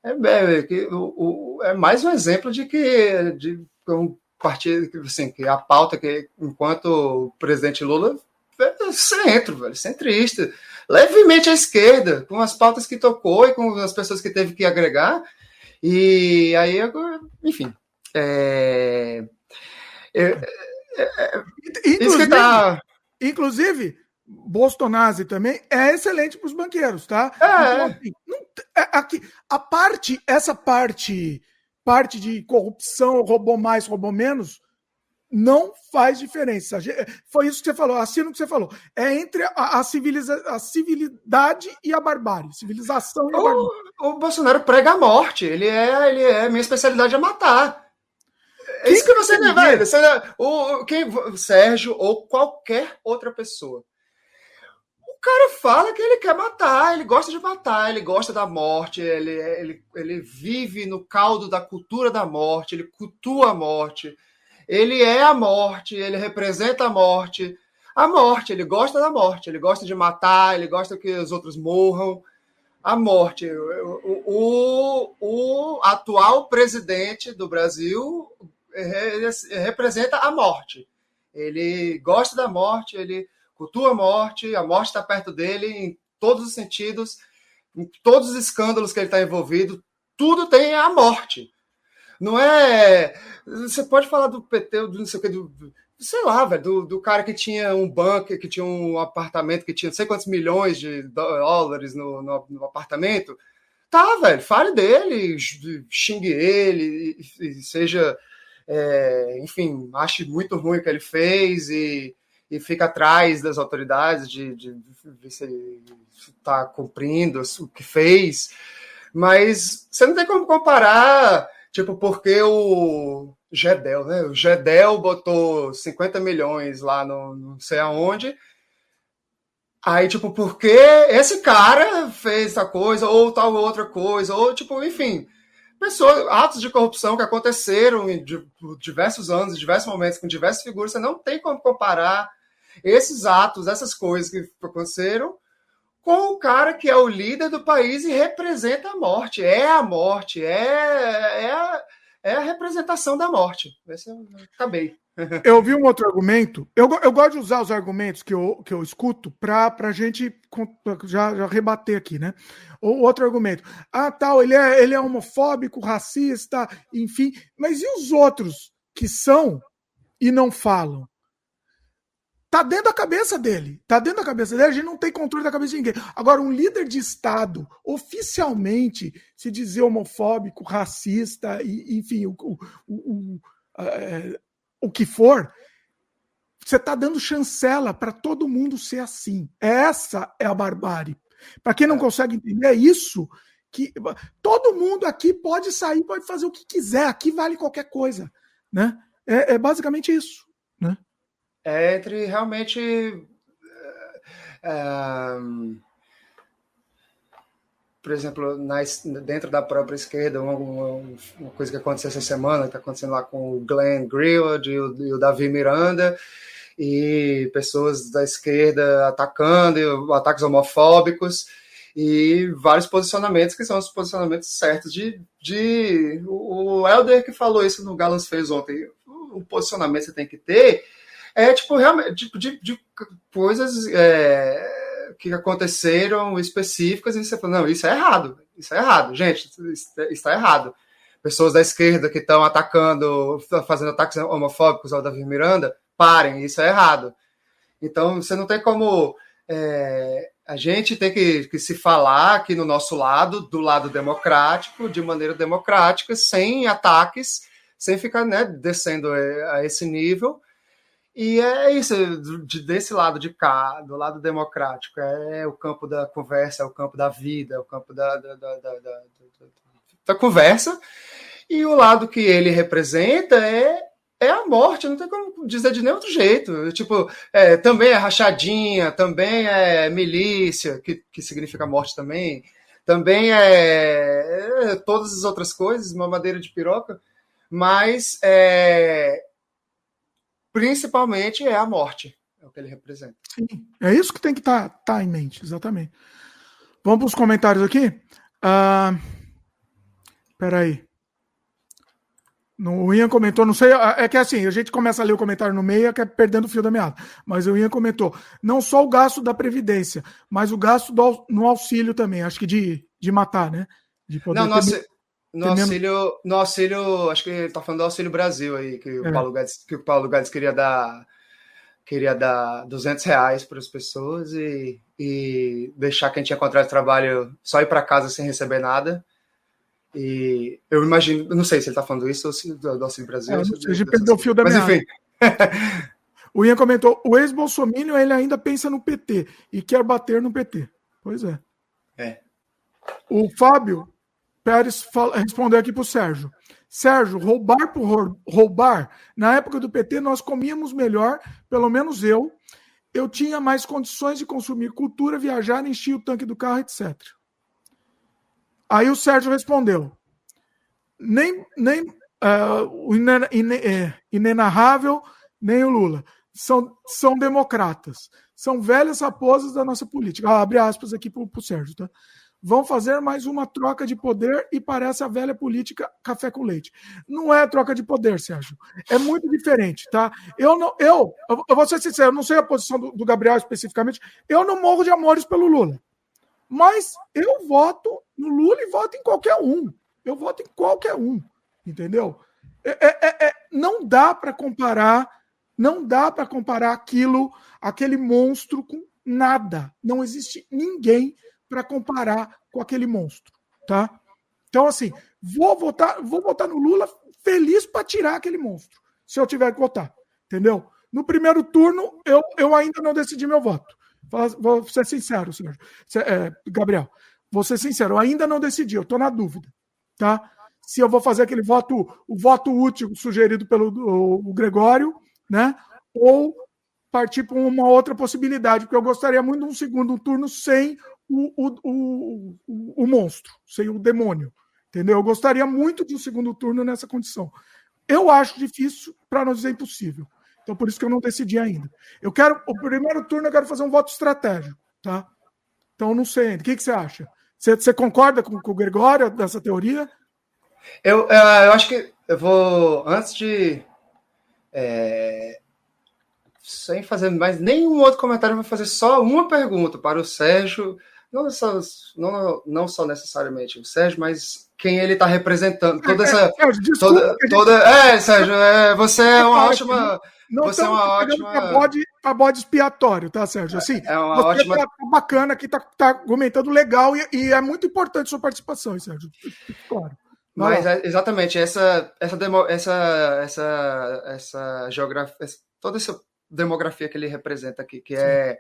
É, é, que, o, o, é mais um exemplo de que de, um partido assim, que a pauta que enquanto o presidente Lula é centro, velho, centrista, levemente à esquerda, com as pautas que tocou e com as pessoas que teve que agregar. E aí agora, enfim, é, é, é, é inclusive, tá... inclusive Bolsonaro também é excelente para os banqueiros, tá? É. Então, assim, não, é, aqui, a parte, essa parte, parte de corrupção, roubou mais, roubou menos, não faz diferença. Foi isso que você falou, assino o que você falou. É entre a, a, civiliza, a civilidade e a barbárie. Civilização e a barbárie. O, Bolsonaro prega a morte. Ele é, ele é, minha especialidade é matar. É isso que você não vai. O, quem, Sérgio ou qualquer outra pessoa cara fala que ele quer matar, ele gosta de matar, ele gosta da morte, ele, ele, ele vive no caldo da cultura da morte, ele cultua a morte, ele é a morte, ele representa a morte. A morte, ele gosta da morte, ele gosta de matar, ele gosta que os outros morram. A morte. O, o, o atual presidente do Brasil representa a morte. Ele gosta da morte, ele cultua a morte, a morte está perto dele em todos os sentidos, em todos os escândalos que ele está envolvido, tudo tem a morte. Não é. Você pode falar do PT, do não sei o que, do, sei lá, velho, do, do, cara que tinha um banco, que tinha um apartamento, que tinha não sei quantos milhões de dólares no, no, no apartamento. Tá, velho, fale dele, xingue ele, e, e seja. É, enfim, ache muito ruim o que ele fez e e fica atrás das autoridades de, de, ver se está cumprindo o que fez. Mas você não tem como comparar, tipo, porque o Gedel, né? O Gedel botou 50 milhões lá no não sei aonde. Aí, tipo, porque esse cara fez essa coisa, ou tal outra coisa, ou, tipo, enfim, pessoas, atos de corrupção que aconteceram em diversos anos, em diversos momentos, com diversas figuras, você não tem como comparar esses atos, essas coisas que aconteceram com o cara que é o líder do país e representa a morte. É a morte, é, é, é a representação da morte. Esse eu acabei. Eu ouvi um outro argumento. Eu, eu gosto de usar os argumentos que eu, que eu escuto para a gente já, já rebater aqui, né? Outro argumento. Ah, tal, ele é, ele é homofóbico, racista, enfim. Mas e os outros que são e não falam? Tá dentro da cabeça dele. Tá dentro da cabeça dele. A gente não tem controle da cabeça de ninguém. Agora, um líder de Estado, oficialmente, se dizer homofóbico, racista, e, enfim, o, o, o, é, o que for, você está dando chancela para todo mundo ser assim. Essa é a barbárie. Para quem não é. consegue entender, é isso que todo mundo aqui pode sair, pode fazer o que quiser. Aqui vale qualquer coisa, né? É, é basicamente isso, né? É entre realmente. É, por exemplo, na, dentro da própria esquerda, uma, uma, coisa que aconteceu essa semana, está acontecendo lá com o Glenn Greenwald e o, e o Davi Miranda, e pessoas da esquerda atacando, ataques homofóbicos, e vários posicionamentos que são os posicionamentos certos de, de o Helder que falou isso no Galans fez ontem o posicionamento que você tem que ter é tipo realmente tipo, de, de coisas é, que aconteceram específicas e você fala, não, isso é errado, isso é errado, gente, está errado. Pessoas da esquerda que estão atacando, fazendo ataques homofóbicos ao Davi Miranda, parem, isso é errado. Então você não tem como. É, a gente tem que, que, se falar aqui no nosso lado, do lado democrático, de maneira democrática, sem ataques, sem ficar né, descendo é, a esse nível e é isso, de, desse lado de cá, do lado democrático, é o campo da conversa, é o campo da vida, é o campo da, da, da, da, da conversa. E o lado que ele representa é, é a morte, não tem como dizer de nenhum outro jeito. Tipo, é, também é rachadinha, também é milícia, que, que significa morte também, também é, é todas as outras coisas, uma madeira de piroca, mas é, principalmente é a morte. É o que ele representa. Sim, é isso que tem que estar tá, tá em mente, exatamente. Vamos para os comentários aqui? Uh, peraí. O Ian comentou, não sei, é que assim, a gente começa a ler o comentário no meio, é que é perdendo o fio da meada. Mas o Ian comentou, não só o gasto da Previdência, mas o gasto do, no auxílio também, acho que de, de matar, né? De poder não, ter... No auxílio, no auxílio, acho que ele tá falando do Auxílio Brasil aí, que, é. o, Paulo Guedes, que o Paulo Guedes queria dar queria dar 200 reais para as pessoas e, e deixar quem tinha contrato de trabalho só ir para casa sem receber nada. E eu imagino, não sei se ele está falando isso ou do, do Auxílio Brasil. É, não sei, perdeu o fio da Mas enfim. o Ian comentou: o ex-Bolsonaro ele ainda pensa no PT e quer bater no PT. Pois é. É. O Fábio Pérez respondeu aqui para o Sérgio. Sérgio, roubar por roubar, na época do PT nós comíamos melhor, pelo menos eu. Eu tinha mais condições de consumir cultura, viajar, encher o tanque do carro, etc. Aí o Sérgio respondeu: nem, nem uh, o é, inenarrável, nem o Lula. São, são democratas. São velhas raposas da nossa política. Ah, abre aspas aqui para o Sérgio, tá? Vão fazer mais uma troca de poder e parece a velha política café com leite. Não é troca de poder, Sérgio. É muito diferente, tá? Eu não, eu, eu vou ser sincero, eu não sei a posição do, do Gabriel especificamente. Eu não morro de amores pelo Lula. Mas eu voto no Lula e voto em qualquer um. Eu voto em qualquer um, entendeu? É, é, é, é não dá para comparar, não dá para comparar aquilo, aquele monstro com nada. Não existe ninguém para comparar com aquele monstro, tá? Então, assim, vou votar, vou votar no Lula feliz para tirar aquele monstro, se eu tiver que votar, entendeu? No primeiro turno, eu, eu ainda não decidi meu voto. Vou ser sincero, senhor. É, Gabriel, vou ser sincero, eu ainda não decidi, eu estou na dúvida, tá? Se eu vou fazer aquele voto, o voto útil sugerido pelo o, o Gregório, né? Ou partir para uma outra possibilidade, porque eu gostaria muito de um segundo turno sem o, o, o, o monstro, sem o demônio. Entendeu? Eu gostaria muito de um segundo turno nessa condição. Eu acho difícil, para não dizer impossível. Então, por isso que eu não decidi ainda. Eu quero, o primeiro turno, eu quero fazer um voto estratégico, tá? Então, não sei ainda. O que, que você acha? Você, você concorda com, com o Gregório dessa teoria? Eu, eu acho que eu vou, antes de. É, sem fazer mais nenhum outro comentário, eu vou fazer só uma pergunta para o Sérgio. Não só, não, não só necessariamente o Sérgio, mas quem ele está representando. Toda essa. É, Sérgio, desculpa, toda, que a gente- toda, é, Sérgio, é, você é uma Claro, ótima. Não Você é uma ótima. pra bode, pra bode expiatório, tá, Sérgio? Assim, É uma você ótima- tá bacana aqui, tá, tá argumentando legal e, e é muito importante sua participação, hein, Sérgio. Claro. Mas é, exatamente essa essa demo, essa essa essa geografia, toda essa demografia que ele representa aqui, que é,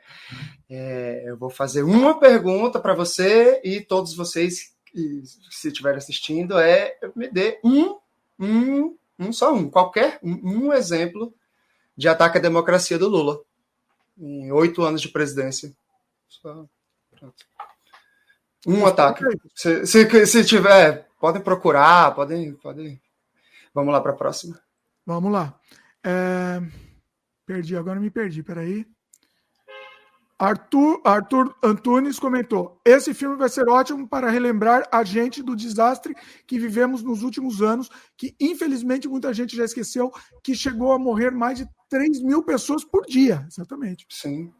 é, eu vou fazer uma pergunta para você e todos vocês que se estiverem assistindo é me dê um um um só um qualquer um, um exemplo de ataque à democracia do Lula em oito anos de presidência. Só, pronto. Um ataque. Se, se, se tiver, podem procurar, podem, podem. Vamos lá para a próxima. Vamos lá. É, Perdi, agora me perdi, peraí. Arthur, Arthur Antunes comentou: Esse filme vai ser ótimo para relembrar a gente do desastre que vivemos nos últimos anos, que infelizmente muita gente já esqueceu, que chegou a morrer mais de 3 mil pessoas por dia. Exatamente. Sim.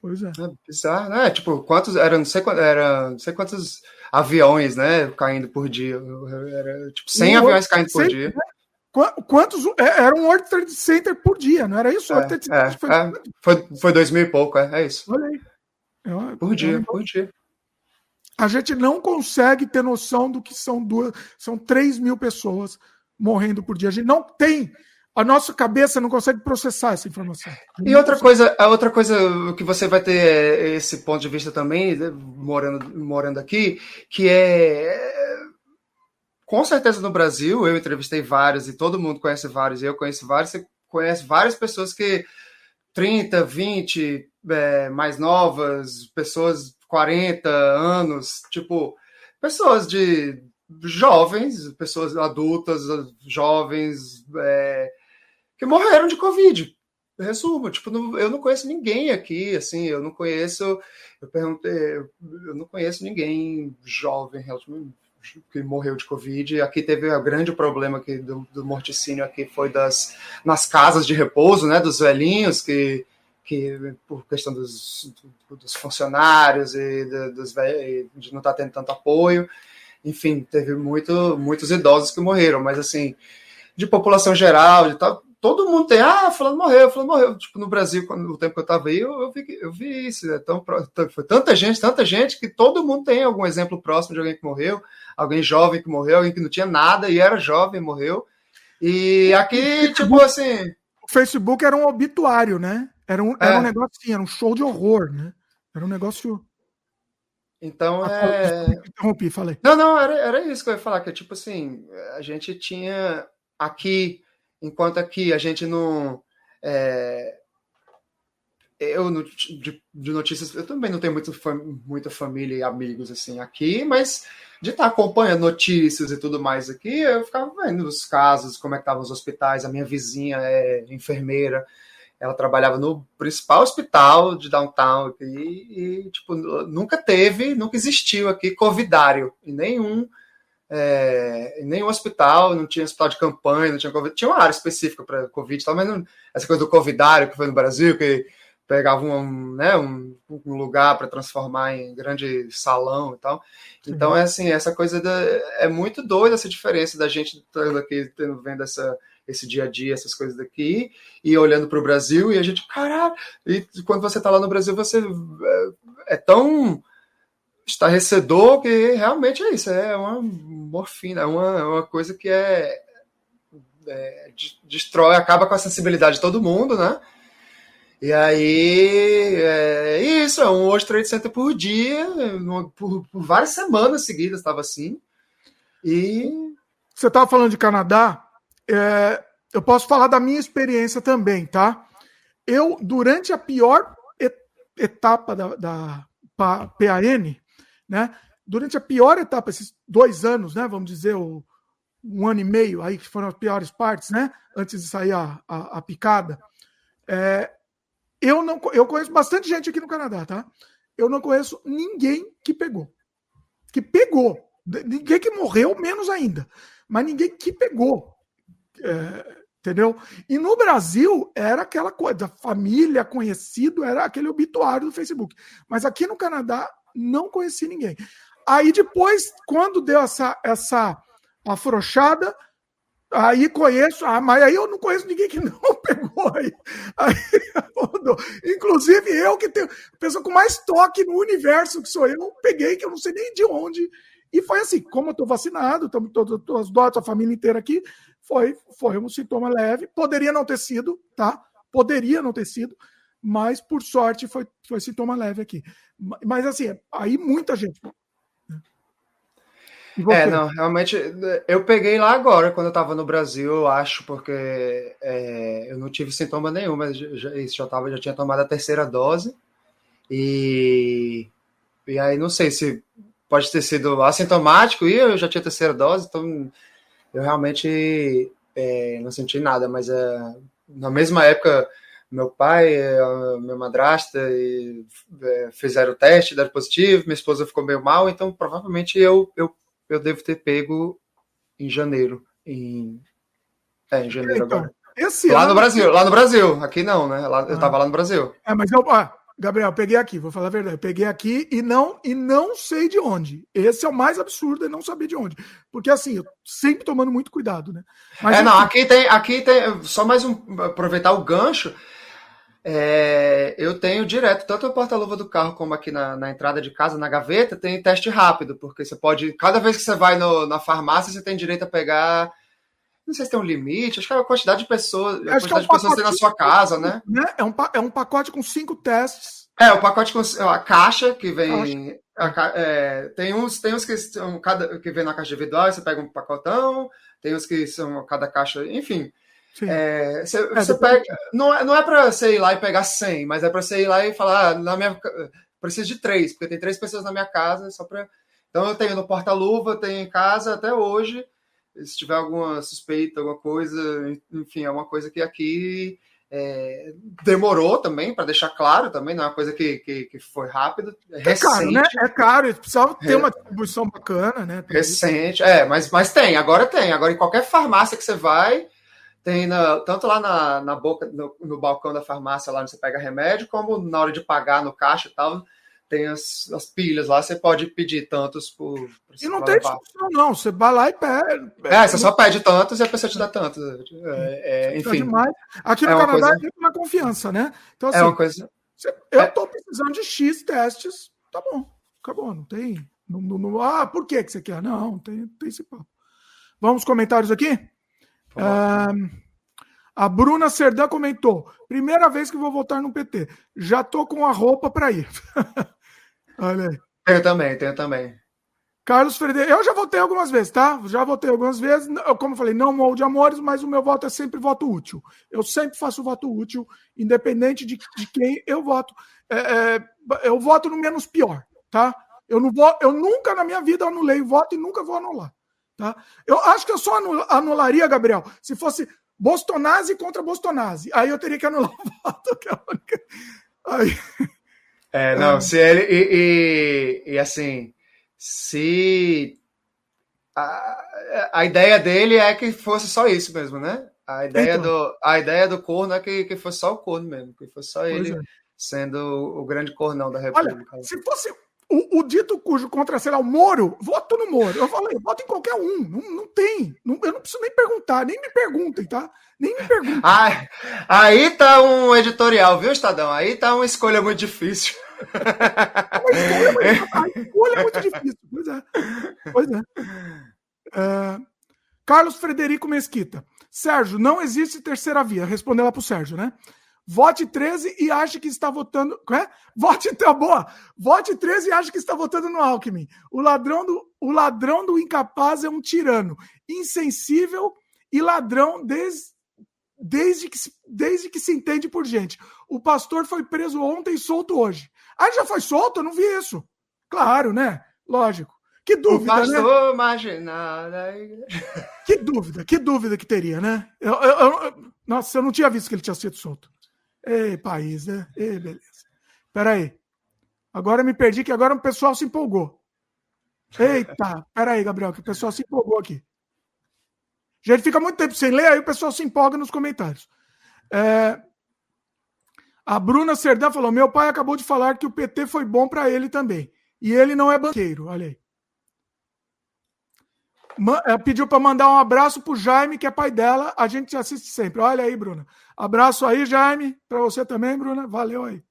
Pois é. É bizarro, né? Tipo, quantos. Era não sei, quantos, era não sei quantos aviões, né? Caindo por dia. Era tipo 100 Um aviões caindo por Trade dia. Center, né? Qu- Quantos. é, Era um World Trade Center por dia, não era isso? É, é, foi- é. Foi, foi dois mil e pouco, é, é isso. Olha aí. É uma- Por é dia, um- por dia. A gente não consegue ter noção do que são duas. São 3 mil pessoas morrendo por dia. A gente não tem. A nossa cabeça não consegue processar essa informação. E outra coisa, a outra coisa que você vai ter é, esse ponto de vista também, né, morando, morando aqui, que é com certeza no Brasil, eu entrevistei vários e todo mundo conhece vários, eu conheço vários, você conhece várias pessoas que 30, 20, é, mais novas, pessoas 40 anos, tipo, pessoas de jovens, pessoas adultas, jovens, é, que morreram de Covid. Resumo, tipo, não- eu não conheço ninguém aqui, assim, eu não conheço, eu perguntei, eu não conheço ninguém jovem que morreu de Covid. Aqui teve o grande problema aqui do, do morticínio aqui foi das nas casas de repouso, né, dos velhinhos que que por questão dos, dos funcionários e dos ve- de não estar tendo tanto apoio, enfim, teve muito, muitos idosos que morreram, mas assim, de população geral, de tal, todo mundo tem, ah, fulano morreu, fulano morreu. Tipo, no Brasil, quando, no tempo que eu estava aí, eu, eu, vi, eu vi isso. né? Tão, foi tanta gente, tanta gente, que todo mundo tem algum exemplo próximo de alguém que morreu, alguém jovem que morreu, alguém que não tinha nada e era jovem e morreu. E aqui, tipo assim. O Facebook era um obituário, né? Era um, era É. um negócio assim, era um show de horror, né? Era um negócio. Então Ah, é. Interrompi, falei. Não, não, era, era isso que eu ia falar, que é tipo assim, a gente tinha aqui, enquanto aqui a gente não. é, eu de, de notícias, eu também não tenho muito, fam- muita família e amigos assim aqui, mas de estar acompanhando notícias e tudo mais aqui, eu ficava vendo os casos, como é que estavam os hospitais. A minha vizinha é enfermeira, ela trabalhava no principal hospital de downtown aqui, e, tipo, nunca teve, nunca existiu aqui covidário em nenhum é, nenhum hospital, não tinha hospital de campanha, não tinha covid, tinha uma área específica para covid, e tal, mas não, essa coisa do covidário que foi no Brasil, que pegava um, né, um, um lugar para transformar em grande salão e tal. Então, é assim, essa coisa da, é muito doida essa diferença da gente estando aqui, tendo, vendo essa, esse dia a dia, essas coisas daqui, e olhando para o Brasil, e a gente, caralho, e quando você está lá no Brasil, você é, é tão estarrecedor que realmente é isso, é uma morfina, é uma, é uma coisa que é, é, de- destrói, acaba com a sensibilidade de todo mundo, né? E aí é isso, é um World Trade Center por dia, por, por várias semanas seguidas estava assim. E Você estava falando de Canadá, é, eu posso falar da minha experiência também, tá? Eu, durante a pior et- etapa da, da pa- PAN, né? Durante a pior etapa, esses dois anos, né? Vamos dizer, o, um ano e meio aí, que foram as piores partes, né? Antes de sair a, a, a picada. É, eu não eu conheço bastante gente aqui no Canadá, tá? Eu não conheço ninguém que pegou. Que pegou. Ninguém que morreu, menos ainda. Mas ninguém que pegou. É, entendeu? E no Brasil era aquela coisa, família, conhecido, era aquele obituário do Facebook. Mas aqui no Canadá não conheci ninguém. Aí depois, quando deu essa, essa afrouxada, aí conheço, ah, mas aí eu não conheço ninguém que não pegou aí. aí inclusive eu que tenho a pessoa com mais toque no universo que sou eu, peguei que eu não sei nem de onde. E foi assim, como eu estou vacinado, estamos todos as dotes, a família inteira aqui, foi, foi um sintoma leve. Poderia não ter sido, tá? Poderia não ter sido, mas por sorte foi, foi sintoma leve aqui. Mas assim, aí muita gente. É, não, realmente, eu peguei lá agora, quando eu estava no Brasil, eu acho, porque é, eu não tive sintoma nenhum, mas já, já, tava, já tinha tomado a terceira dose, e, e aí não sei se pode ter sido assintomático, e eu já tinha terceira dose, então eu realmente é, não senti nada, mas é, na mesma época, meu pai, a minha madrasta e, é, fizeram o teste, deram positivo, minha esposa ficou meio mal, então provavelmente eu, eu, eu devo ter pego em janeiro. Em, é, em janeiro então, agora. lá ano... no Brasil, lá no Brasil. Aqui não, né? Lá, ah. Eu tava lá no Brasil. É, mas eu, ah, Gabriel, peguei aqui, vou falar a verdade. Eu peguei aqui e não e não sei de onde. Esse é o mais absurdo, é não saber de onde. Porque assim, eu sempre tomando muito cuidado, né? Mas, é, não, aqui tem, aqui tem. Só mais um. Aproveitar o gancho. É, eu tenho direto, tanto o porta-luva do carro como aqui na, na, entrada de casa, na gaveta, tem teste rápido, porque você pode. Cada vez que você vai no, na farmácia, você tem direito a pegar. Não sei se tem um limite, acho que é a quantidade de pessoas, a quantidade é um de pessoas tem na sua casa, né? né? É, um, é um pacote com cinco testes. É, o pacote com a caixa que vem. A, é, tem uns, tem uns que são cada que vem na caixa individual, você pega um pacotão, tem uns que são cada caixa, enfim. É, você, é, pega, não é, não é para você ir lá e pegar 100, mas é para você ir lá e falar, ah, na minha, preciso de três, porque tem três pessoas na minha casa, só para. Então eu tenho no porta-luva, tenho em casa até hoje. Se tiver alguma suspeita, alguma coisa, enfim, é uma coisa que aqui é, demorou também, para deixar claro também, não é uma coisa que, que, que foi rápido. É, é caro, né? É caro, precisava ter uma distribuição bacana, né? Recente, é, mas, mas tem, agora tem. Agora em qualquer farmácia que você vai, tem na, tanto lá na, na boca, no, no, balcão da farmácia, lá onde você pega remédio, como na hora de pagar no caixa e tal, tem as, as pilhas lá, você pode pedir tantos por. por e não tem discussão, não. Você vai lá e pede. É, você só pede tantos e a pessoa te dá tantos. É, é, enfim. Aqui no é Canadá coisa... é uma confiança, né? Então, assim, é uma coisa. Eu estou precisando de X testes, tá bom, acabou, não tem. Não, não, ah, por que, que você quer? Não, tem, tem esse papo. Vamos comentários aqui? A Bruna Serdã comentou: primeira vez que vou votar no PT. Já tô com a roupa para ir. Olha aí. Eu também, tenho também. Carlos Frederico, eu já votei algumas vezes, tá? Já votei algumas vezes. Eu, como eu falei, não molde de amores, mas o meu voto é sempre voto útil. Eu sempre faço voto útil, independente de, de quem eu voto. É, é, eu voto no menos pior, tá? Eu, não vou, eu nunca na minha vida anulei voto e nunca vou anular. Tá? Eu acho que eu só anularia, Gabriel, se fosse Bostonazzi contra Bostonazzi. Aí eu teria que anular o voto, que é a única. Aí... É, não, é. se ele. E, e, e, assim, se. A, a ideia dele é que fosse só isso mesmo, né? A ideia, então. do, a ideia do corno é que, que fosse só o corno mesmo, que fosse só ele é. sendo o grande cornão da República. Olha, se fosse o, o, dito cujo contra, sei lá, o Moro, voto no Moro. Eu falei, voto em qualquer um. Não, não tem. Não, eu não preciso nem perguntar, nem me perguntem, tá? Nem me perguntem. Aí tá um editorial, viu, Estadão? Aí tá uma escolha muito difícil. A escolha é muito difícil. Pois é. Pois é. é. Carlos Frederico Mesquita. Sérgio, não existe terceira via. Respondeu lá pro Sérgio, né? Vote 13 e ache que está votando. É? Vote tá boa. Vote 13 e ache que está votando no Alckmin. O ladrão do, o ladrão do incapaz é um tirano, insensível e ladrão desde, desde, que, desde que se entende por gente. O pastor foi preso ontem e solto hoje. Ah, já foi solto? Eu não vi isso. Claro, né? Lógico. Que dúvida, o pastor né? Marginada. Que dúvida, que dúvida que teria, né? Eu, eu, eu, nossa, eu não tinha visto que ele tinha sido solto. Ei, país, né? Ei, beleza. Peraí. Agora me perdi, que agora o pessoal se empolgou. Eita, peraí, Gabriel, que o pessoal se empolgou aqui. Já fica muito tempo sem ler, aí o pessoal se empolga nos comentários. É, a Bruna Serdã falou: meu pai acabou de falar que o PT foi bom para ele também. E ele não é banqueiro, olha aí. Eh, Pediu para mandar um abraço pro Jaime, que é pai dela. A gente assiste sempre. Olha aí, Bruna. Abraço aí, Jaime. Para você também, Bruna. Valeu aí.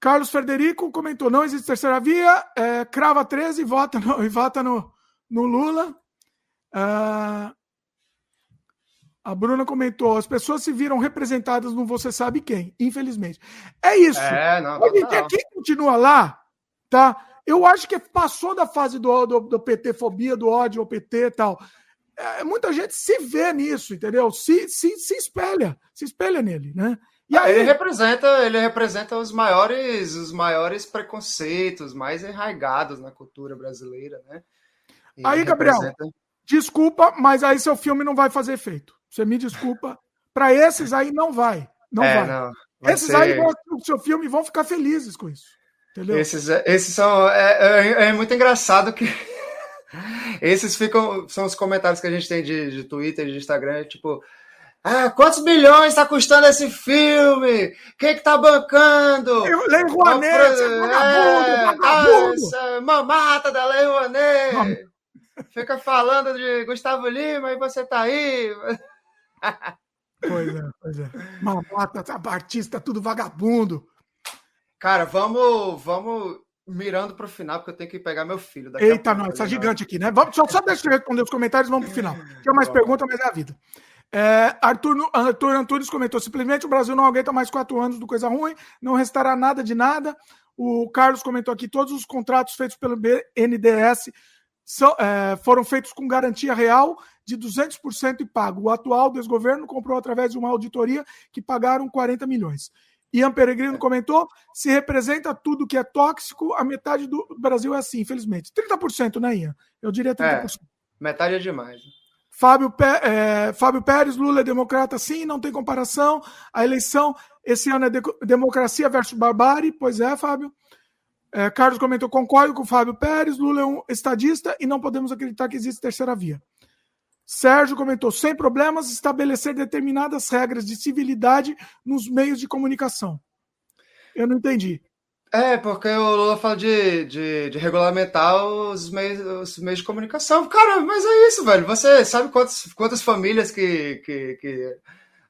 Carlos Frederico comentou: não existe terceira via. é, crava 13 e vota no, e vota no, no Lula. Ah, a Bruna comentou: as pessoas se viram representadas no Você Sabe Quem, infelizmente. É isso. É, não. Quem continua lá, tá? Eu acho que passou da fase do, do, do PT-fobia, do ódio ao PT e tal. É, muita gente se vê nisso, entendeu? Se, se, se espelha, se espelha nele, né? E Ah, aí, ele representa, ele representa os maiores, os maiores preconceitos mais arraigados na cultura brasileira, né? E aí Gabriel, representa- desculpa, mas aí seu filme não vai fazer efeito. Você me desculpa. Para esses aí não vai. Não É, vai. não, vai esses ser- aí vão assistir o seu filme e vão ficar felizes com isso. Entendeu? Esses, esses são. É, é- é muito engraçado que. Esses ficam. São os comentários que a gente tem de, de Twitter, de Instagram, tipo. Ah, quantos milhões está custando esse filme? Quem que tá bancando? Lei Rouanet, você é é, vagabundo, ah, vagabundo. essa é mamata da Lei Rouanet. Fica falando de Gustavo Lima e você tá aí. Pois é, pois é. Mamata, artista, tudo vagabundo. Cara, vamos, vamos mirando pro final, porque eu tenho que pegar meu filho daqui a Eita, nós, tá né? gigante aqui, né? Vamos, só, só deixa eu responder os comentários e vamos pro final. Tinha mais perguntas, mas é a vida. É, Arthur, Arthur Antunes comentou: simplesmente o Brasil não aguenta mais quatro anos do coisa ruim, não restará nada de nada. O Carlos comentou aqui: todos os contratos feitos pelo BNDES são, é, foram feitos com garantia real de 200% e pago. O atual desgoverno comprou através de uma auditoria que pagaram 40 milhões. Ian Peregrino comentou: se representa tudo que é tóxico, a metade do Brasil é assim, infelizmente. 30%, né, Ian? Eu diria 30%. É, metade é demais. Fábio, é, Fábio Pérez, Lula é democrata, sim, não tem comparação. A eleição esse ano é de- democracia versus barbárie, pois é, Fábio. É, Carlos comentou: concordo com o Fábio Pérez, Lula é um estadista e não podemos acreditar que existe terceira via. Sérgio comentou: sem problemas, estabelecer determinadas regras de civilidade nos meios de comunicação. Eu não entendi. É, porque o Lula fala de, de, de regulamentar os meios, os meios de comunicação. Cara, mas é isso, velho. Você sabe quantas, quantas famílias que, que, que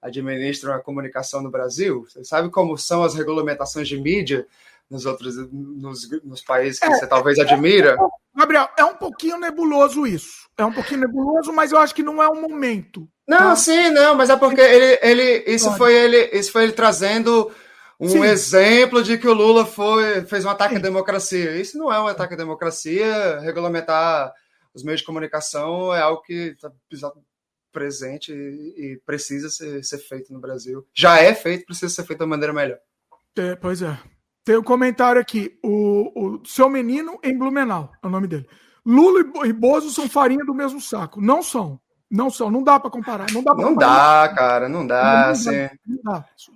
administram a comunicação no Brasil? Você sabe como são as regulamentações de mídia nos outros nos, nos países que É, você talvez admira? Gabriel, é um pouquinho nebuloso isso. É um pouquinho nebuloso, mas eu acho que não é o momento. Não, tá? sim, não, mas é porque ele, ele isso foi ele, isso foi ele trazendo um Sim. exemplo de que o Lula foi, fez um ataque à democracia. Isso não é um ataque à democracia. Regulamentar os meios de comunicação é algo que está presente e, e precisa ser, ser feito no Brasil. Já é feito, precisa ser feito da maneira melhor. É, pois é. Tem um comentário aqui. O, o seu menino em Blumenau, é o nome dele. Lula e Bo- Bozo são farinha do mesmo saco. Não são. Não são. Não dá para comparar. Não dá, Não comparar. dá, cara, não dá. Assim.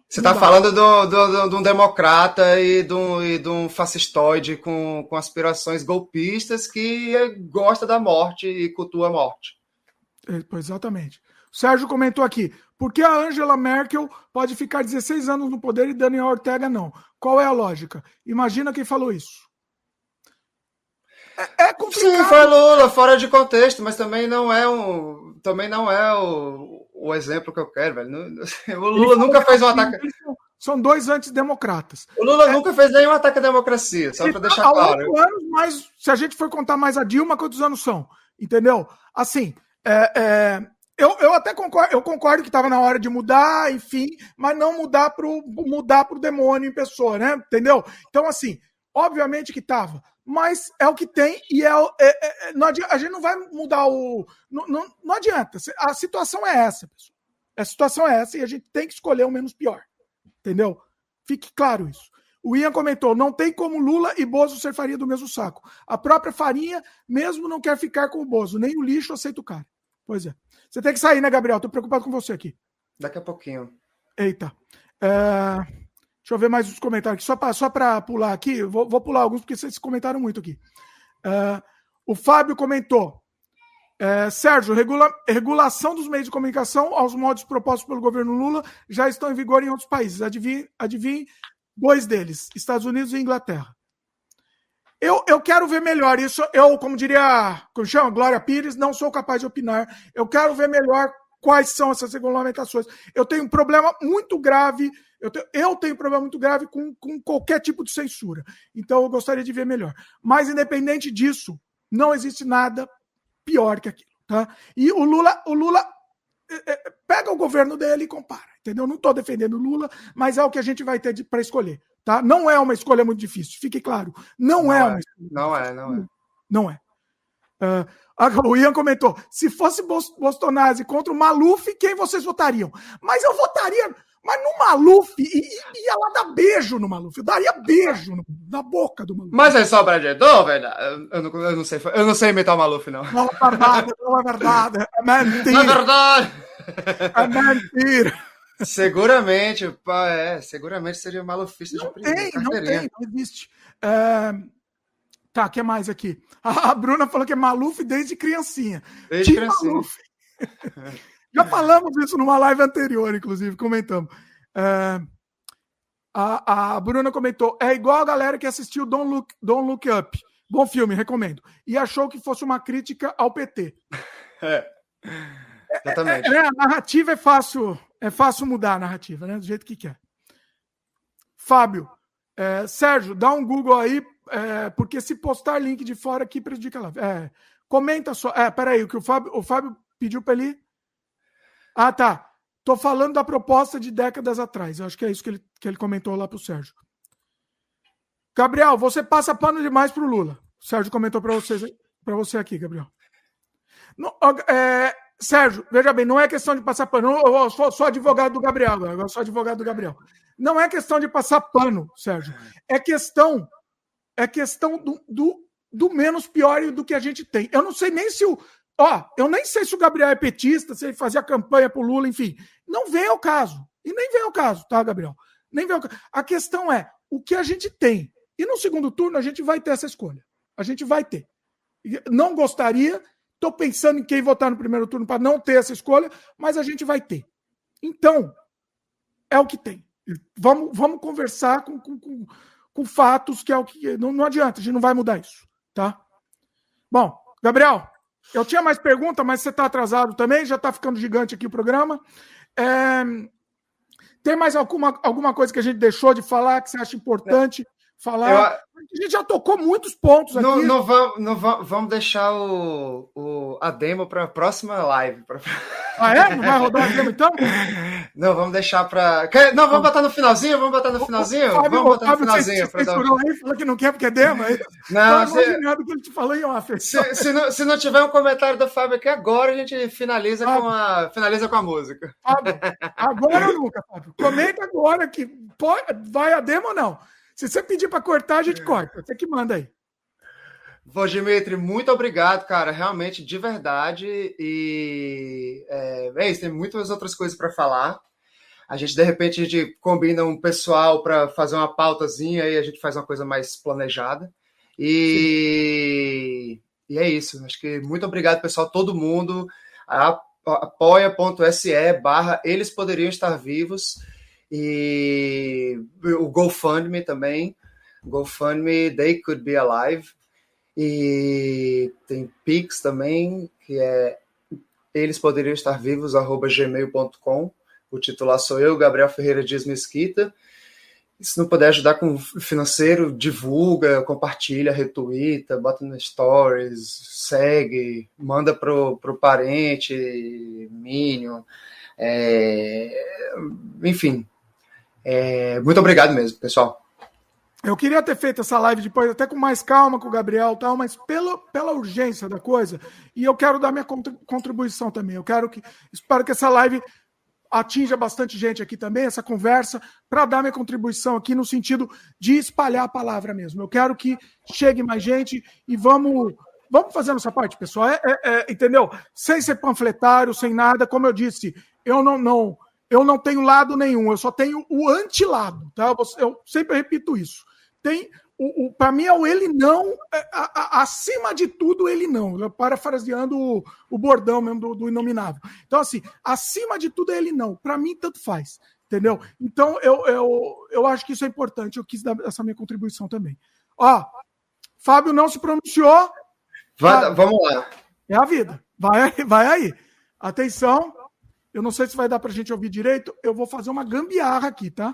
Você está falando do, do, do- de um democrata e de um, e de um fascistoide com, com aspirações golpistas que gosta da morte e cultua a morte. É, pois, exatamente. O Sérgio comentou aqui: por que a Angela Merkel pode ficar 16 anos no poder e Daniel Ortega não? Qual é a lógica? Imagina quem falou isso. É, é complicado. Sim, foi Lula, fora de contexto, mas também não é um, também não é o, o exemplo que eu quero, velho. O Lula nunca fez um ataque. São dois antidemocratas. O Lula nunca fez nenhum ataque à democracia, só para deixar Há claro. oito anos, mas se a gente for contar mais a Dilma, quantos anos são? Entendeu? Assim, é, é, eu, eu até concordo, eu concordo que estava na hora de mudar, enfim, mas não mudar para mudar pro demônio em pessoa, né? Entendeu? Então, assim, obviamente que estava. Mas é o que tem e é, é- é- é- não adi- a gente não vai mudar o. Não, não, não adianta. A situação é essa, pessoal. A situação é essa e a gente tem que escolher o menos pior. Entendeu? Fique claro isso. O Ian comentou: não tem como Lula e Bozo ser farinha do mesmo saco. A própria farinha mesmo não quer ficar com o Bozo, nem o lixo aceita o cara. Pois é. Você tem que sair, né, Gabriel? Tô preocupado com você aqui. Daqui a pouquinho. Eita. É, Deixa eu ver mais os comentários aqui. Só para só pra pular aqui, vou, vou pular alguns porque vocês comentaram muito aqui. É, O Fábio comentou. É, Sérgio, regula, regulação dos meios de comunicação aos modos propostos pelo governo Lula já estão em vigor em outros países. Adivinhe, adivinhe dois deles, Estados Unidos e Inglaterra. Eu, eu quero ver melhor isso. Eu, como diria, como chama, Glória Pires, não sou capaz de opinar. Eu quero ver melhor quais são essas regulamentações. Eu tenho um problema muito grave, eu tenho, eu tenho um problema muito grave com, com qualquer tipo de censura. Então eu gostaria de ver melhor. Mas, independente disso, não existe nada pior que aquilo. Tá? E o Lula, o Lula pega o governo dele e compara. Entendeu? Não estou defendendo Lula, mas é o que a gente vai ter para escolher. Tá? Não é uma escolha muito difícil, fique claro. Não, não é, é uma escolha. Não é, não é. Não é. Uh, o Ian comentou: se fosse Bolsonaro contra o Maluf, quem vocês votariam? Mas eu votaria. Mas no Maluf, ia lá dar beijo no Maluf. Eu daria beijo no, na boca do Maluf. Mas é só pra dúvida, eu não, eu, não sei, eu não sei imitar o Maluf, não. Não é verdade, não é verdade. É mentira. Não é verdade. É mentira. Seguramente, é, seguramente seria malufista não de primeira. Tem, não tem, não existe. É... Tá, o que mais aqui? A Bruna falou que é Maluf desde criancinha. Desde criancinha. Maluf. Já falamos isso numa live anterior, inclusive, comentamos. É... A, a Bruna comentou: é igual a galera que assistiu Don't Look, Don't Look Up. Bom filme, recomendo. E achou que fosse uma crítica ao PT. É. Exatamente. É, é, a narrativa é fácil, é fácil mudar a narrativa, né? Do jeito que quer. Fábio, é, Sérgio, dá um Google aí, é, porque se postar link de fora aqui prejudica lá. É, comenta só. É, peraí, o que o Fábio, o Fábio pediu para ele. Ah, tá. Tô falando da proposta de décadas atrás. Eu acho que é isso que ele, que ele comentou lá pro Sérgio. Gabriel, você passa pano demais pro Lula. O Sérgio comentou para vocês, para você aqui, Gabriel. É, Sérgio, veja bem, não é questão de passar pano. Eu sou, sou advogado do Gabriel agora, eu sou advogado do Gabriel. Não é questão de passar pano, Sérgio. É questão é questão do, do, do menos pior do que a gente tem. Eu não sei nem se o. Ó, eu nem sei se o Gabriel é petista, se ele fazia campanha pro Lula, enfim. Não vem ao caso. E nem vem ao caso, tá, Gabriel? Nem vem ao caso. A questão é o que a gente tem. E no segundo turno a gente vai ter essa escolha. A gente vai ter. Não gostaria, Estou pensando em quem votar no primeiro turno para não ter essa escolha, mas a gente vai ter. Então, é o que tem. Vamos, vamos conversar com, com, com, com fatos, que é o que. Não, não adianta, a gente não vai mudar isso. Tá? Bom, Gabriel, eu tinha mais pergunta, mas você está atrasado também, já está ficando gigante aqui o programa. É... Tem mais alguma, alguma coisa que a gente deixou de falar que você acha importante? Falar. Eu, a gente já tocou muitos pontos aqui. Não, não, vamos, não vamos deixar o, o, a demo para a próxima live. Pra... Ah, é? Não vai rodar a demo então? Não, vamos deixar para. Não, vamos botar no finalzinho? Vamos botar no finalzinho? O, o Fábio, vamos botar no finalzinho. Você dar... aí, falou que não quer porque é demo. Aí. Não, se... que ele te falou em off. Se, se, não, se não tiver um comentário do Fábio aqui agora, a gente finaliza, com a, finaliza com a música. Fábio, agora ou nunca, Fábio. Comenta agora que pode, vai a demo ou não. Se você pedir para cortar, a gente corta. Você que manda aí. Dimitri, muito obrigado, cara. Realmente, de verdade. E é, é isso, tem muitas outras coisas para falar. A gente, de repente, a gente combina um pessoal para fazer uma pautazinha e a gente faz uma coisa mais planejada. E, e é isso. Acho que muito obrigado, pessoal, todo mundo. Apoia.se barra eles poderiam estar vivos. E o GoFundMe também. GoFundMe, They Could Be Alive. E tem Pix também, que é eles poderiam estar vivos, arroba gmail.com. O titular sou eu, Gabriel Ferreira Dias Mesquita. Se não puder ajudar com financeiro, divulga, compartilha, retuita, bota no stories, segue, manda pro, pro parente, Minion. É, enfim, é, muito obrigado mesmo, pessoal. Eu queria ter feito essa live depois, até com mais calma com o Gabriel tal, mas pela, pela urgência da coisa, e eu quero dar minha contribuição também. Eu quero que. Espero que essa live atinja bastante gente aqui também, essa conversa, para dar minha contribuição aqui no sentido de espalhar a palavra mesmo. Eu quero que chegue mais gente e vamos. Vamos fazer nossa parte, pessoal. É, é, é, entendeu? Sem ser panfletário, sem nada. Como eu disse, eu não, não eu não tenho lado nenhum, eu só tenho o antilado, tá? Eu sempre repito isso. Tem o, o para mim é o ele não, é, a, a, acima de tudo, ele não. Parafraseando o, o bordão mesmo do, do Inominável. Então, assim, acima de tudo é ele não. Para mim, tanto faz. Entendeu? Então, eu, eu, eu acho que isso é importante. Eu quis dar essa minha contribuição também. Ó, Fábio não se pronunciou. Vai, vamos lá. É a vida. Vai, vai aí. Atenção. Eu não sei se vai dar para a gente ouvir direito. Eu vou fazer uma gambiarra aqui, tá?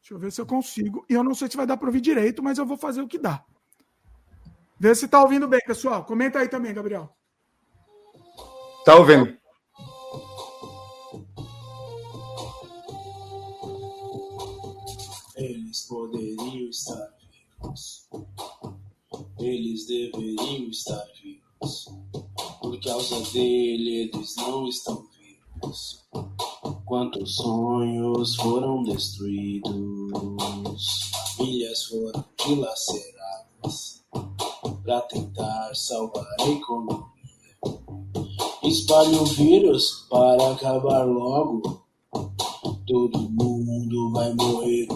Deixa eu ver se eu consigo. E eu não sei se vai dar para ouvir direito, mas eu vou fazer o que dá. Vê se está ouvindo bem, pessoal. Comenta aí também, Gabriel. Tá ouvindo. Eles poderiam estar vivos. Eles deveriam estar vivos. Por causa dele, eles não estão vivos. Quantos sonhos foram destruídos, famílias foram dilaceradas para tentar salvar a economia. Espalhe o vírus para acabar logo. Todo mundo vai morrer.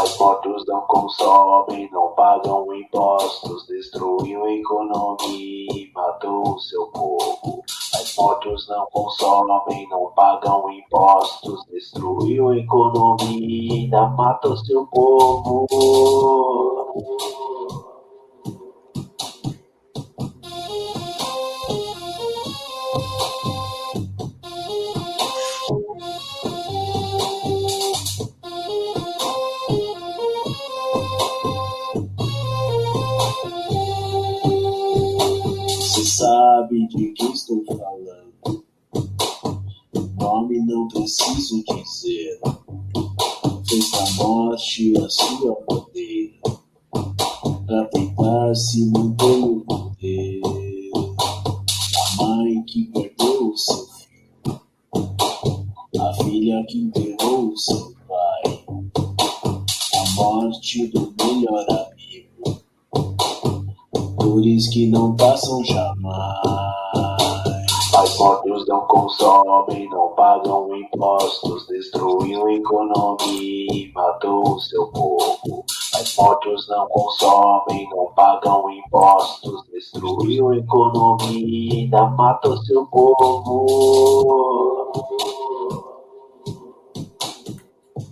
Mas mortos não consomem, não pagam impostos, destruiu a economia e matou o seu povo. Mas mortos não consomem, não pagam impostos, destruiu a economia e ainda mata o seu povo. De quem estou falando. Nome não preciso dizer. Fez da morte a sua bandeira. Pra tentar se manter no poder. A mãe que perdeu o seu filho. A filha que enterrou o seu pai. A morte do melhor amigo dores que não passam jamais. Não consomem, não pagam impostos, destruiu a economia e matou o seu povo. Mas mortos não consomem, não pagam impostos, destruiu a economia e ainda mata o seu povo.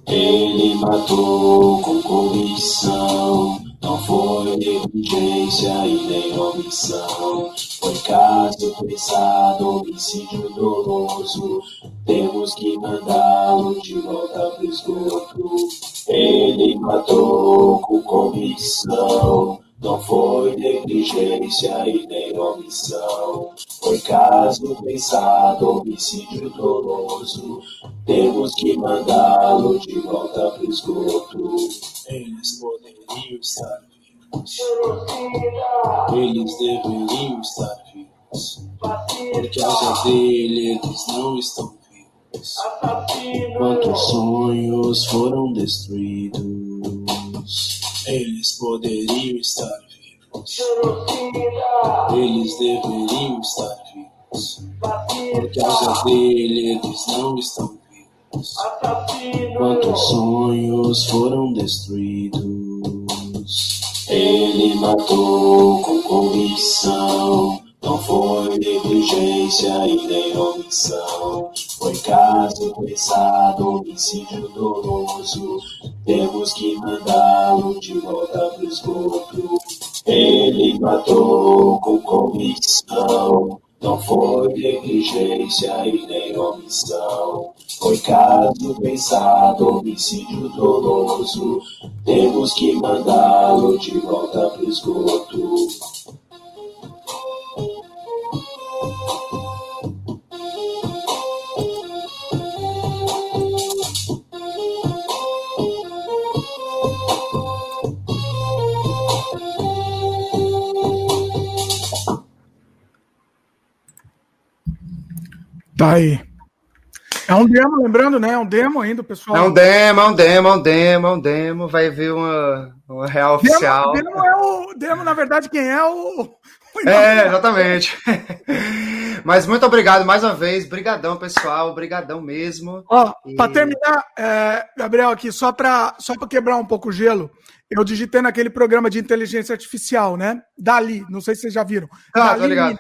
Ele matou com convicção. Não foi negligência e nem omissão. Foi caso pensado, homicídio doloso. Temos que mandá-lo de volta pro esgoto. Ele matou com convicção. Não foi negligência e nem omissão. Foi caso pensado, homicídio doloso. Temos que mandá-lo de volta pro esgoto. Eles poderiam estar vivos. Eles deveriam estar vivos. Por causa dele, eles não estão vivos. Quantos sonhos foram destruídos? Eles poderiam estar vivos. Eles deveriam estar vivos. Por causa dele, eles não estão vivos. Quantos sonhos foram destruídos? Ele matou com convicção. Não foi negligência e nem omissão. Foi caso pensado, homicídio doloso. Temos que mandá-lo de volta pro esgoto. Ele matou com convicção. Não foi negligência e nem omissão. Foi caso pensado, homicídio doloso. Temos que mandá-lo de volta pro esgoto. Tá aí. É um demo, lembrando, né? É um demo ainda, pessoal. É um demo, é um demo, é um demo, é um demo. Vai vir uma, uma real oficial. Demo é o. Demo, na verdade, quem é o. o é, exatamente. Mas muito obrigado mais uma vez. Brigadão, pessoal. Brigadão mesmo. Ó, E- para terminar, é, Gabriel, aqui, só para só pra quebrar um pouco o gelo, eu digitei naquele programa de inteligência artificial, né? Dali, não sei se vocês já viram. Ah, Dali, ligado.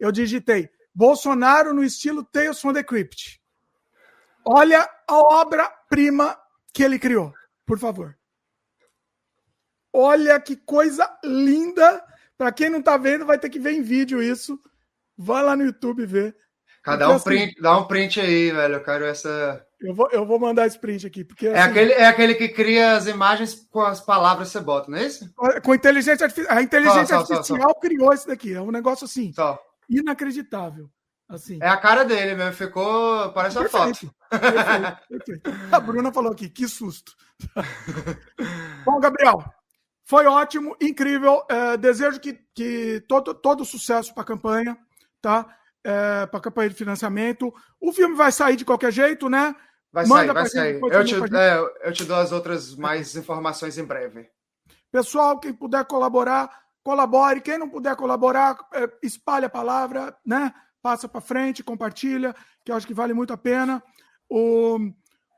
Eu digitei Bolsonaro no estilo Tales from the Crypt. Olha a obra-prima que ele criou, por favor. Olha que coisa linda. Para quem não tá vendo, vai ter que ver em vídeo isso. Vai lá no YouTube ver. Porque, um assim, print, dá um print aí, velho. Eu quero essa. Eu vou, eu vou mandar esse print aqui, porque É assim, aquele, é aquele que cria as imagens com as palavras que você bota, não é isso? com inteligência artificial. A inteligência Só, só, só, artificial criou isso daqui. É um negócio assim, Só. Inacreditável. Assim. É a cara dele mesmo. Ficou. Parece uma foto. Perfeito, perfeito, perfeito. A Bruna falou aqui, que susto. Bom, Gabriel, foi ótimo, incrível. É, desejo que, que todo, todo sucesso para a campanha, tá? para a campanha de financiamento. O filme vai sair de qualquer jeito, né? Vai Manda sair, vai sair. Eu te, gente. é, eu te dou as outras mais informações em breve. Pessoal, quem puder colaborar, colabore. Quem não puder colaborar, é, espalhe a palavra, né? Passa para frente, compartilha, que eu acho que vale muito a pena. O,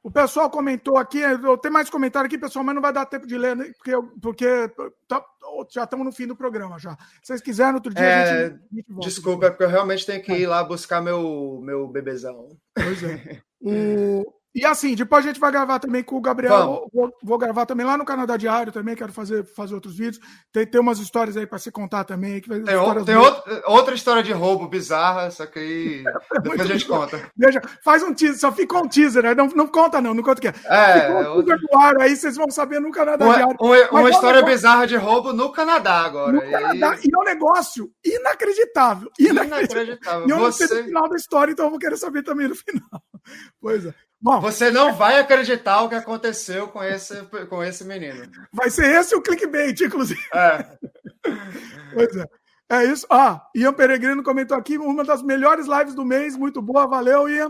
o pessoal comentou aqui, eu tenho mais comentário aqui, pessoal, mas não vai dar tempo de ler, né? porque, porque tá- já estamos no fim do programa já. Se vocês quiserem, outro dia a É, gente, a gente volta. desculpa, é porque eu realmente tenho que ir lá buscar meu, meu bebezão. Pois é. O- E assim, depois a gente vai gravar também com o Gabriel. Vou, vou gravar também lá no Canadá Diário também. Quero fazer, fazer outros vídeos. Tem, tem umas histórias aí para se contar também. Que Tem, o- tem outra, outra história de roubo bizarra, só que aí depois a gente conta. Veja, faz um teaser, só ficou um teaser, né? Não, não conta, não, não conta o que é. É, um no ar aí, vocês vão saber no Canadá Uma, Diário. uma- uma é um história bizarra de roubo no Canadá agora. No E Canadá, e é um negócio inacreditável. Inacreditável. Inacreditável. E eu não sei Você- do final da história, então eu vou querer saber também no final. Pois é. Bom, Você não vai acreditar o que aconteceu com esse, com esse menino. vai ser esse o clickbait, inclusive. É. Pois é. É isso. Ah, Ian Peregrino comentou aqui, uma das melhores lives do mês. Muito boa, valeu, Ian.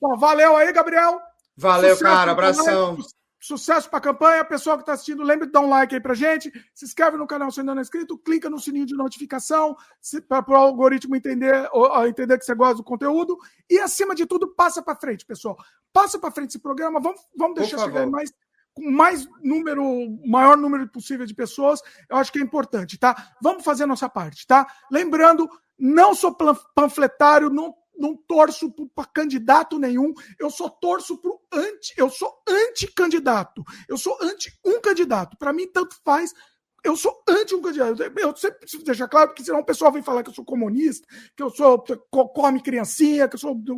Bom, valeu aí, Gabriel. Valeu, Sucesso cara. Abração. su- Sucesso para a campanha. Pessoal que está assistindo, lembre de dar um like aí pra gente. Se inscreve no canal se ainda não é inscrito. Clica no sininho de notificação para o algoritmo entender, ou, entender que você gosta do conteúdo. E, acima de tudo, passa para frente, pessoal. Passa para frente esse programa. Vamos, vamos deixar chegar mais com mais número, maior número possível de pessoas, eu acho que é importante, tá? Vamos fazer a nossa parte, tá? Lembrando, não sou panfletário, não, não torço para candidato nenhum, eu só torço para anti, eu sou anti-candidato, eu sou anti um candidato. Para mim, tanto faz. Eu sou anti um candidato. Eu sempre preciso deixar claro, porque senão o pessoal vem falar que eu sou comunista, que eu sou co- come criancinha, que eu sou. de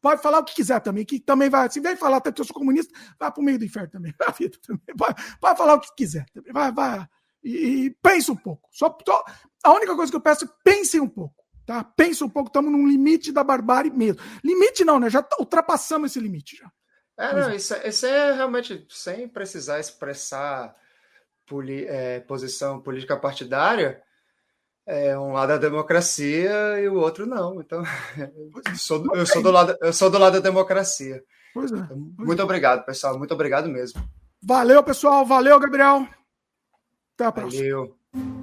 Pode falar o que quiser também, que também vai. Se vem falar até que eu sou comunista, vai para o meio do inferno também. Vida também. Vai, vai falar o que quiser também. Vai, vai. E, e pense um pouco. Só, só- a única coisa que eu peço é pensem um pouco. Tá? Pense um pouco, estamos num limite da barbárie mesmo. Limite não, né? Já tá- ultrapassamos esse limite já. É, não, isso, é- isso é realmente sem precisar expressar poli- é, posição política partidária. É um lado da democracia e o outro não. Então, eu sou, do- eu sou do lado, eu sou do lado da democracia. Pois é. Muito obrigado, pessoal. Muito obrigado mesmo. Valeu, pessoal. Valeu, Gabriel. Até a próxima. Valeu.